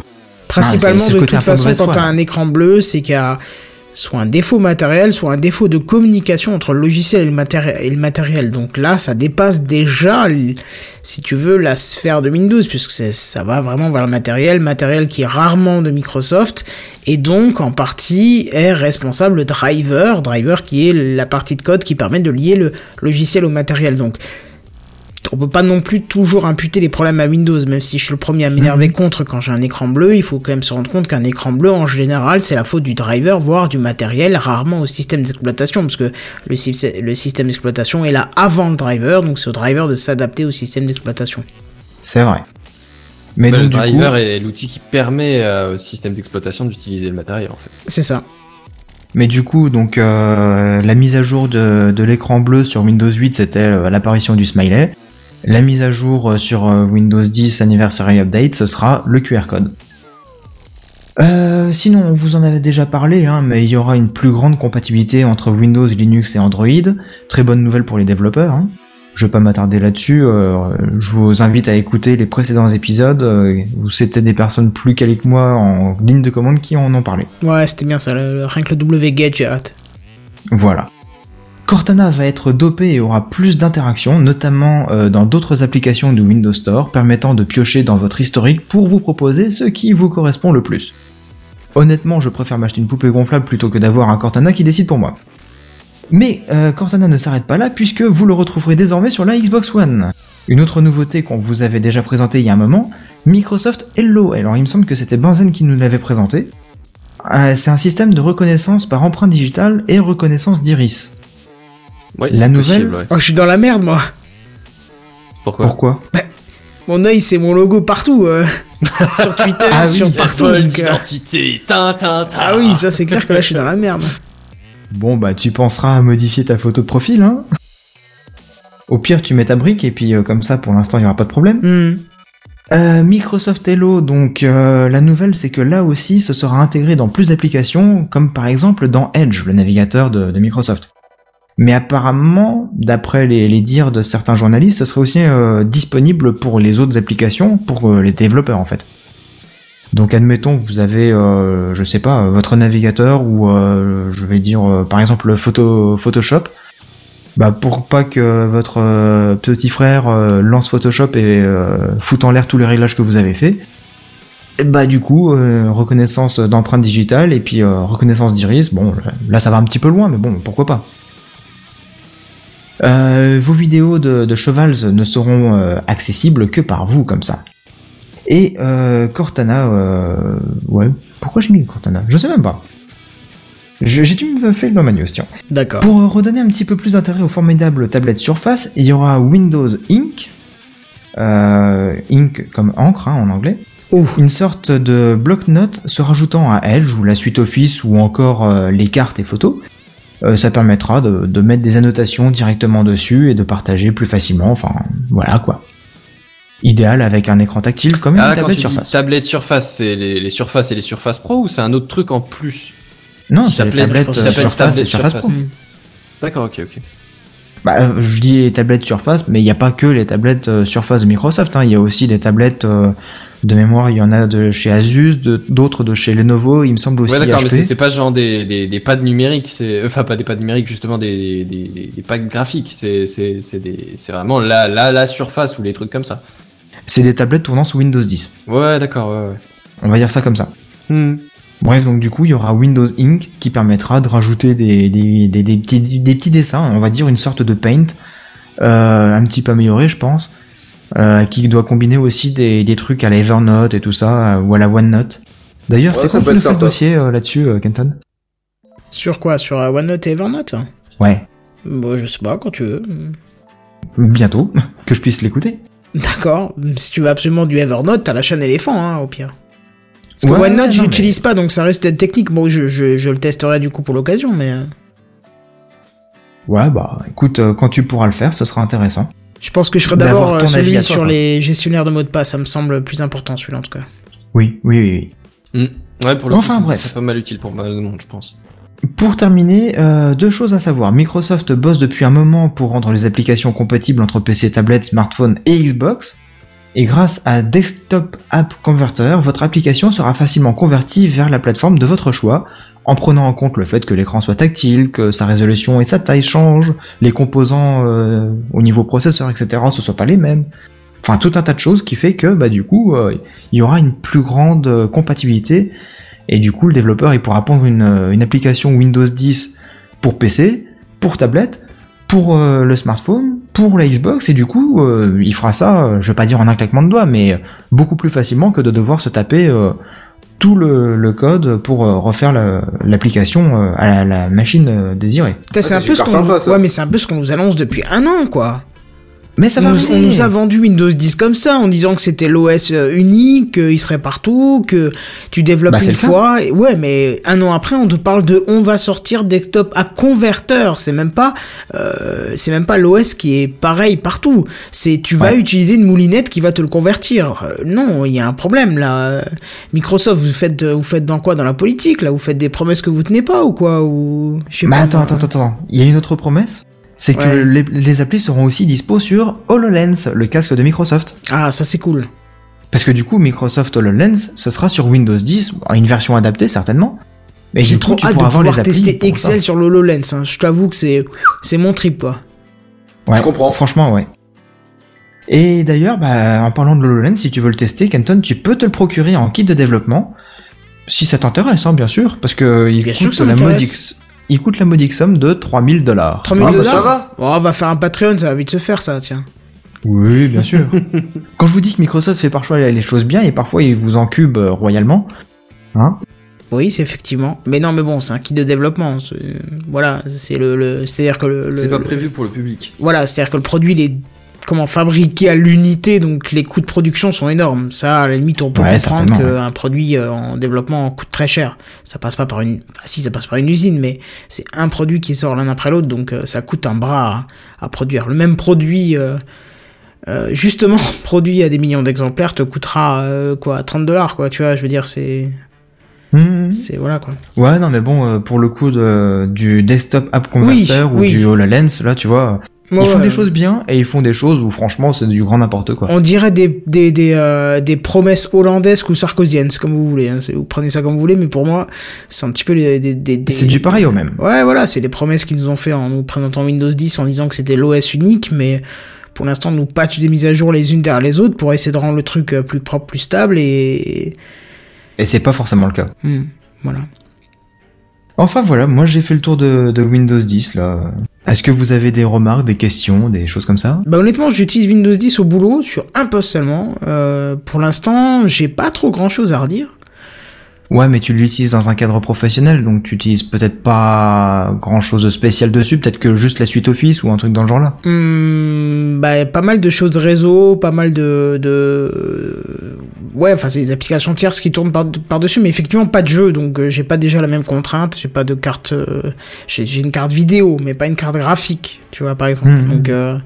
Principalement, le de toute façon, quand t'as un écran bleu, c'est qu'il y a soit un défaut matériel, soit un défaut de communication entre le logiciel et le, matériel. Donc là, ça dépasse déjà, si tu veux, la sphère de Windows, puisque ça va vraiment vers le matériel, matériel qui est rarement de Microsoft, et donc en partie est responsable le driver, driver qui est la partie de code qui permet de lier le logiciel au matériel. Donc on peut pas non plus toujours imputer les problèmes à Windows, même si je suis le premier à m'énerver contre quand j'ai un écran bleu, il faut quand même se rendre compte qu'un écran bleu, en général, c'est la faute du driver, voire du matériel, rarement au système d'exploitation, parce que le, sy- le système d'exploitation est là avant le driver, donc c'est au driver de s'adapter au système d'exploitation. C'est vrai. Mais Bah, donc le du driver coup, est l'outil qui permet euh, au système d'exploitation d'utiliser le matériel en fait. C'est ça. mais du coup, donc euh, la mise à jour de, de l'écran bleu sur Windows 8, c'était euh, l'apparition du smiley. La mise à jour euh, sur euh, Windows 10 Anniversary Update, ce sera le QR code. Euh, sinon, on vous en avait déjà parlé, hein, mais il y aura une plus grande compatibilité entre Windows, Linux et Android. Très bonne nouvelle pour les développeurs. Hein. Je vais pas m'attarder là-dessus. euh, je vous invite à écouter les précédents épisodes euh, où c'était des personnes plus calées que moi en ligne de commande qui en ont parlé. Ouais, c'était bien ça, le- rien que le hâte. Voilà. Cortana va être dopé et aura plus d'interactions, notamment euh, dans d'autres applications de Windows Store, permettant de piocher dans votre historique pour vous proposer ce qui vous correspond le plus. Honnêtement, je préfère m'acheter une poupée gonflable plutôt que d'avoir un Cortana qui décide pour moi. Mais euh, Cortana ne s'arrête pas là puisque vous le retrouverez désormais sur la Xbox One. Une autre nouveauté qu'on vous avait déjà présentée il y a un moment, Microsoft Hello. Alors il me semble que c'était Benzen qui nous l'avait présenté. Euh, c'est un système de reconnaissance par empreinte digitale et reconnaissance d'iris. Ouais, La c'est nouvelle- possible, ouais. Oh, je suis dans la merde, moi. Pourquoi Pourquoi Mon œil, c'est mon logo partout. euh. <laughs> sur Twitter, Ah oui, sur partout. Vol donc, euh. Ah oui, ça c'est clair que là je suis dans la merde. Bon bah tu penseras à modifier ta photo de profil, hein Au pire tu mets ta brique et puis euh, comme ça pour l'instant il n'y aura pas de problème. Hmm. Euh, Microsoft Hello, donc euh, la nouvelle c'est que là aussi ce sera intégré dans plus d'applications, comme par exemple dans Edge, le navigateur de, de Microsoft. Mais apparemment, d'après les, les dires de certains journalistes, ce serait aussi euh, disponible pour les autres applications, pour euh, les développeurs en fait. Donc admettons vous avez, euh, je sais pas, votre navigateur ou euh, je vais dire euh, par exemple le photo, Photoshop. Bah pour pas que votre euh, petit frère lance Photoshop et foute en l'air tous les réglages que vous avez fait. et Bah du coup euh, reconnaissance d'empreinte digitale et puis euh, reconnaissance d'iris. Bon là ça va un petit peu loin mais bon pourquoi pas. Euh, vos vidéos de, de Chevals ne seront euh, accessibles que par vous comme ça. Et euh, Cortana, ouais, pourquoi j'ai mis Cortana? Je sais même pas. J'ai dû me faire dans ma news, tiens. D'accord. Pour redonner un petit peu plus d'intérêt aux formidables tablettes Surface, il y aura Windows Ink, Ink comme encre hein, en anglais, Ouh. une sorte de bloc-notes se rajoutant à Edge ou la suite Office ou encore les cartes et photos. Euh, ça permettra de, de mettre des annotations directement dessus et de partager plus facilement, enfin voilà quoi. Idéal avec un écran tactile comme une Ah, là, tablette Surface. tablette Surface, c'est les, les Surface et les Surface Pro ou c'est un autre truc en plus? Non, c'est les tablettes euh, Surface et tablette Surface Pro. Surface. D'accord, ok, ok. Bah, euh, je dis les tablettes Surface, mais il n'y a pas que les tablettes euh, Surface de Microsoft. hein. Il y a aussi des tablettes euh, de mémoire. Il y en a de chez Asus, d'autres de, chez Lenovo. Il me semble aussi Ouais, d'accord, mais c'est- pas genre des, des, des pads numériques, c'est enfin pas des pads numériques, justement des, des, des, des pads graphiques. C'est c'est c'est des c'est vraiment la la la surface ou les trucs comme ça. C'est des tablettes tournant sous Windows 10. Ouais, d'accord, ouais, ouais. On va dire ça comme ça. Hmm. Bref, donc du coup, il y aura Windows Ink qui permettra de rajouter des, des, des, des petits, des petits dessins, on va dire une sorte de paint, euh, un petit peu amélioré, je pense, euh, qui doit combiner aussi des, des trucs à la Evernote et tout ça, euh, ou à la OneNote. D'ailleurs, Ouais, c'est quoi tu le dossier euh, là-dessus, euh, Kenton? Sur quoi? Sur euh, OneNote et Evernote? Ouais. Bon, je sais pas, quand tu veux. bientôt, <laughs> que je puisse l'écouter. D'accord. Si tu veux absolument du Evernote, t'as la chaîne éléphant, hein, au pire. Parce que Ouais, OneNote, je mais- l'utilise pas, donc ça risque d'être technique. Bon, je, je, je le testerai du coup pour l'occasion, mais euh, Ouais, bah écoute, euh, quand tu pourras le faire, ce sera intéressant. je pense que je ferai d'abord euh, ton avis celui sur quoi. les gestionnaires de mots de passe. Ça me semble plus important, celui-là en tout cas. Oui, oui, oui, oui. Hmm. Ouais, pour le Enfin, coup, bref. c'est pas mal utile pour mal de monde, je pense. Pour terminer, euh, deux choses à savoir. Microsoft bosse depuis un moment pour rendre les applications compatibles entre PC, tablette, smartphone et Xbox. Et grâce à Desktop App Converter, votre application sera facilement convertie vers la plateforme de votre choix, en prenant en compte le fait que l'écran soit tactile, que sa résolution et sa taille changent, les composants euh, au niveau processeur, etc. ce soient pas les mêmes. Enfin, tout un tas de choses qui fait que, bah, du coup, euh, il y aura une plus grande euh, compatibilité et du coup, le développeur, il pourra prendre une, application Windows 10 pour PC, pour tablette, pour le smartphone, pour la Xbox, et du coup, euh, il fera ça, euh, je vais pas dire en un claquement de doigts, mais beaucoup plus facilement que de devoir se taper euh, tout le, le code pour euh, refaire la- l'application euh, à la, la machine euh, désirée. C'est un peu ce ouais, mais c'est un peu ce qu'on nous annonce depuis un an, quoi. Mais ça va nous, on nous a vendu Windows 10 comme ça, en disant que c'était l'OS euh, unique, qu'il serait partout, que tu développes Bah, une fois. Et ouais, mais un an après, on te parle de on va sortir desktop à converteur. C'est même pas, euh, c'est même pas l'OS qui est pareil partout. C'est tu vas Ouais. utiliser une moulinette qui va te le convertir. Euh, non, il y a un problème là. Microsoft, vous faites, vous faites dans quoi? Dans la politique là? Vous faites des promesses que vous tenez pas ou quoi? Ou je sais pas, attends, attends, attends. Il y a une autre promesse? C'est que Ouais. les, les applis seront aussi dispo sur HoloLens, le casque de Microsoft. Ah, ça c'est cool. Parce que du coup, Microsoft HoloLens, ce sera sur Windows 10, en une version adaptée certainement. Mais J'ai du coup, trop tu hâte de pourras avoir pouvoir les applis tester Excel ça. sur le HoloLens. hein. Je t'avoue que c'est c'est mon trip quoi. Ouais, Je comprends. Franchement, ouais. Et d'ailleurs, bah, en parlant de l'HoloLens, si tu veux le tester, Kenton, tu peux te le procurer en kit de développement. Si ça t'intéresse, hein, bien sûr, parce que il Bien sûr coûte que la m'intéresse. modique, il coûte la modique somme de 3000 dollars. 3000 Ah, bah, dollars ça va. Oh, on va faire un Patreon, ça va vite se faire ça, tiens. Oui, bien sûr. <laughs> Quand je vous dis que Microsoft fait parfois les choses bien et parfois il vous encube euh, royalement, hein, Oui, c'est effectivement. Mais non, mais bon, c'est un kit de développement. c'est- Voilà, c'est le, le- c'est-à-dire que le, le- C'est pas le- prévu pour le public. Voilà, c'est-à-dire que le produit il est comment fabriqué à l'unité, donc les coûts de production sont énormes. Ça, à la limite, on peut Ouais, comprendre qu'un produit euh, en développement coûte très cher. Ça passe pas par une, ah si, ça passe par une usine, mais c'est un produit qui sort l'un après l'autre, donc euh, ça coûte un bras à, à produire. Le même produit, euh, euh, justement, <laughs> produit à des millions d'exemplaires, te coûtera quoi, 30 dollars, quoi. Tu vois, je veux dire, c'est, hmm, c'est voilà quoi. ouais, non mais bon, euh, pour le coup de, du desktop app converter Oui, ou oui. du HoloLens, là, tu vois, ils Ouais, font ouais. des choses bien et ils font des choses où franchement c'est du grand n'importe quoi. On dirait des, des, des, euh, des promesses hollandaises ou sarkoziennes, comme vous voulez. hein. Vous prenez ça comme vous voulez, mais pour moi, c'est un petit peu les, des, des, des- C'est du pareil au même. Ouais, voilà, c'est les promesses qu'ils nous ont fait en nous présentant Windows 10 en disant que c'était l'OS unique, mais pour l'instant, nous patch des mises à jour les unes derrière les autres pour essayer de rendre le truc euh, plus propre, plus stable et. Et c'est pas forcément le cas. Hmm, voilà. Enfin voilà, moi j'ai fait le tour de, de Windows 10 là. Est-ce que vous avez des remarques, des questions, des choses comme ça? Bah honnêtement, j'utilise Windows 10 au boulot sur un poste seulement. Euh, pour l'instant, j'ai pas trop grand chose à redire. Ouais, mais tu l'utilises dans un cadre professionnel, donc tu utilises peut-être pas grand chose de spécial dessus, peut-être que juste la suite Office ou un truc dans le genre là. Hmm, bah, pas mal de choses réseau, pas mal de, de... ouais, enfin c'est des applications tierces qui tournent par par dessus, mais effectivement pas de jeu, donc euh, j'ai pas déjà la même contrainte, j'ai pas de carte, euh, j'ai une carte vidéo, mais pas une carte graphique, tu vois par exemple. Donc, euh,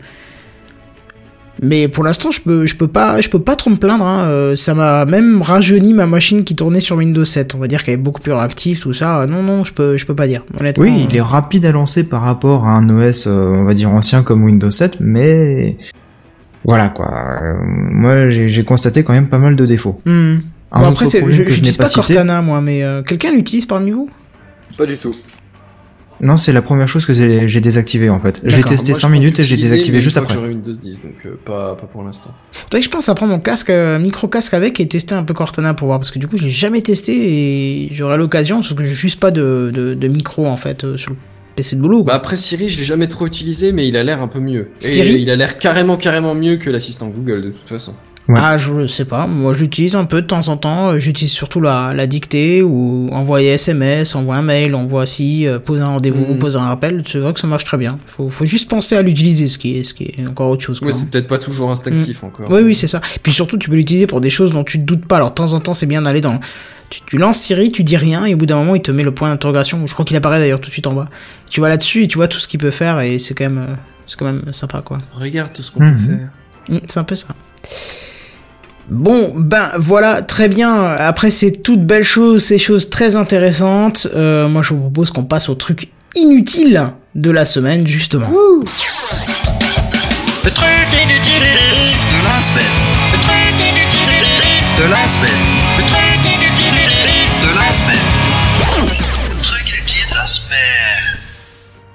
mais pour l'instant je peux je peux pas je peux pas trop me plaindre, hein. euh, ça m'a même rajeuni ma machine qui tournait sur Windows 7, on va dire qu'elle est beaucoup plus réactive, tout ça. Non non, je peux je peux pas dire honnêtement. Oui, il est rapide à lancer par rapport à un OS, euh, on va dire ancien comme Windows 7, mais voilà quoi. Euh, moi j'ai constaté quand même pas mal de défauts. Hmm. Un Bon, autre après, je, que je je n'ai n'utilise pas pas, cité. Cortana, moi, mais euh, quelqu'un l'utilise parmi vous Pas du tout. Non, c'est la première chose que j'ai j'ai désactivé en fait. J'ai D'accord. testé Moi, je 5 compte minutes et j'ai désactivé juste une après. que J'aurai Windows 10, donc euh, pas, pas pour l'instant. Faudrait que je pense à prendre mon casque, euh, micro casque avec et tester un peu Cortana pour voir parce que du coup j'ai jamais testé et j'aurai l'occasion parce que j'ai juste pas de, de, de micro en fait euh, sur le PC de boulot. Bah après Siri, je l'ai jamais trop utilisé, mais il a l'air un peu mieux. Et Siri il a l'air carrément, carrément mieux que l'assistant Google de toute façon. Ouais. Ah, je sais pas. Moi, j'utilise un peu de temps en temps. J'utilise surtout la, la dictée ou envoyer SMS, envoyer un mail, envoie si, euh, poser un rendez-vous, Mm. poser un rappel. C'est vrai que ça marche très bien. Faut, faut juste penser à l'utiliser, ce qui est, ce qui est encore autre chose. Quoi. Ouais, c'est peut-être pas toujours instinctif encore. Oui, oui, c'est ça. Puis surtout, tu peux l'utiliser pour des choses dont tu te doutes pas. Alors, de temps en temps, c'est bien d'aller dans. Tu, tu lances Siri, tu dis rien, et au bout d'un moment, il te met le point d'interrogation. Je crois qu'il apparaît d'ailleurs tout de suite en bas. Tu vas là-dessus et tu vois tout ce qu'il peut faire, et c'est quand même, euh, c'est quand même sympa, quoi. Regarde tout ce qu'on peut faire. Mm, C'est un peu ça. Bon, ben voilà, très bien. Après ces toutes belles choses, ces choses très intéressantes, euh, moi je vous propose qu'on passe au truc inutile de la semaine, justement. Le truc inutile de la semaine. Le truc inutile de la semaine. Le truc inutile de la semaine. Le truc inutile de la semaine.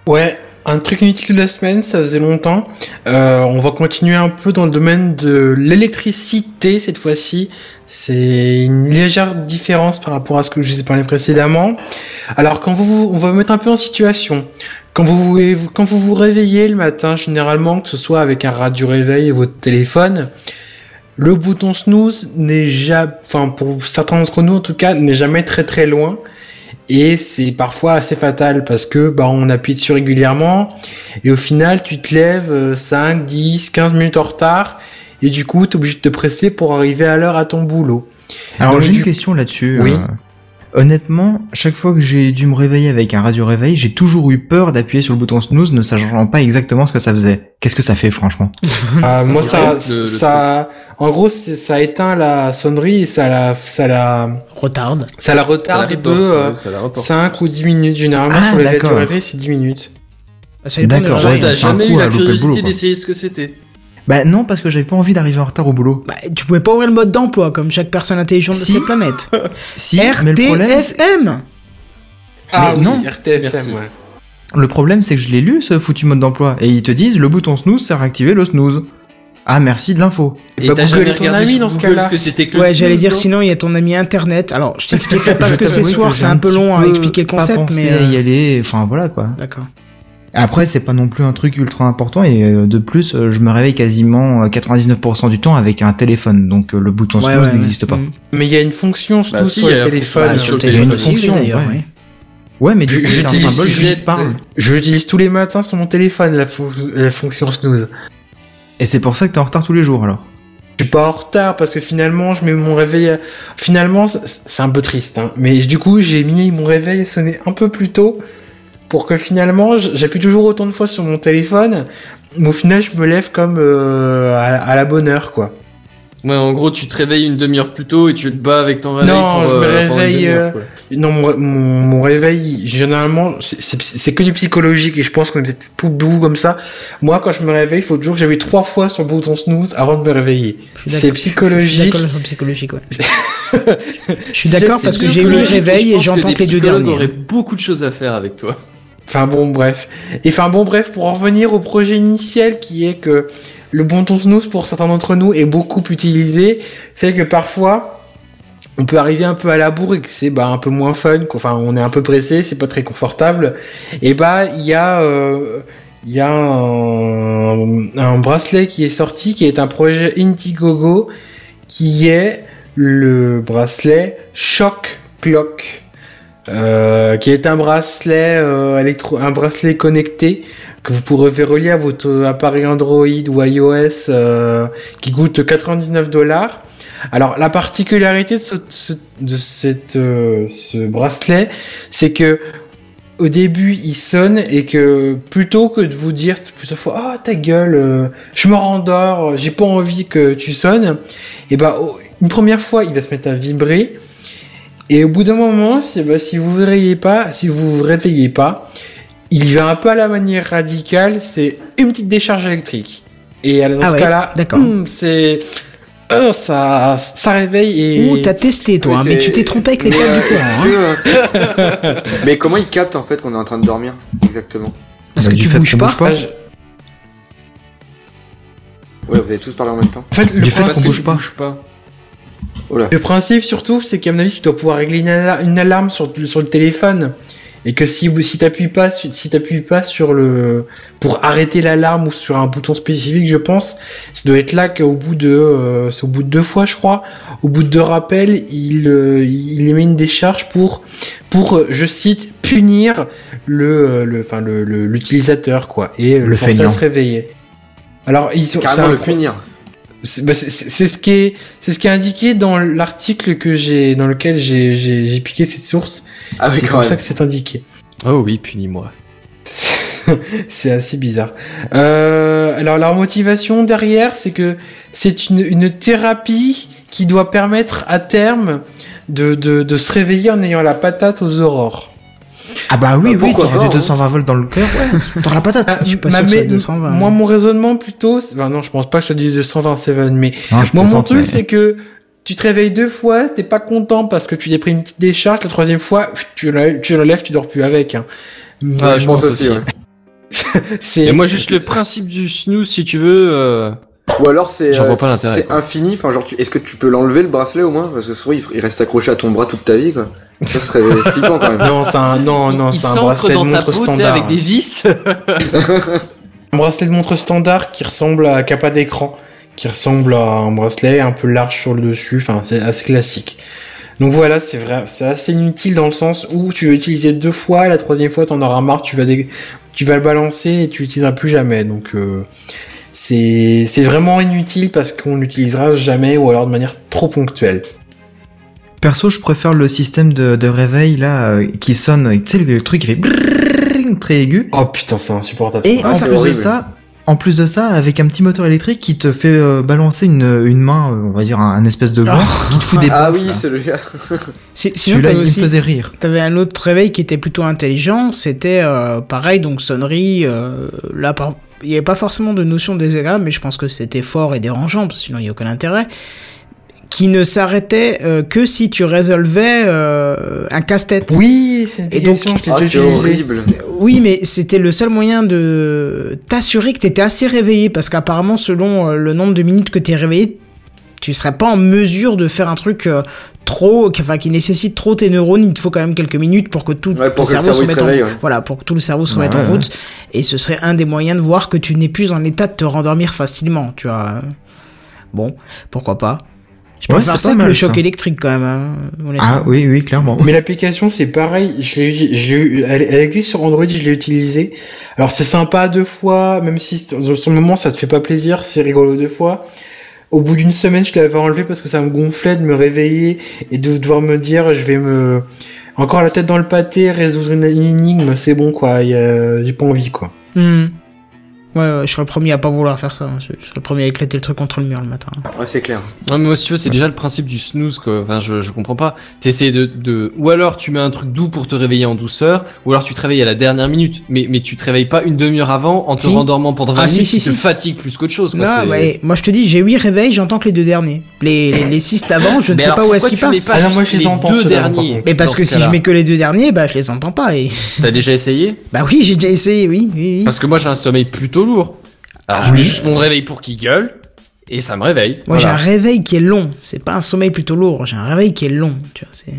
Ouais, un truc inutile de la semaine, ça faisait longtemps. Euh, on va continuer un peu dans le domaine de l'électricité cette fois-ci. C'est une légère différence par rapport à ce que je vous ai parlé précédemment. Alors quand vous, on va vous mettre un peu en situation. Quand vous, vous- quand vous vous réveillez le matin, généralement, que ce soit avec un radio réveil et votre téléphone, le bouton snooze n'est jamais, enfin pour certains d'entre nous en tout cas, n'est jamais très très loin. Et c'est parfois assez fatal parce que bah, on appuie dessus régulièrement et au final tu te lèves euh, 5, 10, 15 minutes en retard et du coup tu es obligé de te presser pour arriver à l'heure à ton boulot. Alors j'ai une du- question là-dessus. Oui. euh, honnêtement, chaque fois que j'ai dû me réveiller avec un radio réveil, j'ai toujours eu peur d'appuyer sur le bouton snooze, ne sachant pas exactement ce que ça faisait. Qu'est-ce que ça fait, franchement? Ah, moi ça, le ça, en gros ça éteint la sonnerie et ça la, ça la, Retarde. ça la Ça la retarde de reporte, euh, ça la. 5 ou 10 minutes généralement Ah, sur les radios d'accord. réveil c'est 10 minutes. Des D'accord, jamais eu la curiosité d'essayer ce que c'était. Bah non, parce que j'avais pas envie d'arriver en retard au boulot. Bah, tu pouvais pas ouvrir le mode d'emploi comme chaque personne intelligente Si. de cette planète. <laughs> Si, RTFM Ah Mais non. RTFM, Merci. ouais. le problème c'est que je l'ai lu ce foutu mode d'emploi et ils te disent le bouton snooze sert à activer le snooze. Ah merci de l'info. Et Bah, t'as Google jamais ton ami dans ce cas-là. Ouais, j'allais dire non sinon il y a ton ami internet. Alors, je t'expliquerai <laughs> pas ce que c'est soir, c'est un peu long à expliquer le concept, mais. à y euh, aller, enfin voilà quoi. D'accord. Après, c'est pas non plus un truc ultra important et euh, de plus, euh, je me réveille quasiment euh, 99% du temps avec un téléphone, donc euh, le bouton Ouais, snooze ouais, n'existe ouais. pas. Mm. Mais il y a une fonction Bah, snooze si, sur le téléphone. bah, sur le Il y a une fonction, oui, d'ailleurs, ouais. ouais. Ouais, mais du Je- coup, c'est un symbole qui parle. Je l'utilise tous les matins sur mon téléphone, la, fon- la fonction snooze. Et c'est pour ça que t'es en retard tous les jours alors. Je suis pas en retard parce que finalement, je mets mon réveil. à- Finalement, c'est un peu triste, hein. Mais du coup, j'ai mis mon réveil à sonner un peu plus tôt pour que finalement, j'appuie toujours autant de fois sur mon téléphone. Mais au final, je me lève comme euh, à, à la bonne heure, quoi. Ouais, en gros, tu te réveilles une demi-heure plus tôt et tu te bats avec ton réveil. Non, pour, je me euh, réveille, euh. Non, mon, mon, mon réveil, généralement, c'est- que du psychologique et je pense qu'on est tout doux comme ça. Moi, quand je me réveille, il faut toujours que j'appuie trois fois sur le bouton snooze avant de me réveiller. Je suis C'est psychologique. Sur le psychologique, ouais. <laughs> Je suis d'accord parce que j'ai eu le réveil je et j'entends que les deux derniers. auraient beaucoup de choses à faire avec toi. Enfin bon, bref. Et enfin bon, bref, pour en revenir au projet initial qui est que le bouton snooze pour certains d'entre nous est beaucoup utilisé, fait que parfois on peut arriver un peu à la bourre et que c'est bah, un peu moins fun, enfin on est un peu pressé, c'est pas très confortable. Et bah il y a euh, y a un, un bracelet qui est sorti qui est un projet Indiegogo qui est le bracelet Shock Clock. Euh, qui est un bracelet euh, un bracelet connecté que vous pourrez relier à votre appareil Android ou iOS euh, qui coûte 99 dollars. Alors la particularité de ce, cette, ce bracelet, c'est que au début il sonne et que plutôt que de vous dire plusieurs fois ah ta gueule je me rendors j'ai pas envie que tu sonnes et bah oh, une première fois il va se mettre à vibrer et au bout d'un moment, c'est bah, si vous réveillez pas, si vous vous réveillez pas, il va un peu à la manière radicale, c'est une petite décharge électrique. Et dans Ah ce ouais, cas-là, d'accord. hum, c'est euh, ça, ça réveille et Ouh, t'as testé toi, hein, mais tu t'es trompé avec les euh, du est-ce hein. que, <laughs> Mais comment il capte en fait qu'on est en train de dormir Exactement. Parce Bah, que tu fait bouges pas. bouge pas. Ah, je- Ouais, vous avez tous parlé en même temps. En fait, le Du fait qu'on bouge pas. Bouge pas. Le principe surtout, c'est qu'à mon avis, tu dois pouvoir régler une, ala- une alarme sur, le- sur le téléphone. et que si si t'appuies pas si t'appuies pas sur le pour arrêter l'alarme ou sur un bouton spécifique, je pense, ça doit être là qu'au bout de euh, c'est au bout de deux fois, je crois, au bout de deux rappels, il euh, il émet une décharge pour pour euh, je cite punir le le enfin le l'utilisateur quoi et Le le forcer à feignant. se réveiller. Alors ils sont c'est Carrément un le pro- punir. C'est bah, c'est- c'est- c'est ce qui est c'est ce qui est indiqué dans l'article que j'ai dans lequel j'ai j'ai j'ai piqué cette source. Ah oui, c'est comme même. ça que c'est indiqué. Oh oui, punis-moi. <laughs> c'est assez bizarre. Euh, alors leur motivation derrière, c'est que c'est une, une thérapie qui doit permettre à terme de, de, de se réveiller en ayant la patate aux aurores. Ah bah oui, Bah, oui, pourquoi t'auras pas, du 220 volts dans le cœur, ouais, <laughs> t'auras la patate. Ah, je suis pas ma- sûr que ce mais- soit 220. moi, mon raisonnement plutôt, c'est- enfin, non, je pense pas que soit du 227, mais Non, je moi, mon truc, mais- c'est que tu te réveilles deux fois, t'es pas content parce que tu t'es pris une petite décharge, la troisième fois, tu l'enlèves, tu l'enlèves, tu dors plus avec. Hein. Ah, je pense aussi, ouais. <laughs> C'est Et moi, juste le principe du snooze, si tu veux. euh, Ou alors c'est J'en vois euh, pas l'intérêt, c'est infini. Enfin, genre, tu... est-ce que tu peux l'enlever le bracelet au moins? Parce que sinon, il, il reste accroché à ton bras toute ta vie, quoi. Ça serait flippant quand même. non, c'est un non, non, il c'est un s'ancre bracelet de ta montre peau, standard. avec des vis. Un bracelet de montre standard qui ressemble à capa d'écran, qui ressemble à un bracelet un peu large sur le dessus, enfin c'est assez classique. Donc voilà, c'est vrai, c'est assez inutile dans le sens où tu vas utiliser deux fois, et la troisième fois t'en auras marre, tu vas dé- tu vas le balancer et tu l'utiliseras plus jamais. Donc euh, c'est c'est vraiment inutile parce qu'on l'utilisera jamais ou alors de manière trop ponctuelle. Perso, je préfère le système de, de réveil là euh, qui sonne, tu sais le, le truc qui fait brrrr, très aigu. Oh putain, c'est insupportable. Et Ah, en plus de ça, en plus de ça, avec un petit moteur électrique qui te fait euh, balancer une, une main, euh, on va dire un, un espèce de gland, qui te fout des Ah oui, là. celui-là. <laughs> Si- Sinon, Celui-là, il me faisait rire. T'avais un autre réveil qui était plutôt intelligent, c'était euh, pareil, donc sonnerie, euh, là, par- il n'y avait pas forcément de notion désagréable, mais je pense que c'était fort et dérangeant, parce que sinon il n'y a aucun intérêt, qui ne s'arrêtait euh, que si tu résolvais euh, un casse-tête. Oui, c'est donc- c'est utilisée. horrible. Oui, mais c'était le seul moyen de t'assurer que t'étais assez réveillé, parce qu'apparemment, selon euh, le nombre de minutes que t'es réveillé, tu serais pas en mesure de faire un truc euh, trop, qui- enfin, qui nécessite trop tes neurones. Il te faut quand même quelques minutes pour que tout Ouais, pour ton que le cerveau se se en- ouais. voilà, pour que tout le cerveau se Ouais, remette en ouais, route. Et ce serait un des moyens de voir que tu n'es plus en état de te rendormir facilement, tu vois. Bon, pourquoi pas. Je Ouais, préfère c'est ça que mal, le choc ça. électrique quand même. hein. Ah oui, oui, clairement. Mais l'application, c'est pareil. Je l'ai, je elle, elle existe sur Android, je l'ai utilisée. Alors c'est sympa deux fois, même si sur le moment ça te fait pas plaisir, c'est rigolo deux fois. Au bout d'une semaine, je l'avais enlevé parce que ça me gonflait de me réveiller et de devoir me dire, je vais me encore la tête dans le pâté, résoudre une, énigme, c'est bon quoi. y a- J'ai pas envie quoi. Hmm. Ouais, ouais, je serais le premier à pas vouloir faire ça. Je je serais le premier à éclater le truc contre le mur le matin. Ouais, c'est clair. Non, mais moi, si tu veux, c'est déjà le principe du snooze, quoi. Enfin, je, je comprends pas. T'essayes de, de, ou alors tu mets un truc doux pour te réveiller en douceur, ou alors tu te réveilles à la dernière minute. Mais, mais tu te réveilles pas une demi-heure avant en te Si. rendormant pendant 20 Ah, si, minutes si, qui te si. fatigue plus qu'autre chose, quoi. Non, ouais, moi je te dis, j'ai 8 réveils, j'entends que les deux derniers. Les, les, les 6 d'avant, je ne sais alors, pas où est-ce qu'ils tu passent. pas Ah moi, je les les entends, deux derniers. Mais parce que ce si je mets que les deux derniers, bah je les entends pas. T'as déjà essayé? bah oui, j'ai déjà essayé, oui. Parce que moi, j'ai un sommeil plutôt lourd. Alors, Ah je mets oui. juste mon réveil pour qu'il gueule, et ça me réveille. Moi j'ai un réveil qui est long. C'est pas un sommeil plutôt lourd, j'ai un réveil qui est long. Tu vois, c'est...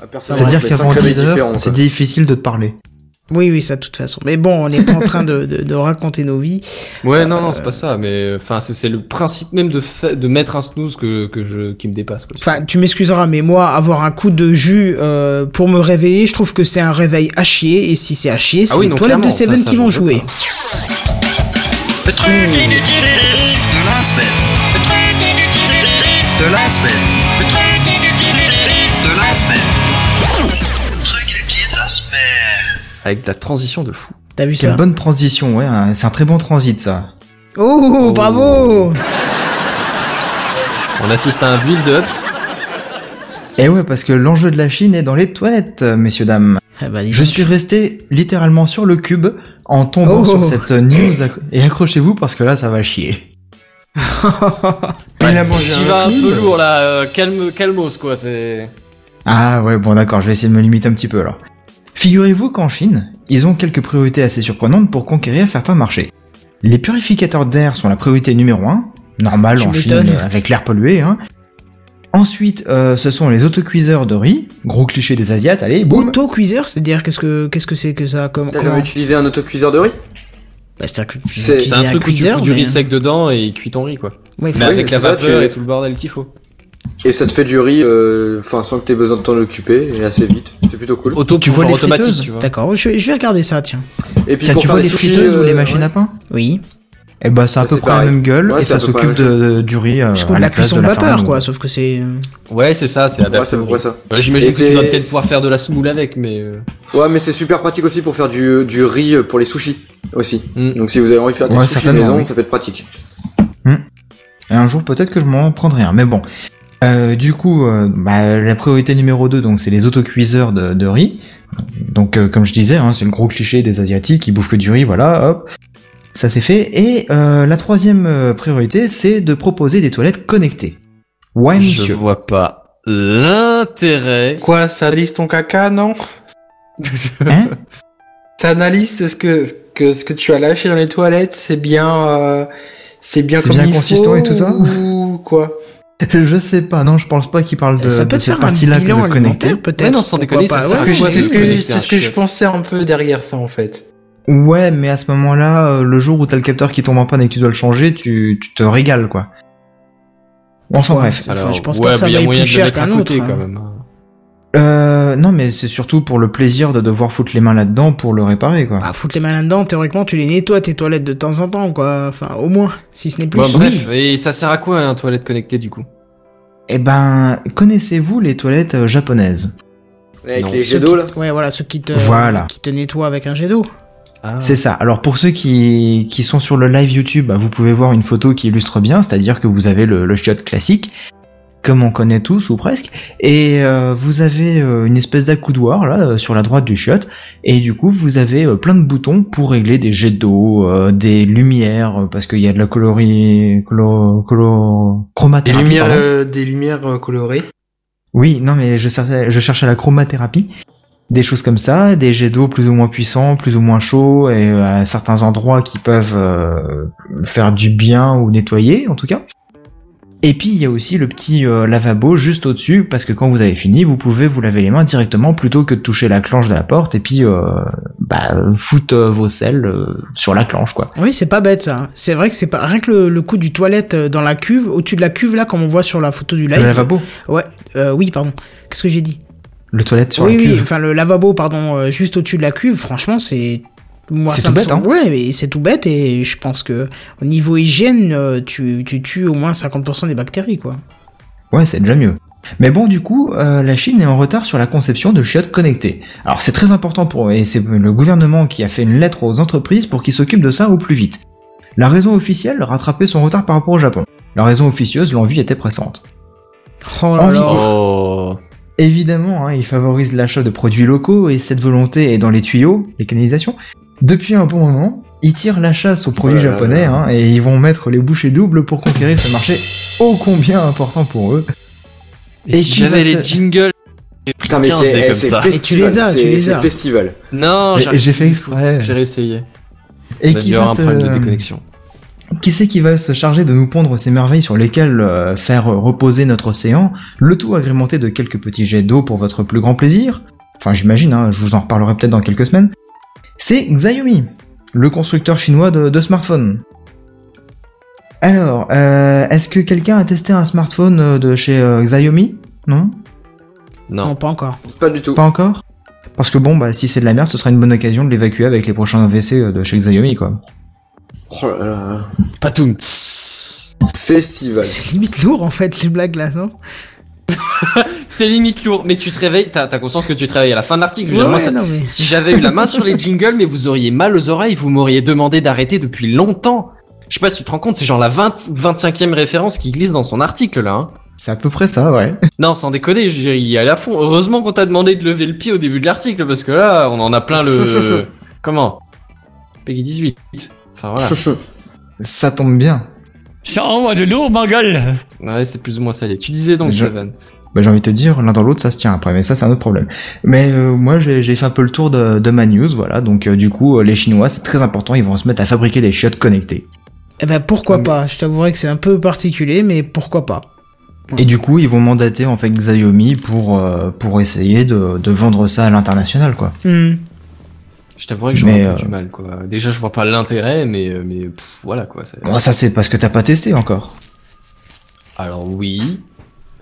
Ah, personnellement, C'est-à-dire je fais qu'avant cinq réveils 10 heures, c'est difficile de te parler. Oui, oui, ça de toute façon. Mais bon, on n'est pas en train de, de, de raconter nos vies. Ouais, non, non, c'est pas ça, mais, enfin, c'est, c'est le principe même de, de mettre un snooze que, que je, qui me dépasse. Enfin, tu m'excuseras, mais moi, avoir un coup de jus euh, pour me réveiller, je trouve que c'est un réveil à chier. Et si c'est à chier, c'est Ah oui, les non, toilettes de ça, Seven ça, qui vont jouer. Le truc inutile de la semaine. Le truc inutile de la semaine. Le truc inutile de la semaine. Le truc inutile de la semaine. Avec de la transition de fou. T'as vu Quelle ça bonne transition, ouais, hein, c'est un très bon transit ça. Oh, bravo On assiste à un build-up. Et ouais, parce que l'enjeu de la Chine est dans les toilettes, messieurs dames. Ah bah, Je suis resté littéralement sur le cube en tombant Oh. sur cette news acc- et accrochez-vous parce que là ça va chier. Il a mangé Il un va un peu lourd, là. euh, calme, calmos, quoi. C'est. Ah ouais, bon d'accord, je vais essayer de me limiter un petit peu alors. Figurez-vous qu'en Chine, ils ont quelques priorités assez surprenantes pour conquérir certains marchés. Les purificateurs d'air sont la priorité numéro 1, normal Tu en Chine avec l'air pollué. Hein. Ensuite, euh, ce sont les autocuiseurs de riz, gros cliché des Asiates, allez, boum. Auto-cuiseur, c'est-à-dire qu'est-ce que qu'est-ce que c'est que ça comme T'as jamais utilisé un autocuiseur de riz bah, C'est- un truc où tu cuiseur, fous du mais- riz sec dedans et il cuit ton riz quoi. Ouais, faut- Mais Oui, avec la vapeur tu- et tout le bordel qu'il faut. Et ça te fait du riz, euh, enfin sans que t'aies besoin de t'en occuper, et assez vite. C'est plutôt cool. Auto Tu vois les automatique, friteuses tu vois. D'accord, je, vais- je vais regarder ça, tiens. Et puis Tiens, pour tu vois des les friteuses ou euh, les machines ouais. à pain Oui. Eh ben, c'est à Ça, peu c'est près la même gueule Ouais, et c'est ça à peu s'occupe du riz euh, à la place cuisson de la vapeur, farine. quoi, sauf que c'est... euh, Ouais, c'est ça, c'est Ouais, adapté. c'est à peu au près riz. ça. Bah, J'imagine Et que tu c'est- peut-être pouvoir faire de la semoule avec, mais. euh, Ouais, mais c'est super pratique aussi pour faire du, du riz pour les sushis aussi. Mm. Donc si vous avez envie de faire des Ouais, sushis maison, oui. ça peut être pratique. Et un jour, peut-être que je m'en prendrai un. Mais bon. Euh, du coup, euh, bah, la priorité numéro 2, donc, c'est les autocuiseurs de, de riz. Donc, euh, comme je disais, hein, c'est le gros cliché des Asiatiques qui bouffent que du riz, voilà, hop. Ça c'est fait. Et euh, la troisième euh, priorité, c'est de proposer des toilettes connectées. Ouais, Je monsieur. vois pas l'intérêt. Quoi, ça analyse ton caca, non? <laughs> Hein? Ça analyse ce que, ce que, ce que tu as lâché dans les toilettes, c'est bien, euh, c'est bien C'est comme bien il consistant faut, et tout ça? Ou quoi? <laughs> Je sais pas, non, je pense pas qu'il parle de, ça de peut te cette partie-là de connecter. peut-être. Ouais, non, sans déconner, ouais. C'est ce que, ouais, c'est ce que, ce que je pensais un peu derrière ça, en fait. Ouais, mais à ce moment-là, euh, le jour où t'as le capteur qui tombe en panne et que tu dois le changer, tu, tu te régales, quoi. Enfin Ouais. bref. Enfin, je pense ouais, pas que ça mais il y a vaille moyen plus de cher qu'un autre, quand hein. même. Euh, non, mais c'est surtout pour le plaisir de devoir foutre les mains là-dedans pour le réparer, quoi. Bah, foutre les mains là-dedans, théoriquement, tu les nettoies tes toilettes de temps en temps, quoi. Enfin, au moins, si ce n'est plus. Bon, bref, et ça sert à quoi un toilette connectée du coup? Eh ben, connaissez-vous les toilettes euh, japonaises? Avec Non. les jets d'eau là? Ouais, voilà, ceux qui te, Voilà. qui te nettoient avec un jet d'eau. Ah. C'est ça. Alors pour ceux qui, qui sont sur le live YouTube, bah, vous pouvez voir une photo qui illustre bien, c'est-à-dire que vous avez le, le classique, comme on connaît tous ou presque, et euh, vous avez euh, une espèce d'accoudoir là euh, sur la droite du chiotte, et du coup vous avez plein de boutons pour régler des jets d'eau, euh, des lumières, parce qu'il y a de la colorie, colo, colo, Des chromathérapie. lumières, pardon. euh, des lumières colorées. Oui, non, mais je cherchais, je cherchais la chromathérapie. Des choses comme ça, des jets d'eau plus ou moins puissants, plus ou moins chauds, et euh, à certains endroits qui peuvent euh, faire du bien ou nettoyer, en tout cas. Et puis il y a aussi le petit euh, lavabo juste au-dessus, parce que quand vous avez fini, vous pouvez vous laver les mains directement plutôt que de toucher la clenche de la porte et puis euh, bah, foutre euh, vos selles euh, sur la clenche, quoi. Oui, c'est pas bête ça. C'est vrai que c'est pas rien que le, le coup du toilette euh, dans la cuve, au-dessus de la cuve là, comme on voit sur la photo du live. Le lavabo, Ouais, euh, oui, pardon. Qu'est-ce que j'ai dit? Le toilette sur Oui, la oui, cuve. enfin le lavabo, pardon, euh, juste au-dessus de la cuve. Franchement, c'est moi, C'est ça tout bête, semble- hein. Ouais, mais c'est tout bête et je pense que au niveau hygiène, euh, tu, tu tues au moins 50% des bactéries, quoi. Ouais, c'est déjà mieux. Mais bon, du coup, euh, la Chine est en retard sur la conception de chiottes connectées. Alors c'est très important pour eux, et c'est le gouvernement qui a fait une lettre aux entreprises pour qu'ils s'occupent de ça au plus vite. La raison officielle, rattraper son retard par rapport au Japon. La raison officieuse, l'envie était pressante. Oh là Envie. là. Évidemment, hein, ils favorisent l'achat de produits locaux, et cette volonté est dans les tuyaux, les canalisations. Depuis un bon moment, ils tirent la chasse aux produits japonais, hein, et ils vont mettre les bouchées doubles pour conquérir ce marché ô combien important pour eux. Et, si j'avais va les se- jingles. Putain, mais 15 c'est eh, comme c'est ça. festival. Et tu les as, tu c'est- les c'est as. festival. Non, j'ai fait exprès. J'ai réessayé. Et Il qui y va, se... problème de déconnexion. Qui c'est qui va se charger de nous pondre ces merveilles sur lesquelles euh, faire reposer notre océan, le tout agrémenté de quelques petits jets d'eau pour votre plus grand plaisir? Enfin, j'imagine, hein, je vous en reparlerai peut-être dans quelques semaines. C'est Xiaomi, le constructeur chinois de, de smartphones. Alors, euh, est-ce que quelqu'un a testé un smartphone euh, de chez euh, Xiaomi? Non? Non, Non. pas encore. Pas du tout. Pas encore? Parce que bon, bah si c'est de la merde, ce sera une bonne occasion de l'évacuer avec les prochains AVC de chez Xiaomi, quoi. Oh là là. Patoum. Festival. C'est limite lourd en fait les blagues là, non <laughs> C'est limite lourd, mais tu te réveilles, t'as conscience que tu te réveilles à la fin de l'article. Ouais, mais... Si j'avais eu la main sur les <laughs> jingles, mais vous auriez mal aux oreilles, vous m'auriez demandé d'arrêter depuis longtemps. Je sais pas si tu te rends compte, c'est genre la 20, 25e référence qui glisse dans son article là. Hein. C'est à peu près ça, ouais. <laughs> Non, sans déconner, il y a à fond. Heureusement qu'on t'a demandé de lever le pied au début de l'article, parce que là, on en a plein le... Comment? Peggy 18. Enfin voilà. <laughs> Ça tombe bien. Ça envoie de lourd, ma gueule. Ouais, c'est plus ou moins salé. Tu disais donc, Je- Seven. Bah, j'ai envie de te dire, l'un dans l'autre, ça se tient après, mais ça, c'est un autre problème. Mais euh, moi, j'ai fait un peu le tour de, de ma news, voilà. Donc, euh, du coup, euh, les Chinois, c'est très important, ils vont se mettre à fabriquer des chiottes connectées. Eh ben pourquoi Mais- pas? Je t'avouerai que c'est un peu particulier, mais pourquoi pas? Et du coup, ils vont mandater en fait Xiaomi pour euh, pour essayer de, de vendre ça à l'international, quoi. Hmm. Je t'avouerais que j'aurais un peu euh, du mal, quoi. Déjà, je vois pas l'intérêt, mais, euh, mais pff, voilà, quoi. Bon, ça c'est parce que t'as pas testé encore. Alors oui,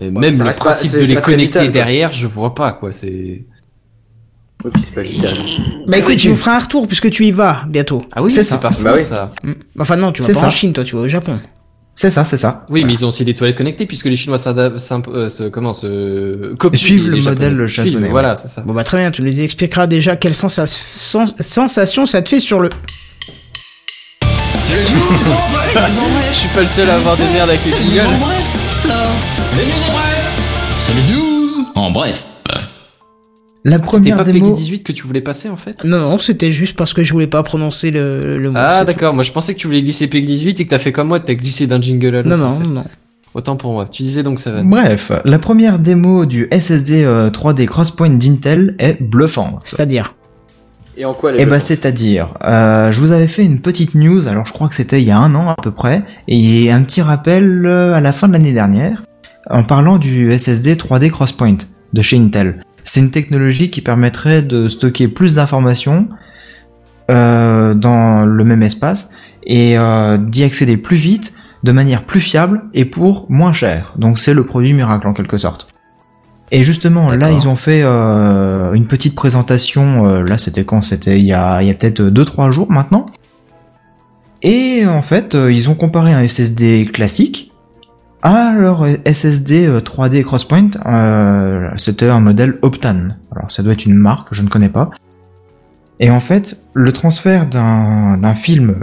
mais Ouais, même le pas- principe de les connecter vital, quoi. derrière, je vois pas, quoi. C'est. Oui, puis c'est pas vital. Bah écoute, tu nous feras un retour puisque tu y vas bientôt. Ah oui, C'est c'est ça. pas faux, Bah oui. ça. Enfin non, tu vas C'est pas ça. en Chine, toi, tu vas au Japon. C'est ça, c'est ça. Oui, mais ils ont aussi des toilettes connectées puisque les Chinois euh, se, comment se copient Suivent les le Japonais. modèle Suivent, japonais, ouais. Voilà, c'est ça. Bon bah très bien, tu nous expliqueras déjà quelle sens- sensation ça te fait sur le... <laughs> Je suis pas le seul à avoir des merdes avec les jingles. C'est le news En bref. La C'était première pas démo. Peggy 18 que tu voulais passer en fait? Non, non, c'était juste parce que je voulais pas prononcer le, le mot. Ah d'accord, moi je pensais que tu voulais glisser Peggy 18 et que t'as fait comme moi, t'as glissé d'un jingle à tout. l'autre. Non, en non, fait. non. Autant pour moi. Tu disais donc ça va. Bref, la première démo du SSD euh, 3D Crosspoint d'Intel est bluffante. C'est-à-dire? Et en quoi elle est Eh ben, bluffante? c'est-à-dire, euh, je vous avais fait une petite news, alors je crois que c'était il y a un an à peu près, et un petit rappel euh, à la fin de l'année dernière, en parlant du SSD 3D Crosspoint de chez Intel. C'est une technologie qui permettrait de stocker plus d'informations euh, dans le même espace et euh, d'y accéder plus vite, de manière plus fiable et pour moins cher. Donc c'est le produit miracle en quelque sorte. Et justement, là, ils ont fait euh, une petite présentation. euh, là, c'était quand? C'était il y a, peut-être 2-3 jours maintenant. Et en fait, euh, ils ont comparé un SSD classique leur SSD euh, 3D Crosspoint. Euh, c'était un modèle Optane. Alors, ça doit être une marque, je ne connais pas. Et en fait, le transfert d'un d'un film,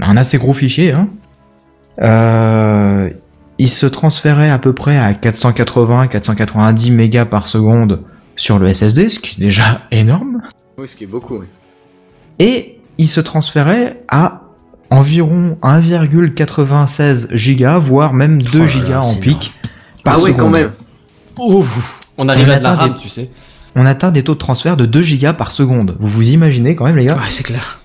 un assez gros fichier, hein, euh, il se transférait à peu près à 480-490 mégas par seconde sur le SSD, ce qui est déjà <laughs> énorme. Oui, ce qui est beaucoup, oui. Et il se transférait à environ 1,96 gigas, voire même 2 Oh gigas en pic par Ah ouais, seconde. quand même. Ouf, on arrive On à de la atteint rame, des- tu sais. On atteint des taux de transfert de 2 gigas par seconde. Vous vous imaginez quand même les gars Ouais, c'est clair.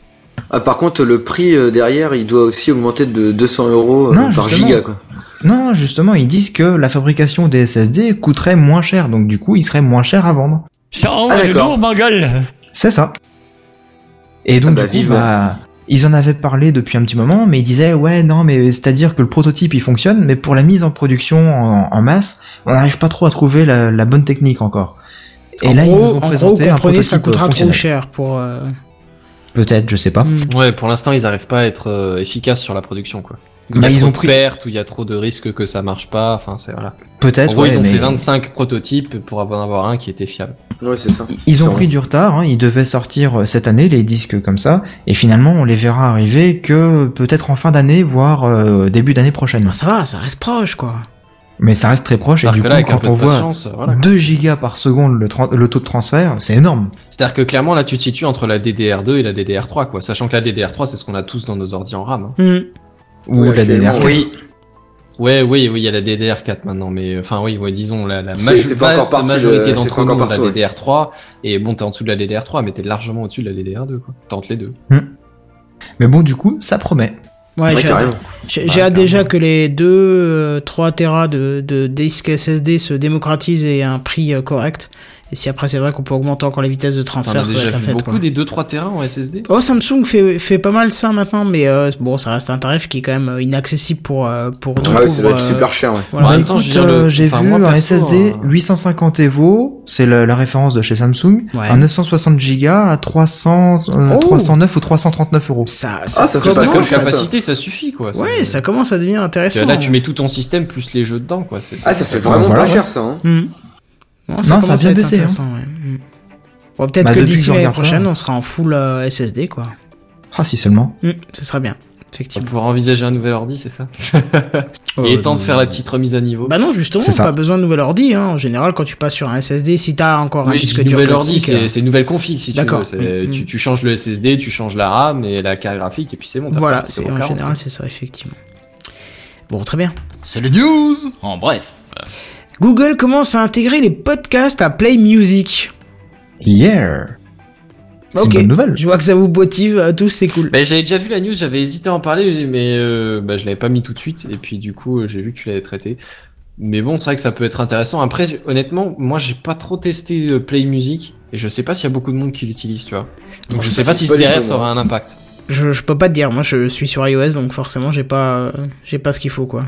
Ah, par contre, le prix euh, derrière, il doit aussi augmenter de 200 euros euh, Non, par justement. giga, quoi. Non, justement, ils disent que la fabrication des SSD coûterait moins cher, donc du coup, il serait moins cher à vendre. Ça envoie Ah, de d'accord. lourd, ma gueule. C'est ça. Et donc Ah bah, du coup, vivement. bah, ils en avaient parlé depuis un petit moment, mais ils disaient ouais non mais c'est-à-dire que le prototype il fonctionne, mais pour la mise en production en, en masse, on n'arrive pas trop à trouver la, la bonne technique encore. Et en là gros, ils nous ont gros, présenté un comprenez, ça prototype coûtera trop cher pour... euh, Peut-être, je sais pas. hmm. Ouais, pour l'instant, ils arrivent pas à être euh, efficaces sur la production, quoi. Il y Bah, a ils trop ont de pris- pertes, ou il y a trop de risques que ça marche pas, enfin, c'est voilà. En Peut-être. gros, ouais, ils ont mais fait 25 prototypes pour en avoir un qui était fiable. Ouais, c'est ça. Ils ont pris du retard. Hein, ils devaient sortir euh, cette année les disques comme ça, et finalement on les verra arriver que peut-être en fin d'année, voire euh, début d'année prochaine. Bah, ça va, ça reste proche, quoi. Mais ça reste très proche et du coup quand on voit patience, voilà. quoi. 2 gigas par seconde le taux de transfert, c'est énorme. C'est-à-dire que clairement, là, tu te situes entre la DDR2 et la DDR3, quoi. Sachant que la DDR3, c'est ce qu'on a tous dans nos ordi en RAM. hein. Hmm. Ou Ouais, la DDR4. Oui. Ouais, oui, oui, il y a la DDR4 maintenant, mais euh, enfin, oui, ouais, disons, la, la C'est- pas encore vaste parti de- majorité c'est d'entre nous, la partout, ouais. DDR3, et bon, t'es en dessous de la DDR3, mais t'es largement au-dessus de la DDR2, quoi. Tente les deux. Mais bon, du coup, ça promet. Ouais, Ouais, j'ai carrément. j'ai- Ouais, j'ai hâte déjà que les 2 3 Tera de, de disques SSD se démocratisent et à un prix euh, correct. Et si après c'est vrai qu'on peut augmenter encore les vitesses de transfert, ça va déjà être la vu fête, beaucoup quoi. des 2-3 Tera en SSD Oh, Samsung fait, fait pas mal ça maintenant, mais euh, bon, ça reste un tarif qui est quand même euh, inaccessible pour, euh, pour Ouais, ça doit être euh, super cher, ouais. voilà. En même Bah, temps, écoute, dire, le- euh, j'ai enfin, vu moi, un perso, SSD hein. 850 Evo, c'est la, la référence de chez Samsung, Ouais. un 960 Go à 300, euh, Oh. 309 ou 339 euros. Ça, Ah, ça fait commence, pas ça, capacité, ça suffit, quoi. Ça- Ouais, ça commence à devenir intéressant. Là, tu mets tout ton système plus les jeux dedans, quoi. c'est- Ah, ça fait vraiment pas cher, ça, hein. Hmm. Non, ça Non, ça a bien baissé, hein. intéressant, ouais. Bon, peut-être Bah, que d'ici l'année ça. prochaine, on sera en full euh, SSD, quoi. Ah, si seulement. Hmm, ce serait bien, effectivement. va pouvoir envisager un nouvel ordi, c'est ça <laughs> Il est temps de faire la petite remise à niveau. Bah non, justement, pas besoin de nouvel ordi. Hein. En général, quand tu passes sur un SSD, si t'as encore un oui, je disque dis dur nouvel ordi, euh, c'est une nouvelle config si tu veux. Mm, Tu, mm. tu changes le SSD, tu changes la RAM et la carte graphique et puis c'est bon. voilà, pas- c'est en 40. général c'est ça effectivement. Bon, très bien. C'est le news En bref. Google commence à intégrer les podcasts à Play Music. Yeah C'est Ok. une bonne nouvelle. Je vois que ça vous motive à tous, c'est cool. Bah, j'avais déjà vu la news, j'avais hésité à en parler, mais euh, bah, je l'avais pas mis tout de suite et puis du coup euh, j'ai vu que tu l'avais traité. Mais bon, c'est vrai que ça peut être intéressant. Après, honnêtement, moi, j'ai pas trop testé euh, Play Music et je sais pas s'il y a beaucoup de monde qui l'utilise, tu vois. Donc je Ça, sais pas si derrière ça aura un impact. Je, je peux pas te dire, moi je suis sur iOS donc forcément j'ai pas j'ai pas ce qu'il faut quoi.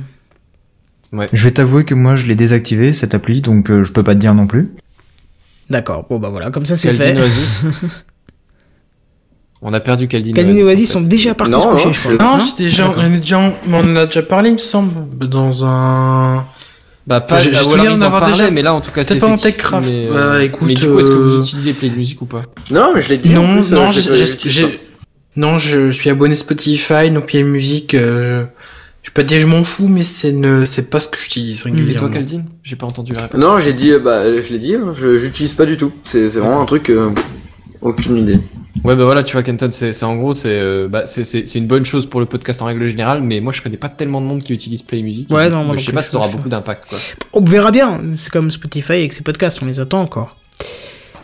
Je vais t'avouer que moi je l'ai désactivé cette appli, donc euh, je peux pas te dire non plus. D'accord, bon bah voilà, comme ça c'est Caldine fait. Oasis. <laughs> On a perdu Caldine Calvin et Oasis en sont déjà partis Non, se coucher, non, je crois. Non, Non j'étais déjà, on, est déjà, on en a déjà parlé, il me semble, dans un. Bah pas, J'ai- bah, souvenir d'en en avoir déjà- mais là en tout cas c'est pas en Techcraft. Mais, Bah, écoute, mais du coup, est-ce que vous euh, utilisez Play Music ou pas? Non, mais je l'ai dit. en Non, plus, non, euh, j'ai, j'ai- j'ai- j'ai- j'ai- non, je suis abonné Spotify, donc il y a musique, euh, je peux pas dire que je m'en fous, mais c'est ne, c'est pas ce que j'utilise Et toi régulièrement. Caldine J'ai pas entendu la réponse. Non, j'ai dit, euh, bah, je l'ai dit, hein, je j'utilise pas du tout. C'est c'est vraiment un truc, euh, aucune idée. Ouais bah voilà, tu vois Kenton, c'est c'est en gros c'est euh, bah, c'est c'est c'est une bonne chose pour le podcast en règle générale, mais moi je connais pas tellement de monde qui utilise Play Music. Ouais, non, donc, moi je sais pas si ça aura beaucoup d'impact quoi. On verra bien, c'est comme Spotify avec ses podcasts, on les attend encore.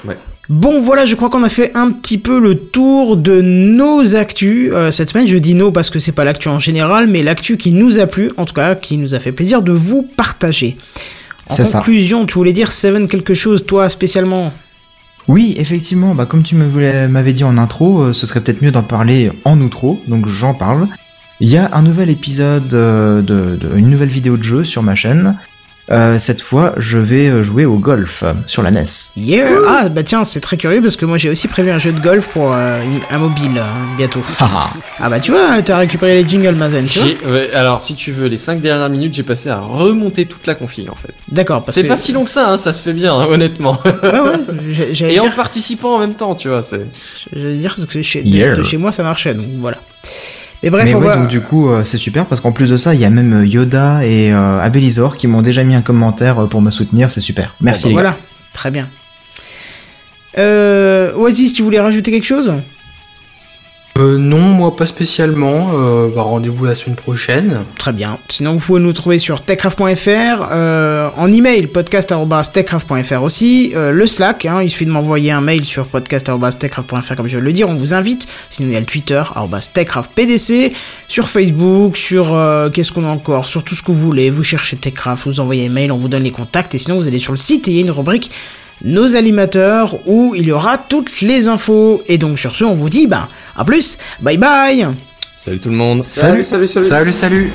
Ouais. Bon voilà, je crois qu'on a fait un petit peu le tour de nos actus. Euh, cette semaine, je dis nos parce que c'est pas l'actu en général, mais l'actu qui nous a plu, en tout cas qui nous a fait plaisir de vous partager. En ça. conclusion, tu voulais dire Seven quelque chose, toi spécialement? Oui, effectivement, bah, comme tu me voulais- m'avais dit en intro, euh, ce serait peut-être mieux d'en parler en outro, donc j'en parle. Il y a un nouvel épisode, euh, de, de- une nouvelle vidéo de jeu sur ma chaîne. Euh, cette fois, je vais euh, jouer au golf euh, sur la NES. Yeah Ah bah tiens, c'est très curieux parce que moi j'ai aussi prévu un jeu de golf pour euh, une- un mobile hein, bientôt. Ah bah tu vois, t'as récupéré les jingles Mazen, tu vois J'ai- ouais, alors si tu veux, les 5 dernières minutes, j'ai passé à remonter toute la config en fait. D'accord, parce C'est que... pas si long que ça, hein, ça se fait bien, hein, honnêtement. Ouais ouais, <laughs> j'ai- j'allais Et en dire, participant en même temps, tu vois, c'est. j'allais dire que chez, de- Yeah. de, chez moi ça marchait, donc voilà. Mais bref, Mais on ouais, va... donc du coup, euh, c'est super parce qu'en plus de ça, il y a même euh, Yoda et euh, Abelizor qui m'ont déjà mis un commentaire pour me soutenir, c'est super. Merci Bon, bah, gars. voilà, très bien. Euh, Oasis, tu voulais rajouter quelque chose? Euh, non, moi pas spécialement, euh, bah, rendez-vous la semaine prochaine. Très bien. Sinon, vous pouvez nous trouver sur techcraft.fr, euh, en email, podcast.techcraft.fr aussi, euh, le Slack, hein, il suffit de m'envoyer un mail sur podcast.techcraft.fr comme je viens le dire, on vous invite. Sinon, il y a le Twitter, techcraftpdc, sur Facebook, sur, euh, qu'est-ce qu'on a encore, sur tout ce que vous voulez, vous cherchez Techcraft, vous envoyez un mail, on vous donne les contacts, et sinon, vous allez sur le site et il y a une rubrique nos animateurs où il y aura toutes les infos. Et donc, sur ce, on vous dit, bah, à plus, bye bye Salut tout le monde. Salut, salut, salut. Salut, salut